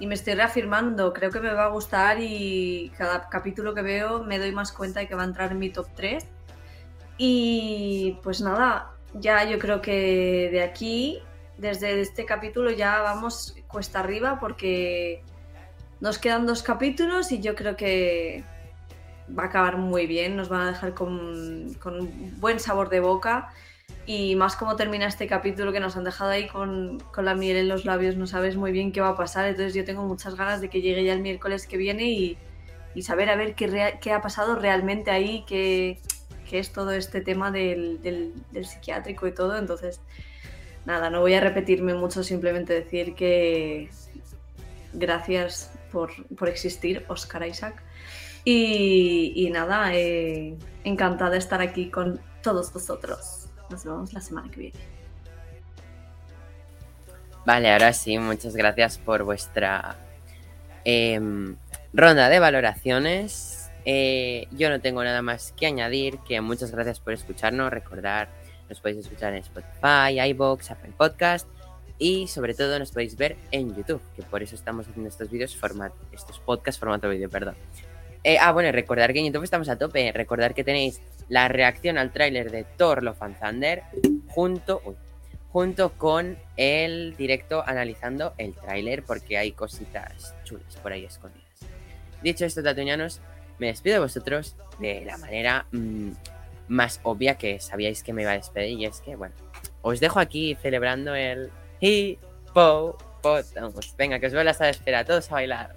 y me estoy reafirmando. Creo que me va a gustar y cada capítulo que veo me doy más cuenta de que va a entrar en mi top 3. Y pues nada, ya yo creo que de aquí, desde este capítulo, ya vamos cuesta arriba porque nos quedan dos capítulos y yo creo que va a acabar muy bien, nos van a dejar con, con buen sabor de boca y más como termina este capítulo que nos han dejado ahí con, con la miel en los labios, no sabes muy bien qué va a pasar, entonces yo tengo muchas ganas de que llegue ya el miércoles que viene y, y saber a ver qué, qué ha pasado realmente ahí, qué, qué es todo este tema del, del- del psiquiátrico y todo, entonces nada, no voy a repetirme mucho, simplemente decir que gracias por, por existir, Oscar Isaac. Y, y nada, eh, encantada de estar aquí con todos vosotros. Nos vemos la semana que viene. Vale, ahora sí, muchas gracias por vuestra em, ronda de valoraciones. Eh, yo no tengo nada más que añadir, que muchas gracias por escucharnos. Recordar, nos podéis escuchar en Spotify, iVoox, Apple Podcast y sobre todo nos podéis ver en YouTube, que por eso estamos haciendo estos vídeos, estos podcasts formato vídeo, perdón. Eh, ah, bueno, recordar que en YouTube estamos a tope. Recordar que tenéis la reacción al tráiler de Thor Love and junto, junto con el directo analizando el tráiler porque hay cositas chulas por ahí escondidas. Dicho esto, tatuñanos, me despido de vosotros de la manera mm, más obvia que sabíais que me iba a despedir y es que, bueno, os dejo aquí celebrando el Hippopotamus. Venga, que os veo la sala de espera, todos a bailar.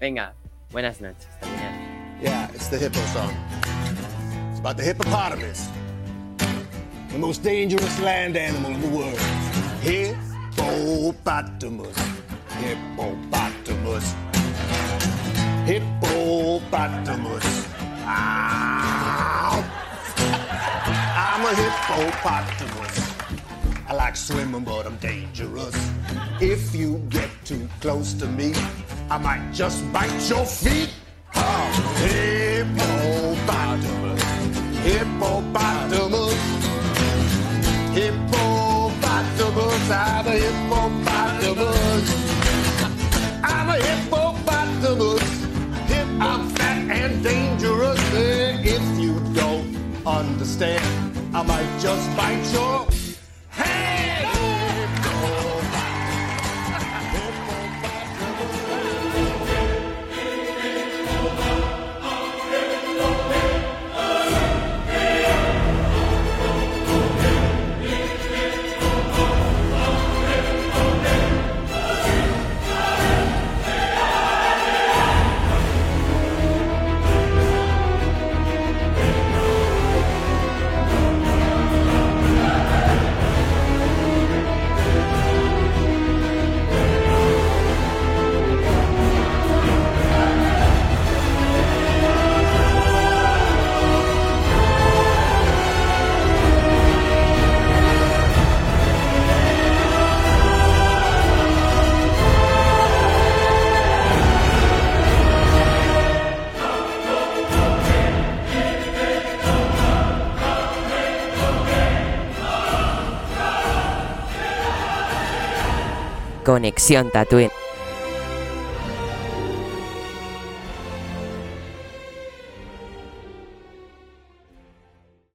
Venga, buenas noches. tatuñanos. Yeah, it's the hippo song. It's about the hippopotamus, the most dangerous land animal in the world. Hippopotamus. Hippopotamus. Hippopotamus. Hippopotamus. Ow! I'm a hippopotamus. I like swimming, but I'm dangerous. If you get too close to me, I might just bite your feet. Oh, hippopotamus. Hippopotamus. Hippopotamus. I'm a hippopotamus. I'm a hippopotamus. Hip, I'm fat and dangerous. Eh, If you don't understand, I might just bite your hand. Conexión Tatooine.